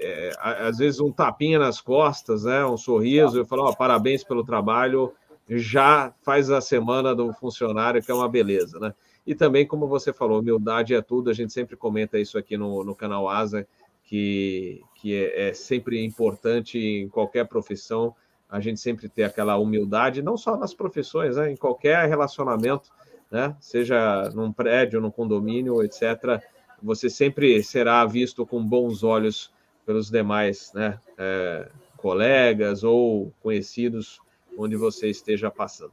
É, às vezes um tapinha nas costas, né, um sorriso, eu falo: oh, parabéns pelo trabalho, já faz a semana do funcionário, que é uma beleza, né? E também, como você falou, humildade é tudo, a gente sempre comenta isso aqui no, no canal Asa, que, que é, é sempre importante em qualquer profissão, a gente sempre ter aquela humildade, não só nas profissões, né? em qualquer relacionamento, né? seja num prédio, num condomínio, etc., você sempre será visto com bons olhos pelos demais né? É, colegas ou conhecidos onde você esteja passando.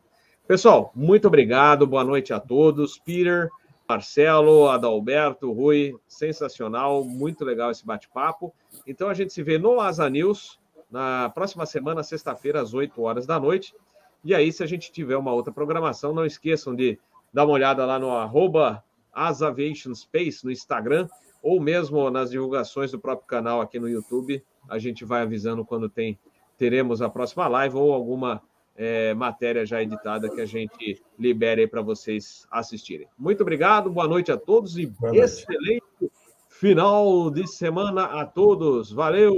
Pessoal, muito obrigado, boa noite a todos. Peter, Marcelo, Adalberto, Rui, sensacional, muito legal esse bate-papo. Então a gente se vê no Asa News na próxima semana, sexta-feira, às 8 horas da noite. E aí, se a gente tiver uma outra programação, não esqueçam de dar uma olhada lá no arroba Space no Instagram, ou mesmo nas divulgações do próprio canal aqui no YouTube. A gente vai avisando quando tem teremos a próxima live ou alguma é, matéria já editada que a gente libere para vocês assistirem. Muito obrigado, boa noite a todos e excelente final de semana a todos. Valeu!